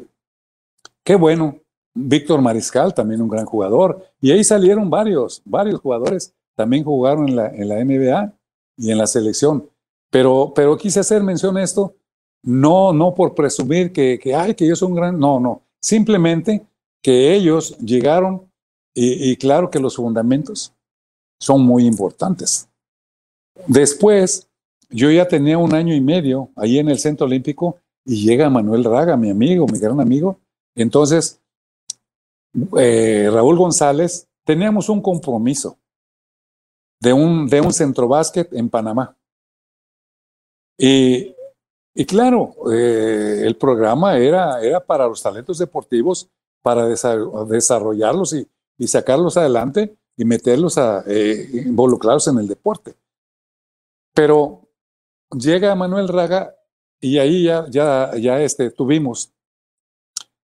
qué bueno. Víctor Mariscal, también un gran jugador. Y ahí salieron varios, varios jugadores. También jugaron en la, en la NBA y en la selección. Pero, pero quise hacer mención a esto no, no por presumir que, que, ay, que yo soy gran, no, no, simplemente que ellos llegaron y, y claro que los fundamentos son muy importantes. Después, yo ya tenía un año y medio ahí en el Centro Olímpico y llega Manuel Raga, mi amigo, mi gran amigo. Entonces, eh, Raúl González, teníamos un compromiso de un, de un centro básquet en Panamá. Y, y claro, eh, el programa era, era para los talentos deportivos, para desarrollarlos y, y sacarlos adelante y meterlos a eh, involucrarlos en el deporte. Pero llega Manuel Raga y ahí ya, ya, ya este, tuvimos,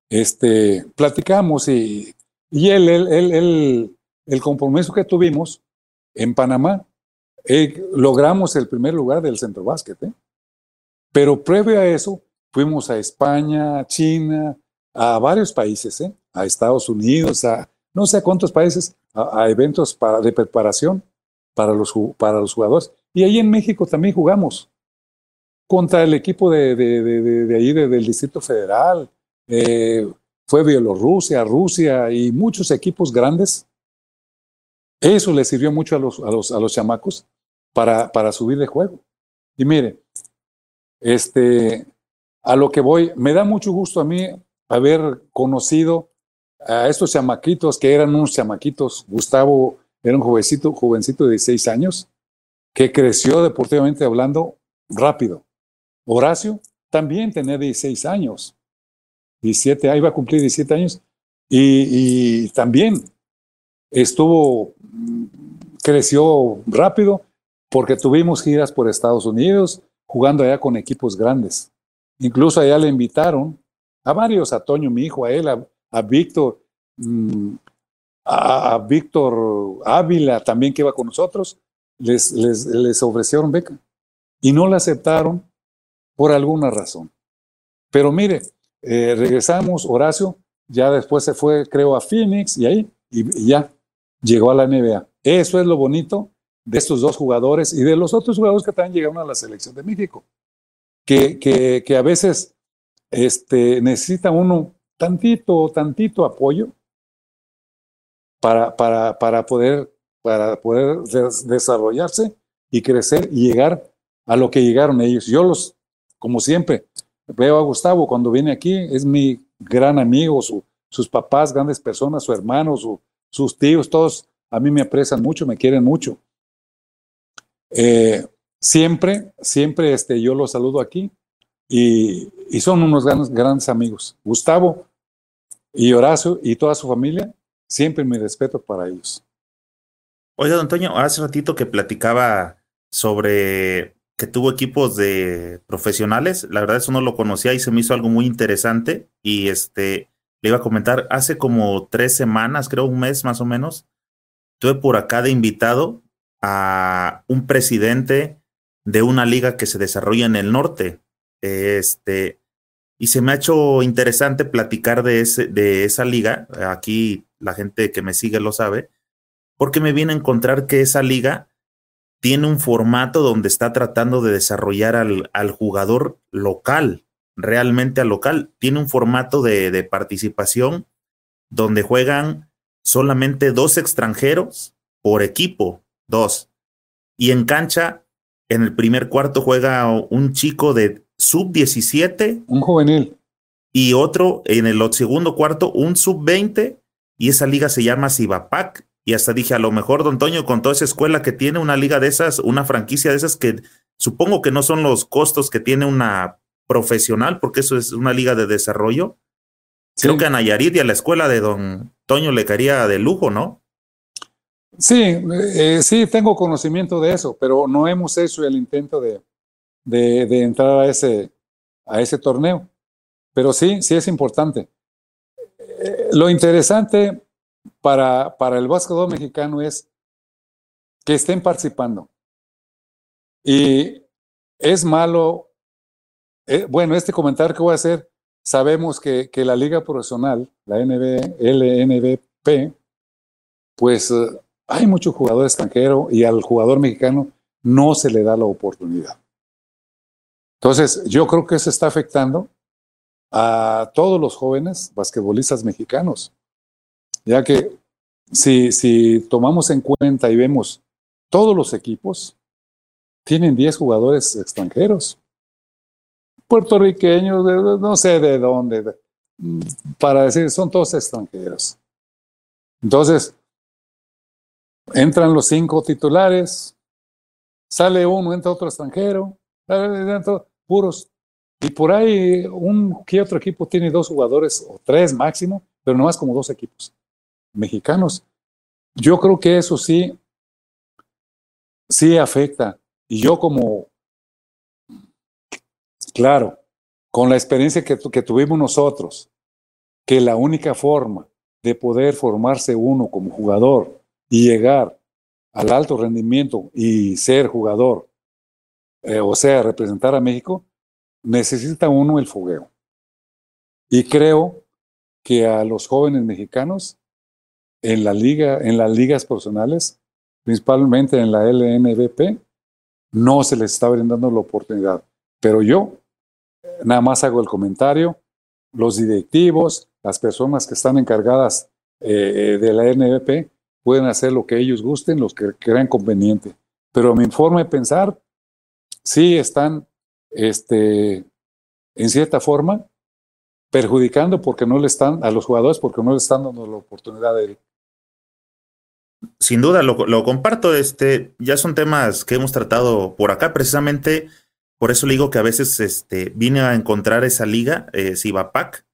este, platicamos y, y él, él, él, el compromiso que tuvimos en Panamá, eh, logramos el primer lugar del centro básquet. ¿eh? Pero previo a eso, fuimos a España, China, a varios países, ¿eh? a Estados Unidos, a no sé cuántos países, a, eventos para, de preparación para los, para los jugadores. Y ahí en México también jugamos contra el equipo de, de, de, de ahí, del Distrito Federal. Eh, fue Bielorrusia, Rusia y muchos equipos grandes. Eso le sirvió mucho a los, a los, a los chamacos para, para subir de juego. Y mire, este, a lo que voy, me da mucho gusto a mí haber conocido a estos chamaquitos que eran unos chamaquitos. Gustavo era un jovencito, jovencito de 16 años que creció deportivamente hablando rápido. Horacio también tenía 16 años, 17, ahí va a cumplir 17 años, y, también estuvo, creció rápido porque tuvimos giras por Estados Unidos, jugando allá con equipos grandes. Incluso allá le invitaron a varios, a Toño, mi hijo, a él, a, a Víctor, mmm, a, a, Víctor Ávila también que iba con nosotros, les, les, les ofrecieron beca y no la aceptaron por alguna razón. Pero mire, eh, regresamos, Horacio, ya después se fue, creo, a Phoenix y ahí, y, ya llegó a la NBA. Eso es lo bonito de estos dos jugadores y de los otros jugadores que también llegaron a la selección de México, que, que, a veces este, necesita uno tantito, tantito apoyo para, para, para poder, para poder des desarrollarse y crecer y llegar a lo que llegaron ellos. Yo los, como siempre, veo a Gustavo cuando viene aquí, es mi gran amigo, su, sus papás, grandes personas, su hermano, su, sus tíos, todos a mí me aprecian mucho, me quieren mucho. Eh, siempre, siempre este, yo los saludo aquí y, y son unos grandes, grandes amigos. Gustavo y Horacio y toda su familia, siempre mi respeto para ellos. Oiga, don Antonio, hace ratito que platicaba sobre que tuvo equipos de profesionales, la verdad eso no lo conocía y se me hizo algo muy interesante y este le iba a comentar, hace como tres semanas, creo un mes más o menos, tuve por acá de invitado a un presidente de una liga que se desarrolla en el norte. Este, y se me ha hecho interesante platicar de, ese, de esa liga. Aquí la gente que me sigue lo sabe, porque me viene a encontrar que esa liga tiene un formato donde está tratando de desarrollar al, al jugador local, realmente al local. Tiene un formato de, de participación donde juegan solamente dos extranjeros por equipo dos. Y en cancha, en el primer cuarto juega un chico de sub 17. Un juvenil. Y otro en el segundo cuarto, un sub 20. Y esa liga se llama Cibapac. Y hasta dije, a lo mejor, don Toño, con toda esa escuela que tiene, una liga de esas, una franquicia de esas que supongo que no son los costos que tiene una profesional, porque eso es una liga de desarrollo. Sí. Creo que a Nayarit y a la escuela de don Toño le caería de lujo, ¿no? Sí, eh, sí, tengo conocimiento de eso, pero no hemos hecho el intento de, de, de, entrar a ese, a ese torneo. Pero sí, sí es importante. Eh, lo interesante para, para el básquetbol mexicano es que estén participando. Y es malo, eh, bueno, este comentario que voy a hacer, sabemos que, que la liga profesional, la NB, pues hay mucho jugador extranjero y al jugador mexicano no se le da la oportunidad. Entonces, yo creo que eso está afectando a todos los jóvenes basquetbolistas mexicanos, ya que si, si tomamos en cuenta y vemos todos los equipos, tienen 10 jugadores extranjeros, puertorriqueños, no sé de dónde, para decir, son todos extranjeros. Entonces, entran los cinco titulares, sale uno, entra otro extranjero, puros. Y por ahí un que otro equipo tiene dos jugadores o tres máximo, pero no más como dos equipos mexicanos. Yo creo que eso sí, sí afecta. Y yo como, claro, con la experiencia que, que tuvimos nosotros, que la única forma de poder formarse uno como jugador y llegar al alto rendimiento y ser jugador, eh, o sea, representar a México, necesita uno el fogueo. Y creo que a los jóvenes mexicanos en la liga, en las ligas profesionales, principalmente en la LNBP, no se les está brindando la oportunidad. Pero yo nada más hago el comentario, los directivos, las personas que están encargadas eh, de la NBP pueden hacer lo que ellos gusten, los que crean conveniente. Pero mi forma de pensar, sí están, este, en cierta forma, perjudicando porque no le están, a los jugadores porque no le están dando la oportunidad de Sin duda, lo, comparto. Este, ya son temas que hemos tratado por acá, precisamente por eso le digo que a veces este, vine a encontrar esa liga, eh, Sivapac,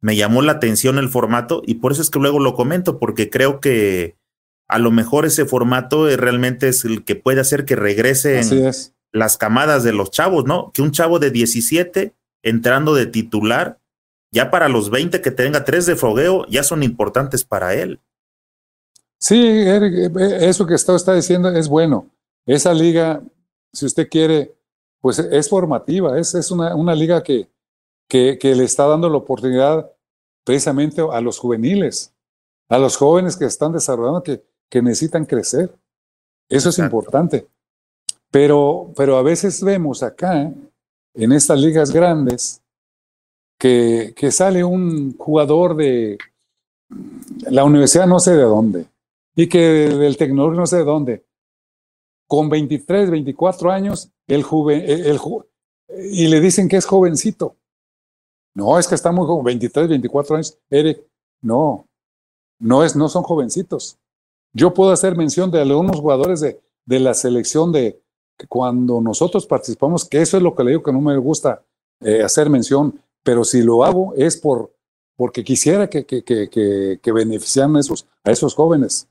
me llamó la atención el formato y por eso es que luego lo comento, porque creo que a lo mejor ese formato realmente es el que puede hacer que regresen las camadas de los chavos, ¿no? Que un chavo de 17 entrando de titular, ya para los 20 que tenga tres de fogueo, ya son importantes para él. Sí, Eric, eh, eso que usted está diciendo es bueno. Esa liga, si usted quiere, pues es formativa, es, es una, una liga que, que, le está dando la oportunidad precisamente a los juveniles, a los jóvenes que están desarrollando, que, que necesitan crecer. Eso es importante. Pero, pero a veces vemos acá, en estas ligas grandes, que, que sale un jugador de la universidad no sé de dónde, y que del tecnológico no sé de dónde, con 23, 24 años, el joven, el, y le dicen que es jovencito. No, es que está muy joven, 23, 24 años. Eric, no, no, es, no son jovencitos. Yo puedo hacer mención de algunos jugadores de, de la selección de cuando nosotros participamos, que eso es lo que le digo que no me gusta eh, hacer mención, pero si lo hago es por, porque quisiera que, que, que, que, beneficiaran a esos, a esos jóvenes.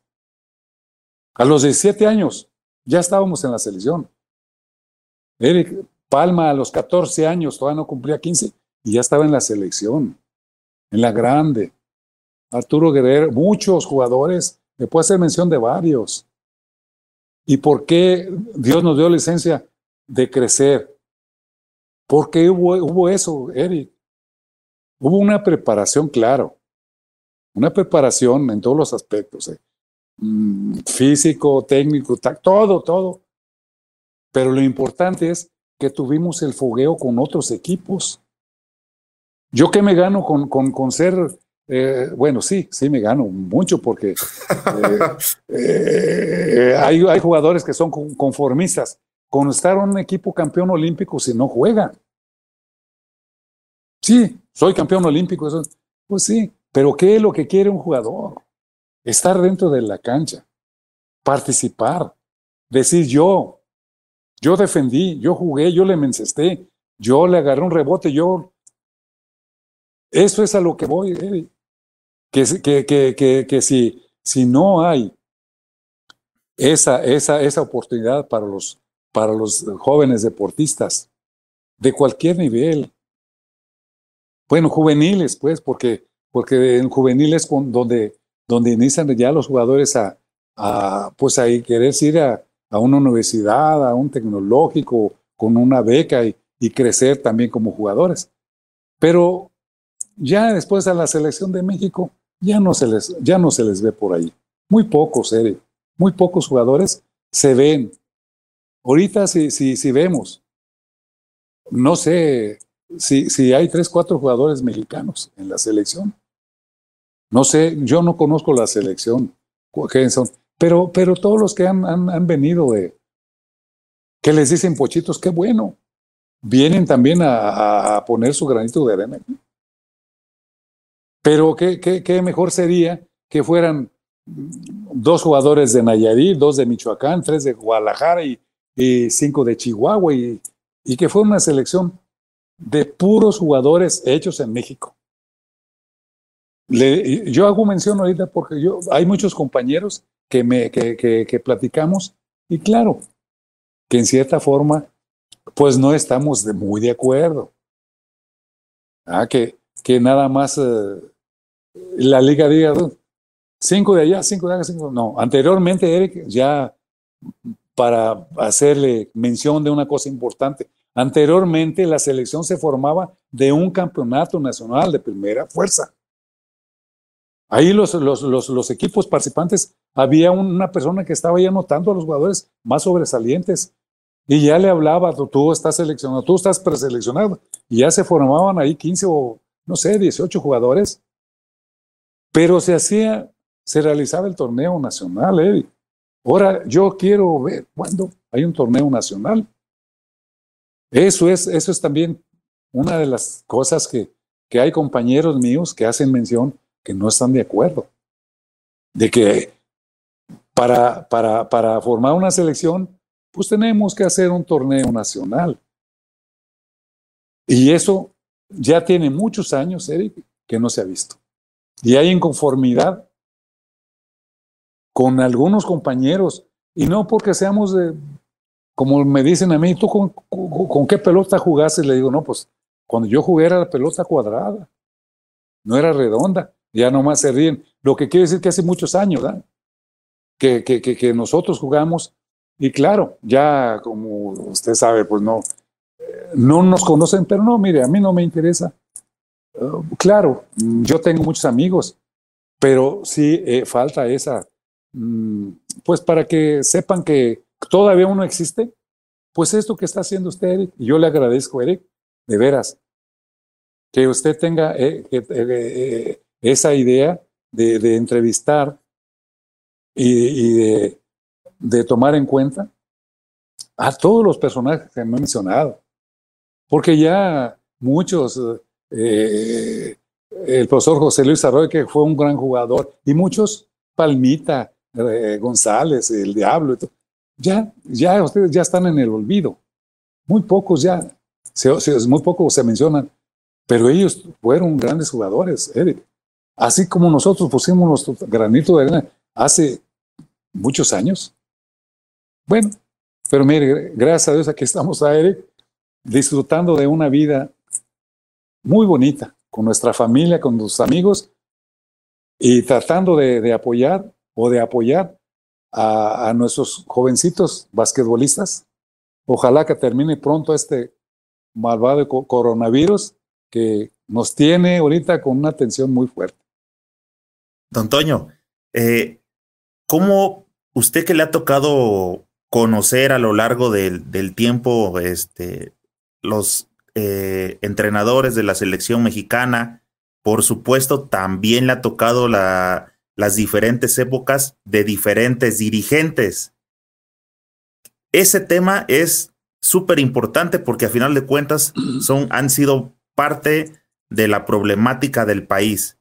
A los 17 años ya estábamos en la selección. Eric Palma a los 14 años, todavía no cumplía 15, y ya estaba en la selección, en la grande. Arturo Guerrero, muchos jugadores, me puedo hacer mención de varios. ¿Y por qué Dios nos dio licencia de crecer? ¿Por qué hubo, hubo eso, Eric? Hubo una preparación, claro, una preparación en todos los aspectos, eh. Mm, físico, técnico, todo, todo. Pero lo importante es que tuvimos el fogueo con otros equipos. ¿Yo qué me gano con, con, con ser, eh, bueno, sí, sí me gano mucho porque eh, eh, hay, hay, jugadores que son conformistas. Con estar un equipo campeón olímpico si no juega. Sí, soy campeón olímpico, eso, pues sí, pero ¿qué es lo que quiere un jugador? Estar dentro de la cancha, participar, decir yo, yo defendí, yo jugué, yo le mencesté, yo le agarré un rebote, yo eso es a lo que voy. Que, que, que, que, que si, si no hay esa, esa, esa oportunidad para los, para los jóvenes deportistas de cualquier nivel, bueno, juveniles, pues, porque, porque en juveniles con, donde, donde inician ya los jugadores a, a pues a querer ir a, a, una universidad, a un tecnológico, con una beca y, y crecer también como jugadores. Pero ya después a la selección de México ya no se les, ya no se les ve por ahí. Muy pocos, Eric, muy pocos jugadores se ven. Ahorita si, si, si vemos no sé si, si hay tres, cuatro jugadores mexicanos en la selección. No sé, yo no conozco la selección, pero, pero todos los que han, han, venido de, que les dicen pochitos, qué bueno, vienen también a, poner su granito de arena. Pero qué, qué, qué mejor sería que fueran dos jugadores de Nayarit, dos de Michoacán, tres de Guadalajara y, cinco de Chihuahua, y, que fue una selección de puros jugadores hechos en México. Le, yo hago mención ahorita porque yo, hay muchos compañeros que, me, que, platicamos y claro, que en cierta forma, pues no estamos muy de acuerdo. Ah, que, que nada más eh, la liga diga, cinco de allá, cinco de allá, cinco. No, anteriormente, Eric, ya para hacerle mención de una cosa importante, anteriormente la selección se formaba de un campeonato nacional de primera fuerza. Ahí los, los, los, equipos participantes, había una persona que estaba ahí anotando a los jugadores más sobresalientes y ya le hablaba, tú, estás seleccionado, tú estás preseleccionado, y ya se formaban ahí 15 o, no sé, 18 jugadores pero se hacía, se realizaba el torneo nacional. Ahora yo quiero ver cuándo hay un torneo nacional. Eso es, eso es también una de las cosas que, que hay compañeros míos que hacen mención que no están de acuerdo. De que para, para, para formar una selección, pues tenemos que hacer un torneo nacional. Y eso ya tiene muchos años, Eric, que no se ha visto. Y hay inconformidad con algunos compañeros. Y no porque seamos como me dicen a mí, ¿tú con, qué pelota jugaste? Le digo, no, pues cuando yo jugué era la pelota cuadrada, no era redonda. Ya nomás se ríen. Lo que quiere decir que hace muchos años, ¿verdad? Que, que, que, nosotros jugamos. Y claro, ya como usted sabe, pues no, no nos conocen, pero no, mire, a mí no me interesa claro, yo tengo muchos amigos, pero sí eh, falta esa, mm, pues para que sepan que todavía uno existe, pues esto que está haciendo usted, Eric, y yo le agradezco, Eric, de veras, que usted tenga eh, eh, esa idea de, entrevistar y, de, tomar en cuenta a todos los personajes que me he mencionado, porque ya muchos eh, el profesor José Luis Arroyo, que fue un gran jugador, y muchos, Palmita, eh, González, el Diablo, ya, ya ustedes ya están en el olvido. Muy pocos ya, se, muy pocos se mencionan, pero ellos fueron grandes jugadores, Eric. Así como nosotros pusimos nuestro granito de arena hace muchos años. Bueno, pero mire, gracias a Dios aquí estamos a Eric, disfrutando de una vida muy bonita con nuestra familia, con nuestros amigos y tratando de, apoyar o de apoyar a, nuestros jovencitos basquetbolistas. Ojalá que termine pronto este malvado coronavirus que nos tiene ahorita con una tensión muy fuerte. Don Toño, eh, ¿cómo usted que le ha tocado conocer a lo largo del, del tiempo este, los eh, entrenadores de la selección mexicana. Por supuesto, también le ha tocado la, las diferentes épocas de diferentes dirigentes. Ese tema es súper importante porque a final de cuentas son, han sido parte de la problemática del país.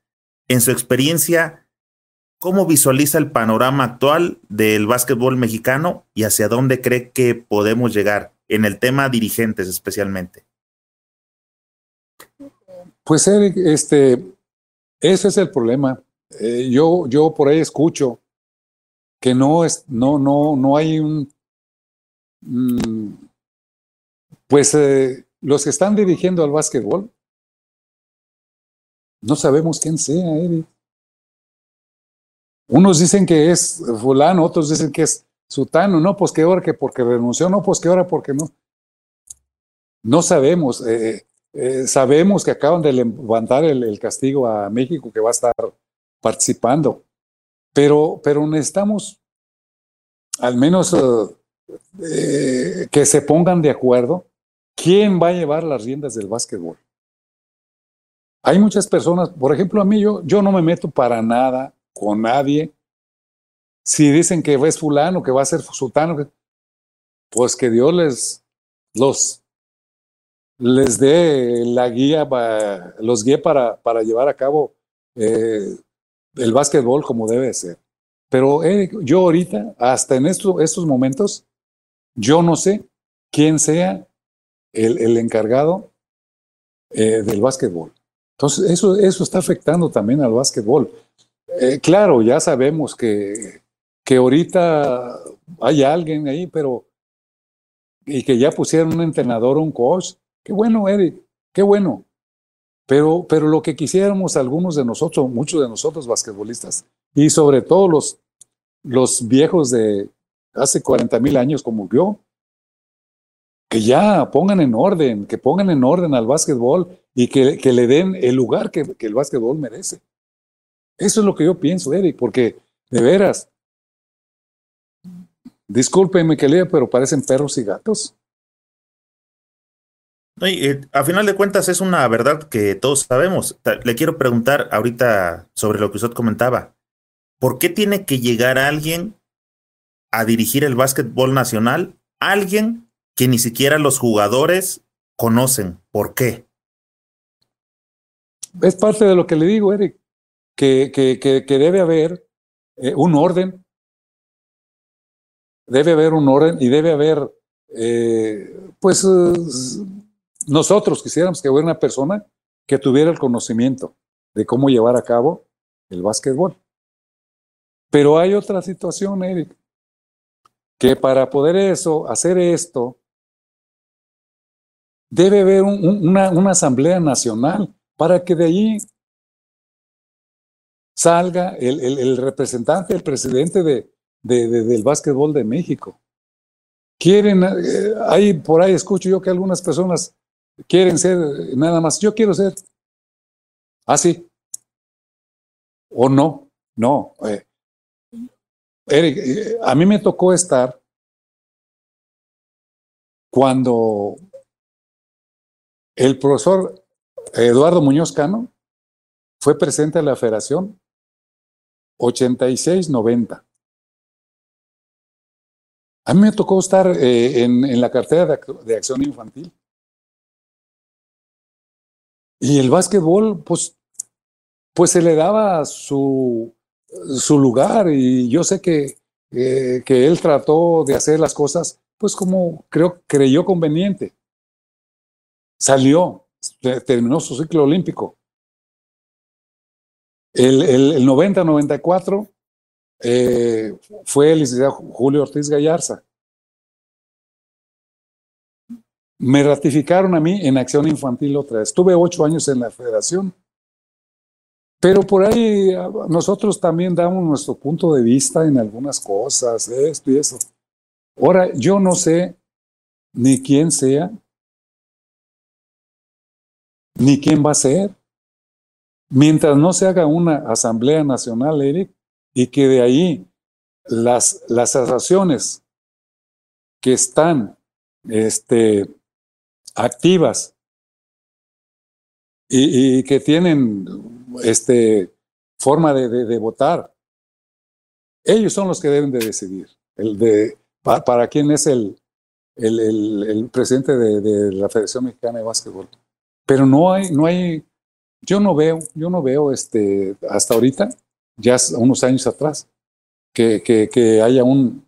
En su experiencia, ¿cómo visualiza el panorama actual del básquetbol mexicano y hacia dónde cree que podemos llegar en el tema dirigentes especialmente? Pues Eric, este, ese es el problema. Eh, yo, yo por ahí escucho que no es, no, no, no hay un, mm, pues eh, los que están dirigiendo al básquetbol, no sabemos quién sea, Eric. Unos dicen que es fulano, otros dicen que es sutano, no, pues qué hora que porque renunció, no, pues qué hora porque no. No sabemos. Eh, eh, sabemos que acaban de levantar el, castigo a México, que va a estar participando, pero, pero necesitamos al menos eh, eh, que se pongan de acuerdo ¿quién va a llevar las riendas del básquetbol? Hay muchas personas, por ejemplo, a mí yo, yo no me meto para nada con nadie. Si dicen que es fulano, que va a ser sultano, pues que Dios les los les dé la guía, los guíe para, para llevar a cabo eh, el básquetbol como debe ser. Pero yo ahorita, hasta en estos, momentos, yo no sé quién sea el, el encargado eh, del básquetbol. Entonces, eso, eso está afectando también al básquetbol. Eh, claro, ya sabemos que, que ahorita hay alguien ahí, pero y que ya pusieron un entrenador, un coach. Qué bueno, Eric, qué bueno. Pero, pero lo que quisiéramos algunos de nosotros, muchos de nosotros basquetbolistas, y sobre todo los, los viejos de hace 40 mil años como yo, que ya pongan en orden, que pongan en orden al básquetbol y que, que le den el lugar que, que el básquetbol merece. Eso es lo que yo pienso, Eric, porque de veras, discúlpeme que lea, pero parecen perros y gatos. Eh, a final de cuentas es una verdad que todos sabemos. Le quiero preguntar ahorita sobre lo que usted comentaba. ¿Por qué tiene que llegar alguien a dirigir el básquetbol nacional? Alguien que ni siquiera los jugadores conocen. ¿Por qué? Es parte de lo que le digo, Eric, que, que, que, debe haber eh, un orden. Debe haber un orden y debe haber, eh, pues, nosotros quisiéramos que hubiera una persona que tuviera el conocimiento de cómo llevar a cabo el básquetbol. Pero hay otra situación, Eric, que para poder eso, hacer esto, debe haber una, una, asamblea nacional para que de allí salga el, el, representante, el presidente de, de, del básquetbol de México. Quieren, eh, por ahí escucho yo que algunas personas quieren ser nada más, yo quiero ser así. o no, no. Eh, Eric, eh, a mí me tocó estar cuando el profesor Eduardo Muñoz Cano fue presidente de la federación 86-90. A mí me tocó estar eh, en, en, la cartera de, de acción infantil. Y el básquetbol, pues, pues se le daba su, su lugar y yo sé que, eh, que él trató de hacer las cosas, pues como creo, creyó conveniente. Salió, terminó su ciclo olímpico. El, el, 90-94 eh, fue el licenciado Julio Ortiz Gallarza. Me ratificaron a mí en acción infantil otra vez. Estuve ocho años en la federación. Pero por ahí ah, nosotros también damos nuestro punto de vista en algunas cosas, esto y eso. Ahora, yo no sé ni quién sea, ni quién va a ser. Mientras no se haga una asamblea nacional, Eric, y que de ahí las, las asociaciones que están este, activas y, que tienen este, forma de, votar, ellos son los que deben de decidir el de, para, quién es el, el, el, presidente de, de, la Federación Mexicana de Básquetbol. Pero no hay, no hay, yo no veo, yo no veo este, hasta ahorita, ya unos años atrás, que, que, haya un,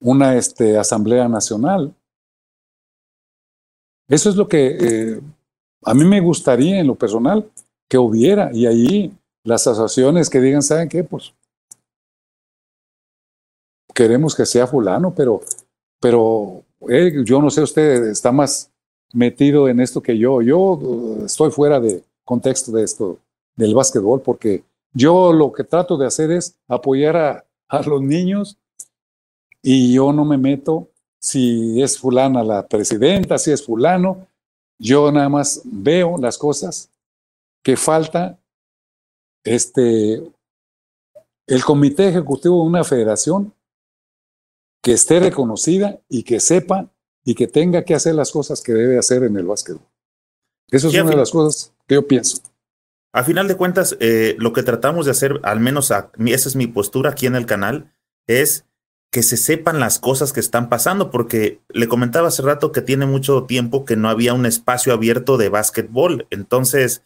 una este, asamblea nacional eso es lo que eh, a mí me gustaría en lo personal que hubiera y ahí las asociaciones que digan, ¿saben qué? Pues queremos que sea fulano, pero, pero eh, yo no sé, usted está más metido en esto que yo. Yo uh, estoy fuera de contexto de esto, del básquetbol, porque yo lo que trato de hacer es apoyar a, a los niños y yo no me meto si es fulana la presidenta, si es fulano. Yo nada más veo las cosas que falta este el comité ejecutivo de una federación que esté reconocida y que sepa y que tenga que hacer las cosas que debe hacer en el básquetbol. Eso es una de las cosas que yo pienso. A final de cuentas, eh, lo que tratamos de hacer, al menos esa es mi postura aquí en el canal, es que se sepan las cosas que están pasando, porque le comentaba hace rato que tiene mucho tiempo que no había un espacio abierto de básquetbol. Entonces,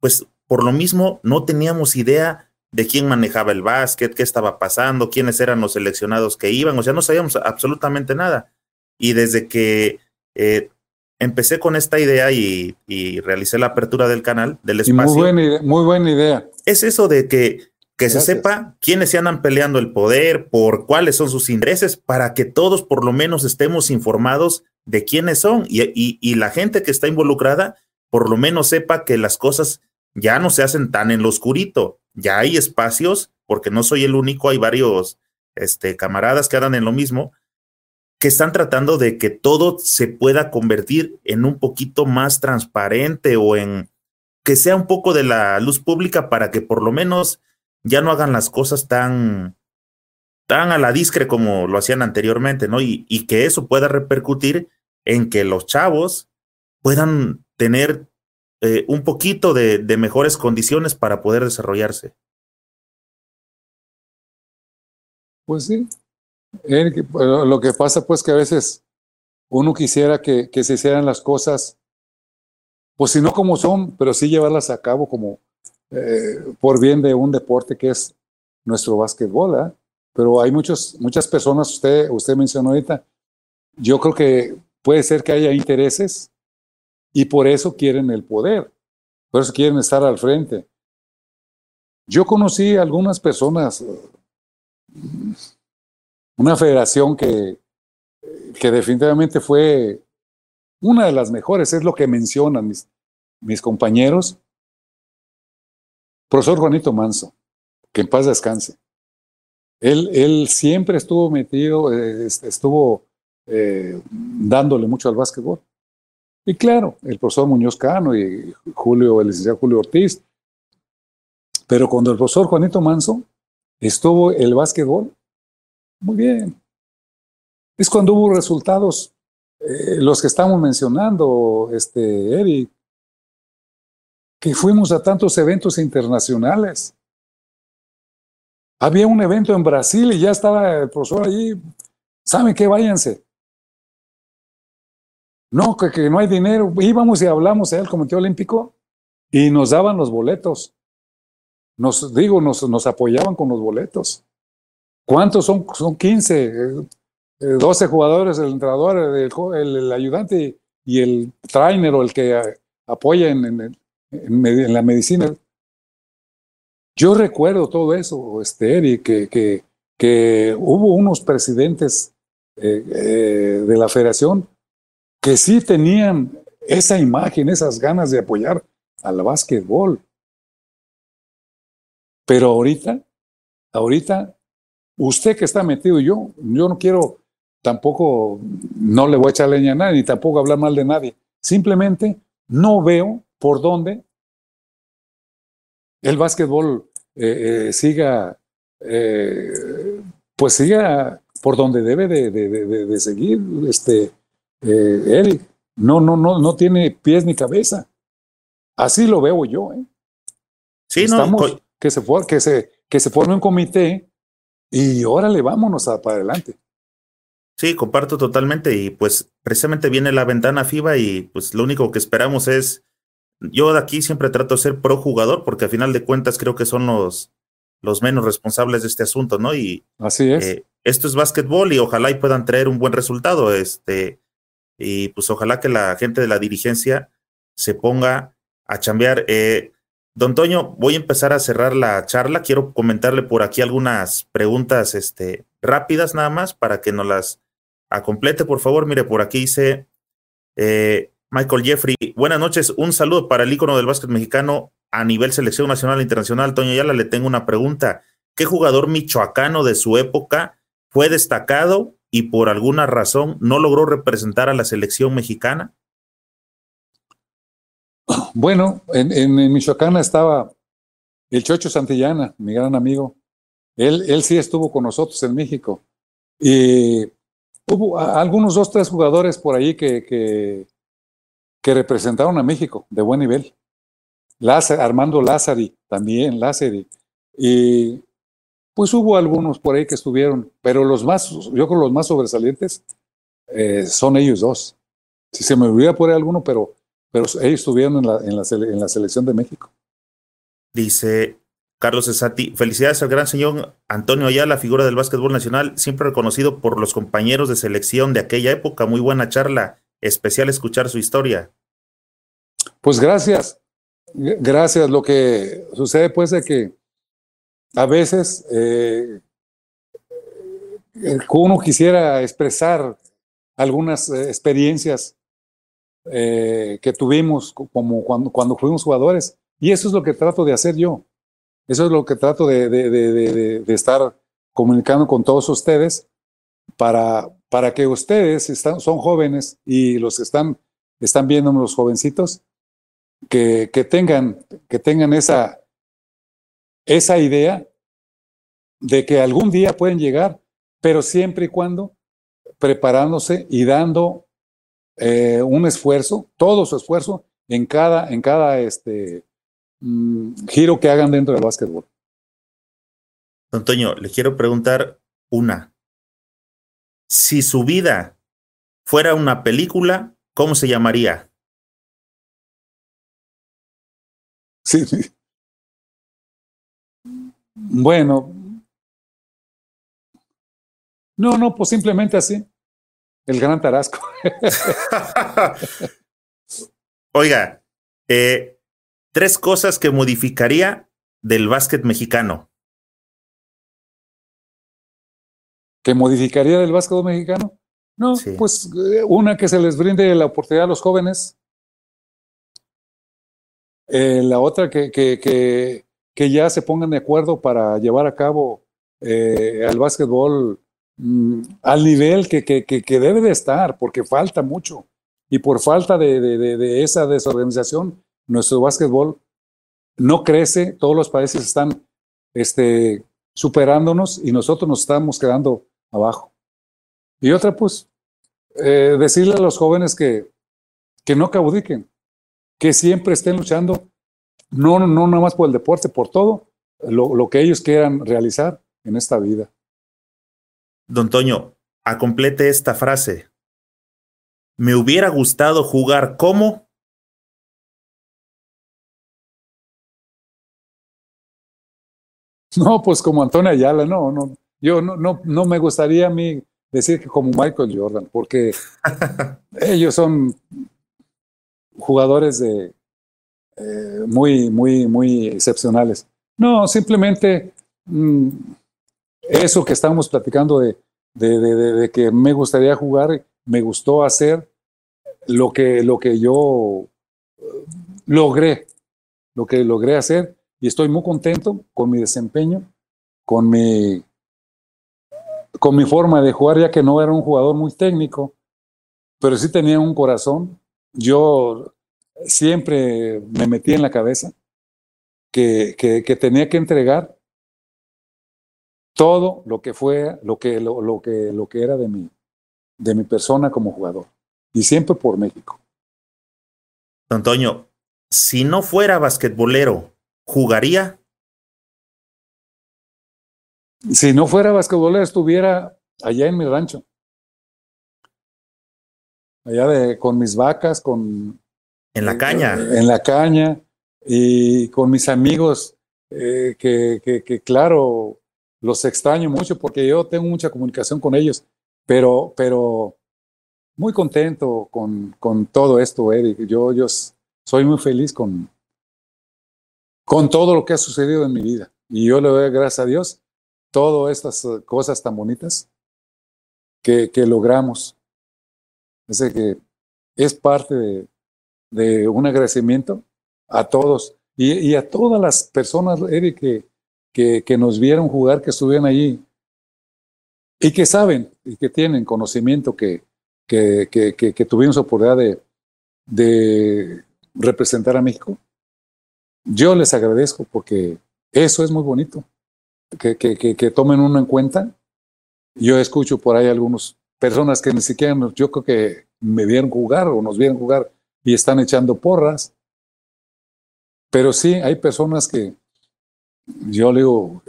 pues por lo mismo no teníamos idea de quién manejaba el básquet, qué estaba pasando, quiénes eran los seleccionados que iban, o sea, no sabíamos absolutamente nada. Y desde que eh, empecé con esta idea y, realicé la apertura del canal, del espacio. muy, buena idea, muy buena idea. Es eso de que, que se sepa quiénes se andan peleando el poder, por cuáles son sus intereses, para que todos por lo menos estemos informados de quiénes son y, y la gente que está involucrada por lo menos sepa que las cosas ya no se hacen tan en lo oscurito, ya hay espacios, porque no soy el único, hay varios este, camaradas que andan en lo mismo, que están tratando de que todo se pueda convertir en un poquito más transparente o en que sea un poco de la luz pública para que por lo menos ya no hagan las cosas tan, tan a la discre como lo hacían anteriormente, ¿no? Y, que eso pueda repercutir en que los chavos puedan tener eh, un poquito de, de mejores condiciones para poder desarrollarse. Pues sí, lo que pasa pues que a veces uno quisiera que, se hicieran las cosas, pues si no como son, pero sí llevarlas a cabo como eh, por bien de un deporte que es nuestro básquetbol. ¿eh? Pero hay muchos, muchas personas, usted, usted mencionó ahorita, yo creo que puede ser que haya intereses y por eso quieren el poder, por eso quieren estar al frente. Yo conocí algunas personas una federación que, que definitivamente fue una de las mejores, es lo que mencionan mis, mis compañeros. Profesor Juanito Manso, que en paz descanse. Él, él siempre estuvo metido, eh, estuvo eh, dándole mucho al básquetbol. Y claro, el profesor Muñoz Cano y Julio, el licenciado Julio Ortiz. Pero cuando el profesor Juanito Manso estuvo el básquetbol, muy bien. Es cuando hubo resultados, eh, los que estamos mencionando, este, Eric, que fuimos a tantos eventos internacionales. Había un evento en Brasil y ya estaba el profesor allí. ¿Saben qué? Váyanse. No, que, no hay dinero. Íbamos y hablamos al Comité Olímpico y nos daban los boletos. Nos digo, nos, nos apoyaban con los boletos. ¿Cuántos son? Son 15, 12 eh, jugadores, el entrenador, el, ayudante y el trainer o el que apoya en, la medicina. Yo recuerdo todo eso, este, Eric, que, que, hubo unos presidentes eh, eh, de la federación que sí tenían esa imagen, esas ganas de apoyar al básquetbol. Pero ahorita, ahorita usted que está metido, yo, yo no quiero tampoco, no le voy a echar leña a nadie, ni tampoco hablar mal de nadie. Simplemente no veo por dónde el básquetbol eh, eh, siga, eh, pues siga por donde debe de, de, seguir, este, Eric. No, no, no, no tiene pies ni cabeza. Así lo veo yo, ¿eh? Sí, no, que se, que, se, que se forme un comité y órale, vámonos a, para adelante. Sí, comparto totalmente y pues precisamente viene la ventana FIBA y pues lo único que esperamos es, yo de aquí siempre trato de ser pro jugador porque al final de cuentas creo que son los, los menos responsables de este asunto, ¿no? Y así es. Eh, esto es básquetbol y ojalá y puedan traer un buen resultado, este, y pues ojalá que la gente de la dirigencia se ponga a chambear. Eh, Don Toño, voy a empezar a cerrar la charla. Quiero comentarle por aquí algunas preguntas este, rápidas nada más para que nos las complete, por favor. Mire, por aquí dice eh, Michael Jeffrey. Buenas noches. Un saludo para el ícono del básquet mexicano a nivel selección nacional e internacional. Toño Yala, le tengo una pregunta. ¿Qué jugador michoacano de su época fue destacado y por alguna razón no logró representar a la selección mexicana? Bueno, en, Michoacán estaba el Chocho Santillana, mi gran amigo. Él, él sí estuvo con nosotros en México. Y hubo algunos dos, tres jugadores por ahí que, que, representaron a México de buen nivel. Armando Lázari, también Lázari. Y pues hubo algunos por ahí que estuvieron, pero los más, yo creo los más sobresalientes eh, son ellos dos. Si se me olvida por ahí alguno, pero, pero ellos estuvieron en la, en, la, en la selección de México. Dice Carlos Esati, felicidades al gran señor Antonio Ayala, figura del básquetbol nacional, siempre reconocido por los compañeros de selección de aquella época. Muy buena charla, especial escuchar su historia. Pues gracias, gracias. Lo que sucede pues es que a veces eh, uno quisiera expresar algunas eh, experiencias eh, que tuvimos como cuando, cuando fuimos jugadores. Y eso es lo que trato de hacer yo. Eso es lo que trato de, de, estar comunicando con todos ustedes para, para que ustedes están, son jóvenes y los que están, están viendo los jovencitos, que, que, tengan, que tengan esa, esa idea de que algún día pueden llegar, pero siempre y cuando preparándose y dando eh, un esfuerzo, todo su esfuerzo en cada, en cada este, Mm, giro que hagan dentro del básquetbol. Antonio, le quiero preguntar una. Si su vida fuera una película, ¿cómo se llamaría? Sí. Bueno. No, no, pues simplemente así. El gran Tarasco. Oiga, eh, Tres cosas que modificaría del básquet mexicano. ¿Que modificaría del básquet mexicano? No, pues eh, una que se les brinde la oportunidad a los jóvenes. Eh, la otra que, que, que, que, ya se pongan de acuerdo para llevar a cabo eh, al básquetbol al nivel que, que, debe de estar, porque falta mucho. Y por falta de, de, esa desorganización, nuestro básquetbol no crece, todos los países están este, superándonos y nosotros nos estamos quedando abajo. Y otra, pues, eh, decirle a los jóvenes que, que no caudiquen, que siempre estén luchando, no, no, no nada más por el deporte, por todo lo, lo que ellos quieran realizar en esta vida. Don Toño, complete esta frase. Me hubiera gustado jugar como No, pues como Antonio Ayala, no, no. Yo no, no, no me gustaría a mí decir que como Michael Jordan, porque ellos son jugadores de eh, muy, muy, muy excepcionales. No, simplemente mm, eso que estamos platicando de, de, de, que me gustaría jugar, me gustó hacer lo que, lo que yo eh, logré, lo que logré hacer y estoy muy contento con mi desempeño, con mi, con mi forma de jugar, ya que no era un jugador muy técnico, pero sí tenía un corazón. Yo siempre me metí en la cabeza que, que, tenía que entregar todo lo que fue, lo que, lo, lo, que, lo que era de mi, de mi persona como jugador. Y siempre por México. Antonio, si no fuera basquetbolero, ¿Jugaría? Si no fuera basquetbolero, estuviera allá en mi rancho. Allá de, con mis vacas, con... En la caña. Eh, en la caña y con mis amigos eh, que, que, que, claro, los extraño mucho porque yo tengo mucha comunicación con ellos, pero, pero muy contento con, con todo esto, Eric. Yo, yo soy muy feliz con, con todo lo que ha sucedido en mi vida. Y yo le doy gracias a Dios todas estas eh, cosas tan bonitas que, que logramos. Es que es parte de, un agradecimiento a todos y, a todas las personas, Eric, que, que, que, nos vieron jugar, que estuvieron allí y que saben y que tienen conocimiento que, que, que tuvimos oportunidad de, de representar a México yo les agradezco porque eso es muy bonito, que, que, que, tomen uno en cuenta. Yo escucho por ahí algunos personas que ni siquiera yo creo que me vieron jugar o nos vieron jugar y están echando porras. Pero sí, hay personas que yo le digo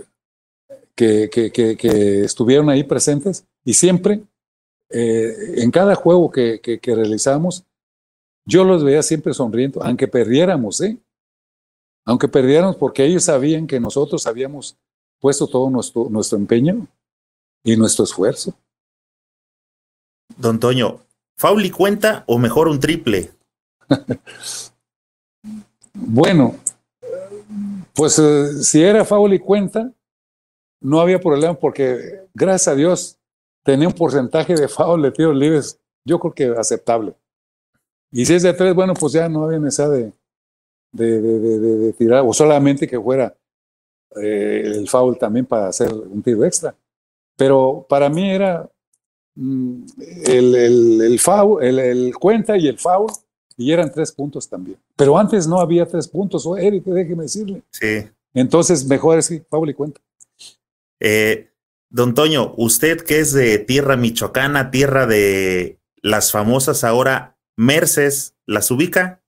que, que, que, estuvieron ahí presentes y siempre, eh, en cada juego que, que, realizamos, yo los veía siempre sonriendo, aunque perdiéramos, ¿eh? Aunque perdiéramos, porque ellos sabían que nosotros habíamos puesto todo nuestro, nuestro empeño y nuestro esfuerzo. Don Toño, ¿Fauli cuenta o mejor un triple? bueno, pues eh, si era Fauli cuenta, no había problema porque gracias a Dios tenía un porcentaje de foul de tiros libres, yo creo que aceptable. Y si es de tres, bueno, pues ya no había necesidad de, de, de, de tirar, o solamente que fuera eh, el foul también para hacer un tiro extra. Pero para mí era mm, el, el, el, foul, el, el, cuenta y el foul, y eran tres puntos también. Pero antes no había tres puntos, o Eric, déjeme decirle. Sí. Entonces, mejor es foul y cuenta. Eh, don Toño, usted que es de tierra michoacana, tierra de las famosas ahora Merces, ¿las ubica?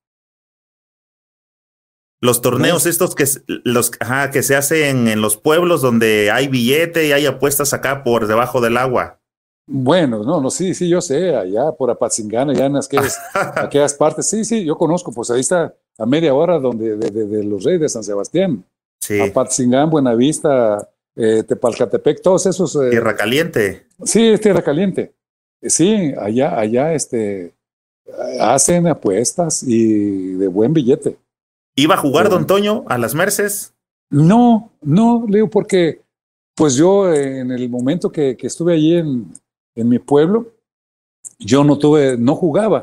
Los torneos estos que, los, que se hacen en los pueblos donde hay billete y hay apuestas acá por debajo del agua. Bueno, no, no, sí, sí, yo sé, allá por Apatzingán, allá en aquellas, aquellas partes, sí, sí, yo conozco, pues ahí está a media hora donde, de, los Reyes de San Sebastián. Sí. Apatzingán, Buenavista, eh, Tepalcatepec, todos esos. Eh, tierra caliente. Sí, es tierra caliente. Sí, allá, allá, este, hacen apuestas y de buen billete. ¿Iba a jugar Don Toño a las Merces? No, no, Leo, porque pues yo en el momento que, estuve allí en, en, mi pueblo, yo no tuve, no jugaba.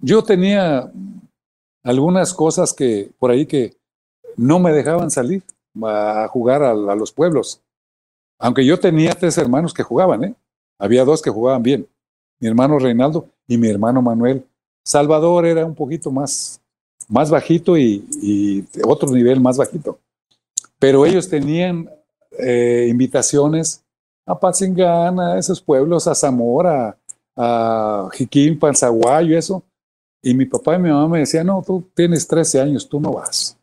Yo tenía algunas cosas que por ahí que no me dejaban salir a jugar a, los pueblos. Aunque yo tenía tres hermanos que jugaban, ¿eh? Había dos que jugaban bien. Mi hermano Reinaldo y mi hermano Manuel. Salvador era un poquito más más bajito y, otro nivel más bajito. Pero ellos tenían eh, invitaciones a Patzingán, a esos pueblos, a Zamora, a Jiquín, Panzaguayo, eso. Y mi papá y mi mamá me decían, no, tú tienes 13 años, tú no vas.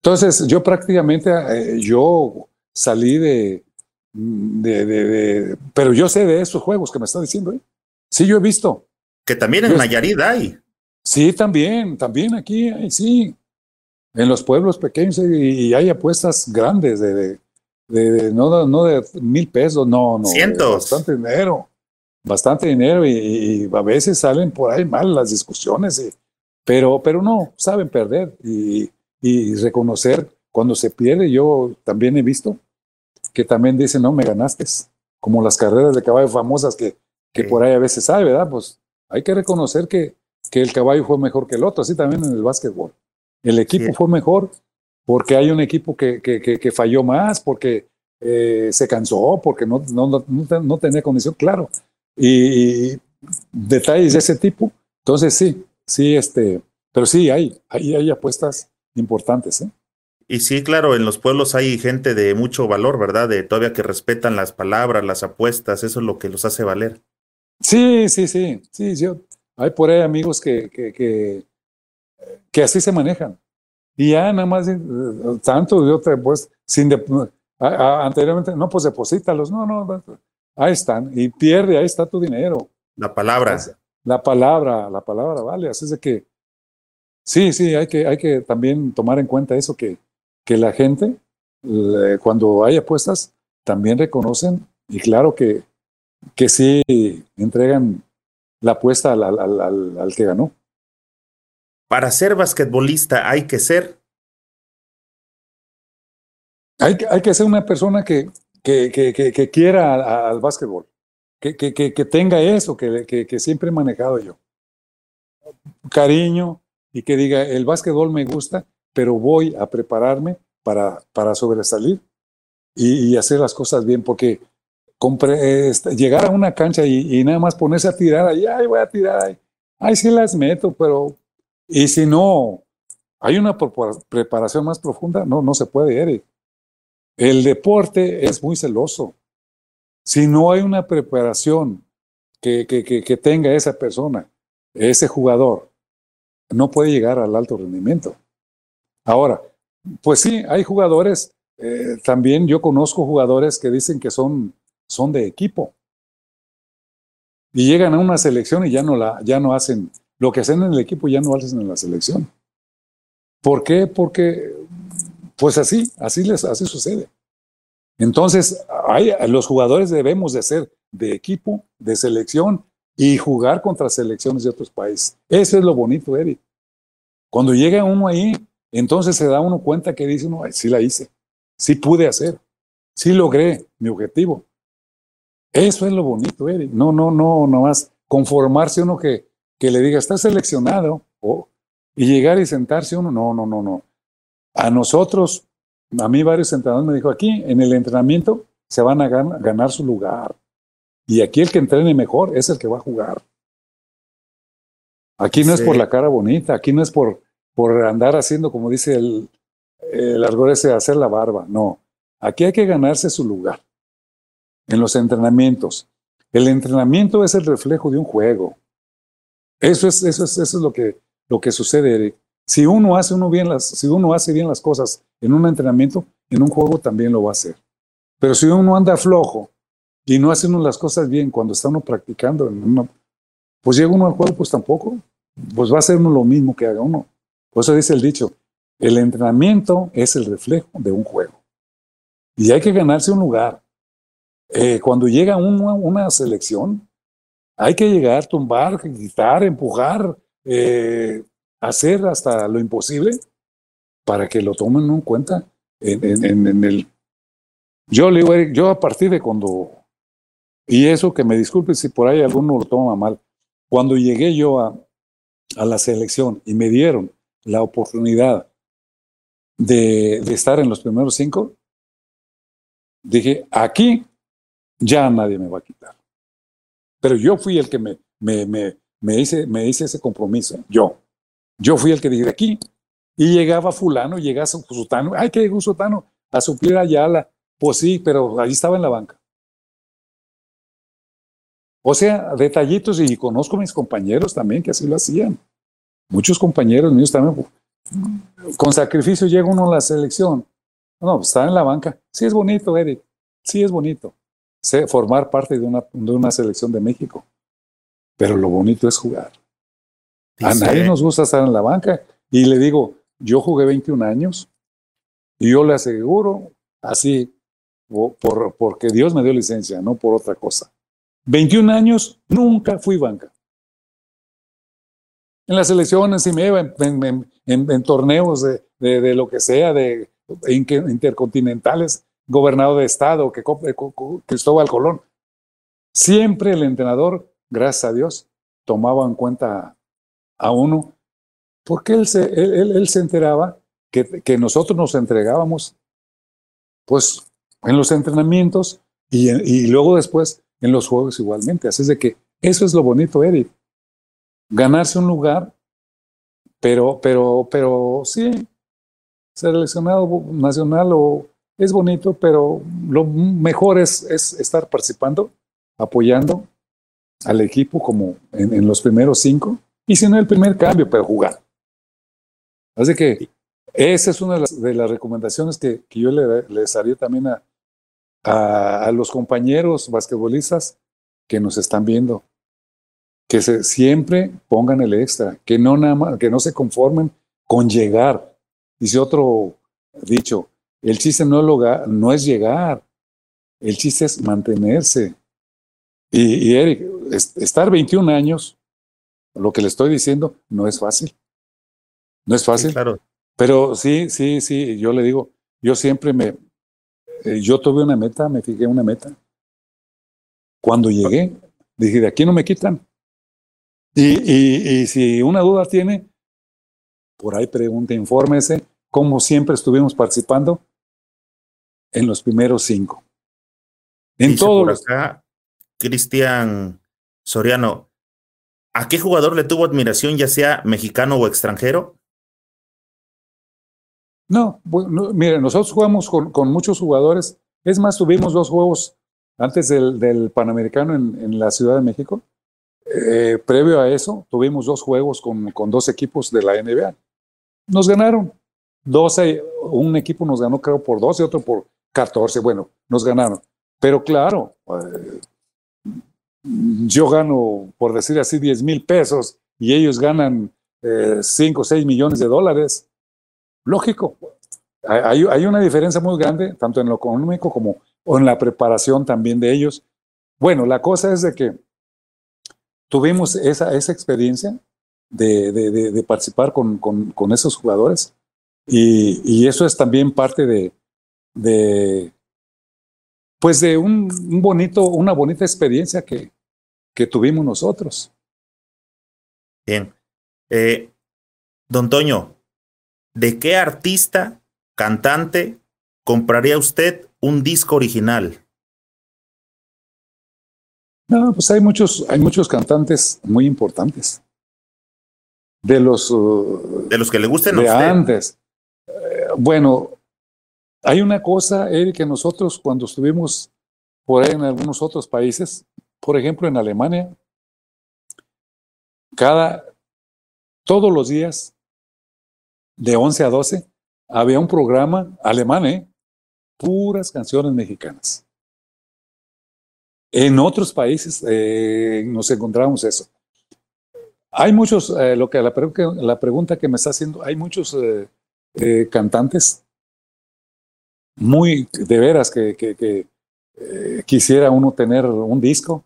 Entonces yo prácticamente, eh, yo salí de, de, de, pero yo sé de esos juegos que me está diciendo. ¿eh? Sí, yo he visto. Que también en Nayarit hay. Sí, también, también aquí, sí. En los pueblos pequeños y, hay apuestas grandes de, de, no, no de mil pesos, no, no. Cientos. Bastante dinero, bastante dinero y, a veces salen por ahí mal las discusiones, pero, pero no, saben perder y, y reconocer cuando se pierde. Yo también he visto que también dicen, no, me ganaste, como las carreras de caballo famosas que, que por ahí a veces hay, ¿verdad? Pues hay que reconocer que, que el caballo fue mejor que el otro, así también en el básquetbol. El equipo fue mejor porque hay un equipo que, que, que, falló más, porque eh, se cansó, porque no, no, no, tenía condición, claro. Y, detalles de ese tipo. Entonces sí, sí, este, pero sí hay, hay, hay apuestas importantes. ¿eh? Y sí, claro, en los pueblos hay gente de mucho valor, ¿verdad? De todavía que respetan las palabras, las apuestas, eso es lo que los hace valer. Sí, sí, sí, sí, yo hay por ahí amigos que, que, que, así se manejan. Y ya nada más, eh, tanto de otra, pues, sin anteriormente, no, pues deposítalos, no, no, ahí están, y pierde, ahí está tu dinero. La palabra. La palabra, la palabra vale, así es de que, sí, sí, hay que, hay que también tomar en cuenta eso, que, que la gente, cuando hay apuestas, también reconocen, y claro que, que sí entregan la apuesta al, al, al, al que ganó. Para ser basquetbolista hay que ser. Hay, hay que ser una persona que, que, que, que quiera al, básquetbol, que, que, que, tenga eso que, que, siempre he manejado yo. Cariño y que diga, el básquetbol me gusta, pero voy a prepararme para, para sobresalir y, y hacer las cosas bien, porque este, llegar a una cancha y, nada más ponerse a tirar ahí, ay, voy a tirar ahí, ay, sí las meto, pero, y si no, hay una preparación más profunda, no, no se puede, Eric. El deporte es muy celoso. Si no hay una preparación que, que, que, tenga esa persona, ese jugador, no puede llegar al alto rendimiento. Ahora, pues sí, hay jugadores, eh, también yo conozco jugadores que dicen que son, son de equipo. Y llegan a una selección y ya no, la, ya no hacen, lo que hacen en el equipo ya no hacen en la selección. ¿Por qué? Porque, pues así, así, les, así sucede. Entonces, los jugadores debemos de ser de equipo, de selección y jugar contra selecciones de otros países. Eso es lo bonito, Eric. Cuando llega uno ahí, entonces se da uno cuenta que dice uno, sí la hice, sí pude hacer, sí logré mi objetivo. Eso es lo bonito, Eric. No, no, no, no más conformarse uno que, que le diga, está seleccionado, y llegar y sentarse uno, no, no, no, no. A nosotros, a mí varios entrenadores me dijo, aquí en el entrenamiento se van a ganar su lugar. Y aquí el que entrene mejor es el que va a jugar. Aquí no es por la cara bonita, aquí no es por, por andar haciendo, como dice el, el argor ese, hacer la barba. No, aquí hay que ganarse su lugar en los entrenamientos. El entrenamiento es el reflejo de un juego. Eso es, eso es, eso es lo, que, lo que sucede, Eric. Si uno, hace uno, bien las, si uno hace bien las cosas en un entrenamiento, en un juego también lo va a hacer. Pero si uno anda flojo y no hace uno las cosas bien cuando está uno practicando, pues llega uno al juego, pues tampoco. Pues va a uno lo mismo que haga uno. Por eso dice el dicho, el entrenamiento es el reflejo de un juego. Y hay que ganarse un lugar. Eh, cuando llega una selección, hay que llegar, tumbar, gritar, empujar, eh, hacer hasta lo imposible para que lo tomen en cuenta. Yo le digo, yo a partir de cuando... Y eso que me disculpe si por ahí alguno lo toma mal. Cuando llegué yo a, a la selección y me dieron la oportunidad de, de estar en los primeros cinco, dije, aquí ya nadie me va a quitar. Pero yo fui el que me, me, me, me, hice, me hice ese compromiso, yo. Yo fui el que dije, aquí. Y llegaba fulano, llegaba sutano, ay, que llegó un sotano a suplir a Yala. Pues sí, pero ahí estaba en la banca. O sea, detallitos, y conozco mis compañeros también que así lo hacían. Muchos compañeros míos también. Con sacrificio llega uno a la selección. No, pues estaba en la banca. Sí es bonito, Eric. Sí es bonito formar parte de una, de una selección de México. Pero lo bonito es jugar. A nadie nos gusta estar en la banca. Y le digo, yo jugué 21 años y yo le aseguro, así, por, porque Dios me dio licencia, no por otra cosa. 21 años, nunca fui banca. En las elecciones, si me iba en, torneos de, de, lo que sea, de intercontinentales, gobernador de estado, que Cristóbal Colón. Siempre el entrenador, gracias a Dios, tomaba en cuenta a uno, porque él se, él, se enteraba que, que, nosotros nos entregábamos, pues, en los entrenamientos y, y luego después en los juegos igualmente. Así es de que eso es lo bonito, Eric. Ganarse un lugar, pero, pero, pero sí, seleccionado nacional o es bonito, pero lo mejor es, es estar participando, apoyando al equipo como en, los primeros cinco, y si no el primer cambio, pero jugar. Así que esa es una de las, recomendaciones que, yo le, les haría también a, a, los compañeros basquetbolistas que nos están viendo. Que se, siempre pongan el extra, que no, nada que no se conformen con llegar. Dice otro dicho, el chiste no es, no es llegar, el chiste es mantenerse. Y, Eric, estar 21 años, lo que le estoy diciendo, no es fácil. No es fácil. claro. Pero sí, sí, sí, yo le digo, yo siempre me, eh, yo tuve una meta, me fijé una meta. Cuando llegué, dije, de aquí no me quitan. Y, y, y si una duda tiene, por ahí pregunte, infórmese, como siempre estuvimos participando, en los primeros cinco. En todo. acá, Cristian Soriano, ¿a qué jugador le tuvo admiración, ya sea mexicano o extranjero? No, bueno, mire, nosotros jugamos con, con, muchos jugadores. Es más, tuvimos dos juegos antes del, del Panamericano en, en, la Ciudad de México. eh, previo a eso, tuvimos dos juegos con, con, dos equipos de la NBA. Nos ganaron. 12, un equipo nos ganó creo por 12, otro por 14. Bueno, nos ganaron. Pero claro, eh, yo gano, por decir así, 10 mil pesos y ellos ganan 5 o 6 millones de dólares. Lógico, hay, hay, una diferencia muy grande, tanto en lo económico como en la preparación también de ellos. Bueno, la cosa es de que tuvimos esa, esa experiencia de, participar con, con, esos jugadores y, eso es también parte de, de pues de un, un, bonito, una bonita experiencia que, que tuvimos nosotros. Bien. Eh, don Toño, ¿de qué artista, cantante, compraría usted un disco original? No, pues hay muchos, hay muchos cantantes muy importantes. De los. Uh, de los que le gusten de antes. Eh, bueno, hay una cosa, Eric, que nosotros cuando estuvimos por ahí en algunos otros países, por ejemplo en Alemania, cada, todos los días, de 11 a 12, había un programa alemán, ¿eh? puras canciones mexicanas. En otros países eh, nos encontramos eso. Hay muchos, eh, lo que la, la, pregunta que me está haciendo, hay muchos eh, cantantes muy de veras que, eh, quisiera uno tener un disco.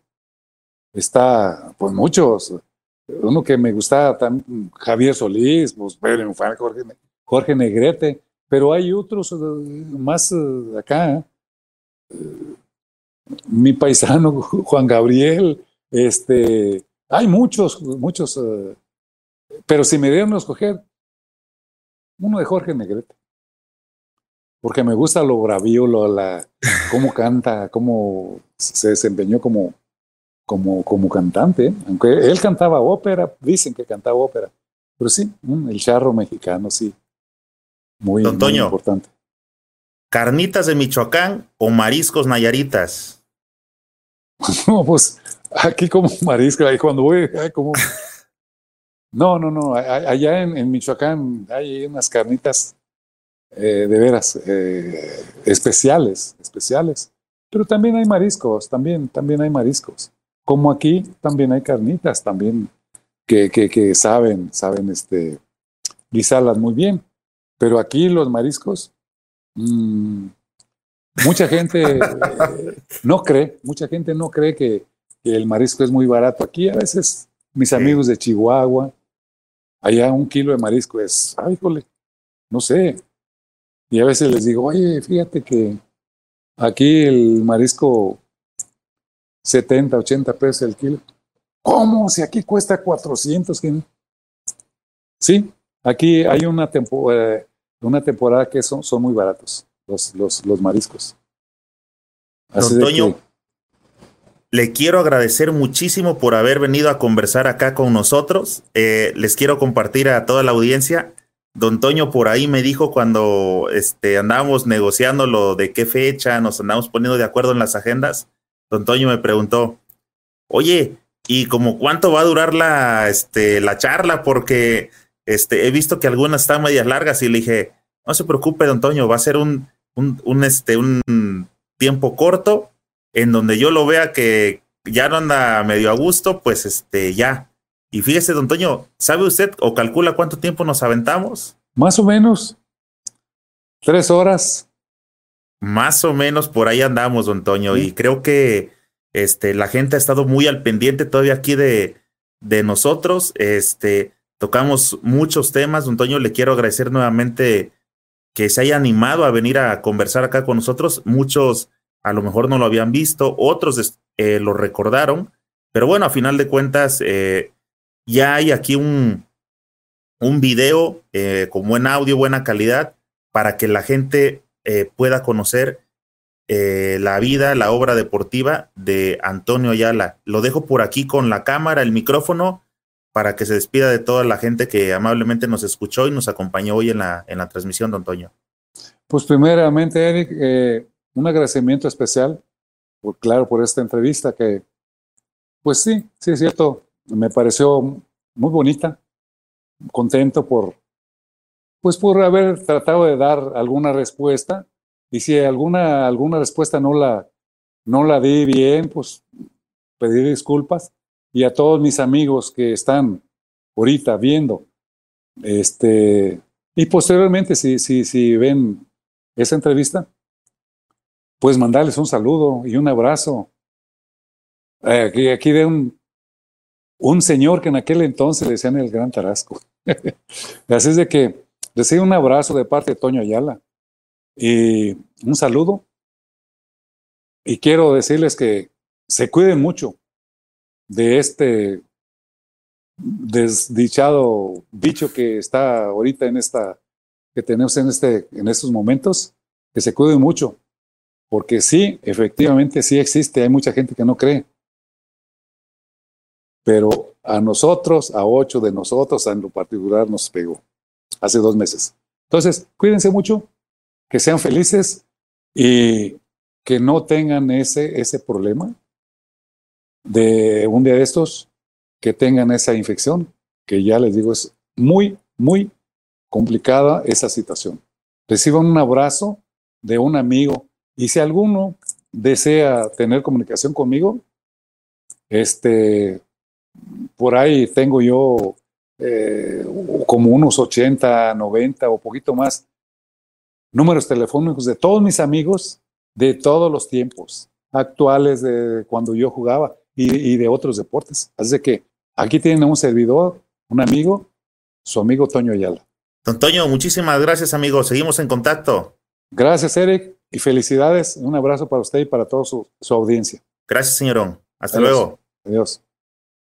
Está, pues muchos. Uno que me gusta, Javier Solís, pues, Jorge, Jorge Negrete, pero hay otros más acá mi paisano Juan Gabriel, este, hay muchos, muchos, pero si me dieron a escoger, uno de Jorge Negrete, porque me gusta lo bravío, lo, la, cómo canta, cómo se desempeñó como, como, como cantante, aunque él cantaba ópera, dicen que cantaba ópera, pero sí, el charro mexicano, sí, muy, muy importante. ¿Carnitas de Michoacán o mariscos nayaritas? No, pues aquí como marisco, ahí cuando voy, como... No, no, no, allá en, Michoacán hay unas carnitas eh, de veras eh, especiales, especiales. Pero también hay mariscos, también, también hay mariscos. Como aquí también hay carnitas, también que, que, que saben, saben este, guisarlas muy bien. Pero aquí los mariscos, mmm, Mucha gente eh, no cree, mucha gente no cree que, el marisco es muy barato. Aquí a veces mis amigos de Chihuahua, allá un kilo de marisco es, ay, jole, no sé. Y a veces les digo, oye, fíjate que aquí el marisco 70, 80 pesos el kilo. ¿Cómo? Si aquí cuesta 400. Sí, aquí hay una, eh, una temporada que son, son muy baratos los, los, los mariscos. Don Toño, le quiero agradecer muchísimo por haber venido a conversar acá con nosotros. Eh, les quiero compartir a toda la audiencia. Don Toño por ahí me dijo cuando este, andábamos negociando lo de qué fecha, nos andamos poniendo de acuerdo en las agendas. Don Toño me preguntó, oye, ¿y como cuánto va a durar la, este, la charla? Porque este, he visto que algunas están medias largas y le dije, no se preocupe, don Toño, va a ser un, un, este, un tiempo corto en donde yo lo vea que ya no anda medio a gusto, pues este, ya. Y fíjese, don Toño, ¿sabe usted o calcula cuánto tiempo nos aventamos? Más o menos. Tres horas. Más o menos por ahí andamos, don Toño. Y creo que este, la gente ha estado muy al pendiente todavía aquí de, de nosotros. Este, tocamos muchos temas. Don Toño, le quiero agradecer nuevamente que se haya animado a venir a conversar acá con nosotros. Muchos a lo mejor no lo habían visto, otros eh, lo recordaron, pero bueno, a final de cuentas, eh, ya hay aquí un, un video eh, con buen audio, buena calidad, para que la gente eh, pueda conocer eh, la vida, la obra deportiva de Antonio Ayala. Lo dejo por aquí con la cámara, el micrófono para que se despida de toda la gente que amablemente nos escuchó y nos acompañó hoy en la, en la transmisión, don Toño. Pues primeramente, Eric, un agradecimiento especial, por, claro, por esta entrevista que, pues sí, sí es cierto, me pareció muy bonita, contento por, pues por haber tratado de dar alguna respuesta y si alguna, alguna respuesta no la, no la di bien, pues pedir disculpas y a todos mis amigos que están ahorita viendo, este, y posteriormente si, si, si ven esa entrevista, pues mandarles un saludo y un abrazo. Eh, aquí, aquí de un, un señor que en aquel entonces le decían el Gran Tarasco. Así es de que recibe un abrazo de parte de Toño Ayala y un saludo. Y quiero decirles que se cuiden mucho de este desdichado bicho que está ahorita en esta, que tenemos en, este, en estos momentos, que se cuiden mucho, porque sí, efectivamente sí existe, hay mucha gente que no cree, pero a nosotros, a ocho de nosotros en lo particular nos pegó hace dos meses. Entonces, cuídense mucho, que sean felices y que no tengan ese, ese problema de un día de estos, que tengan esa infección, que ya les digo, es muy, muy complicada esa situación. Reciban un abrazo de un amigo y si alguno desea tener comunicación conmigo, este, por ahí tengo yo eh, como unos 80, 90 o poquito más números telefónicos de todos mis amigos de todos los tiempos actuales de cuando yo jugaba y, de otros deportes. Así que aquí tienen un servidor, un amigo, su amigo Toño Ayala. Don Toño, muchísimas gracias, amigo. Seguimos en contacto. Gracias, Eric, y felicidades. Un abrazo para usted y para toda su, audiencia. Gracias, señorón. Hasta luego. Adiós.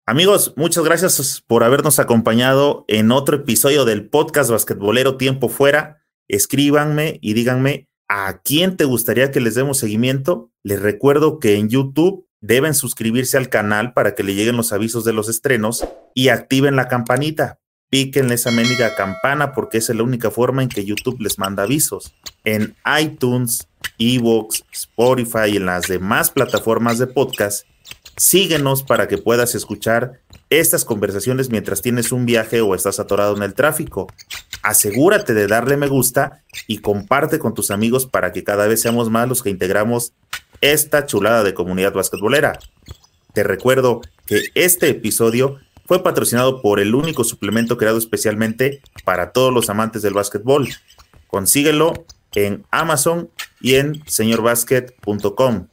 Amigos, muchas gracias por habernos acompañado en otro episodio del podcast basquetbolero Tiempo Fuera. Escríbanme y díganme a quién te gustaría que les demos seguimiento. Les recuerdo que en YouTube deben suscribirse al canal para que le lleguen los avisos de los estrenos y activen la campanita. Píquenle esa mendiga campana porque esa es la única forma en que YouTube les manda avisos. En iTunes, Evox, Spotify y en las demás plataformas de podcast, síguenos para que puedas escuchar estas conversaciones mientras tienes un viaje o estás atorado en el tráfico. Asegúrate de darle me gusta y comparte con tus amigos para que cada vez seamos más los que integramos esta chulada de comunidad basquetbolera. Te recuerdo que este episodio fue patrocinado por el único suplemento creado especialmente para todos los amantes del básquetbol. Consíguelo en Amazon y en señorbasket.com.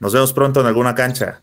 Nos vemos pronto en alguna cancha.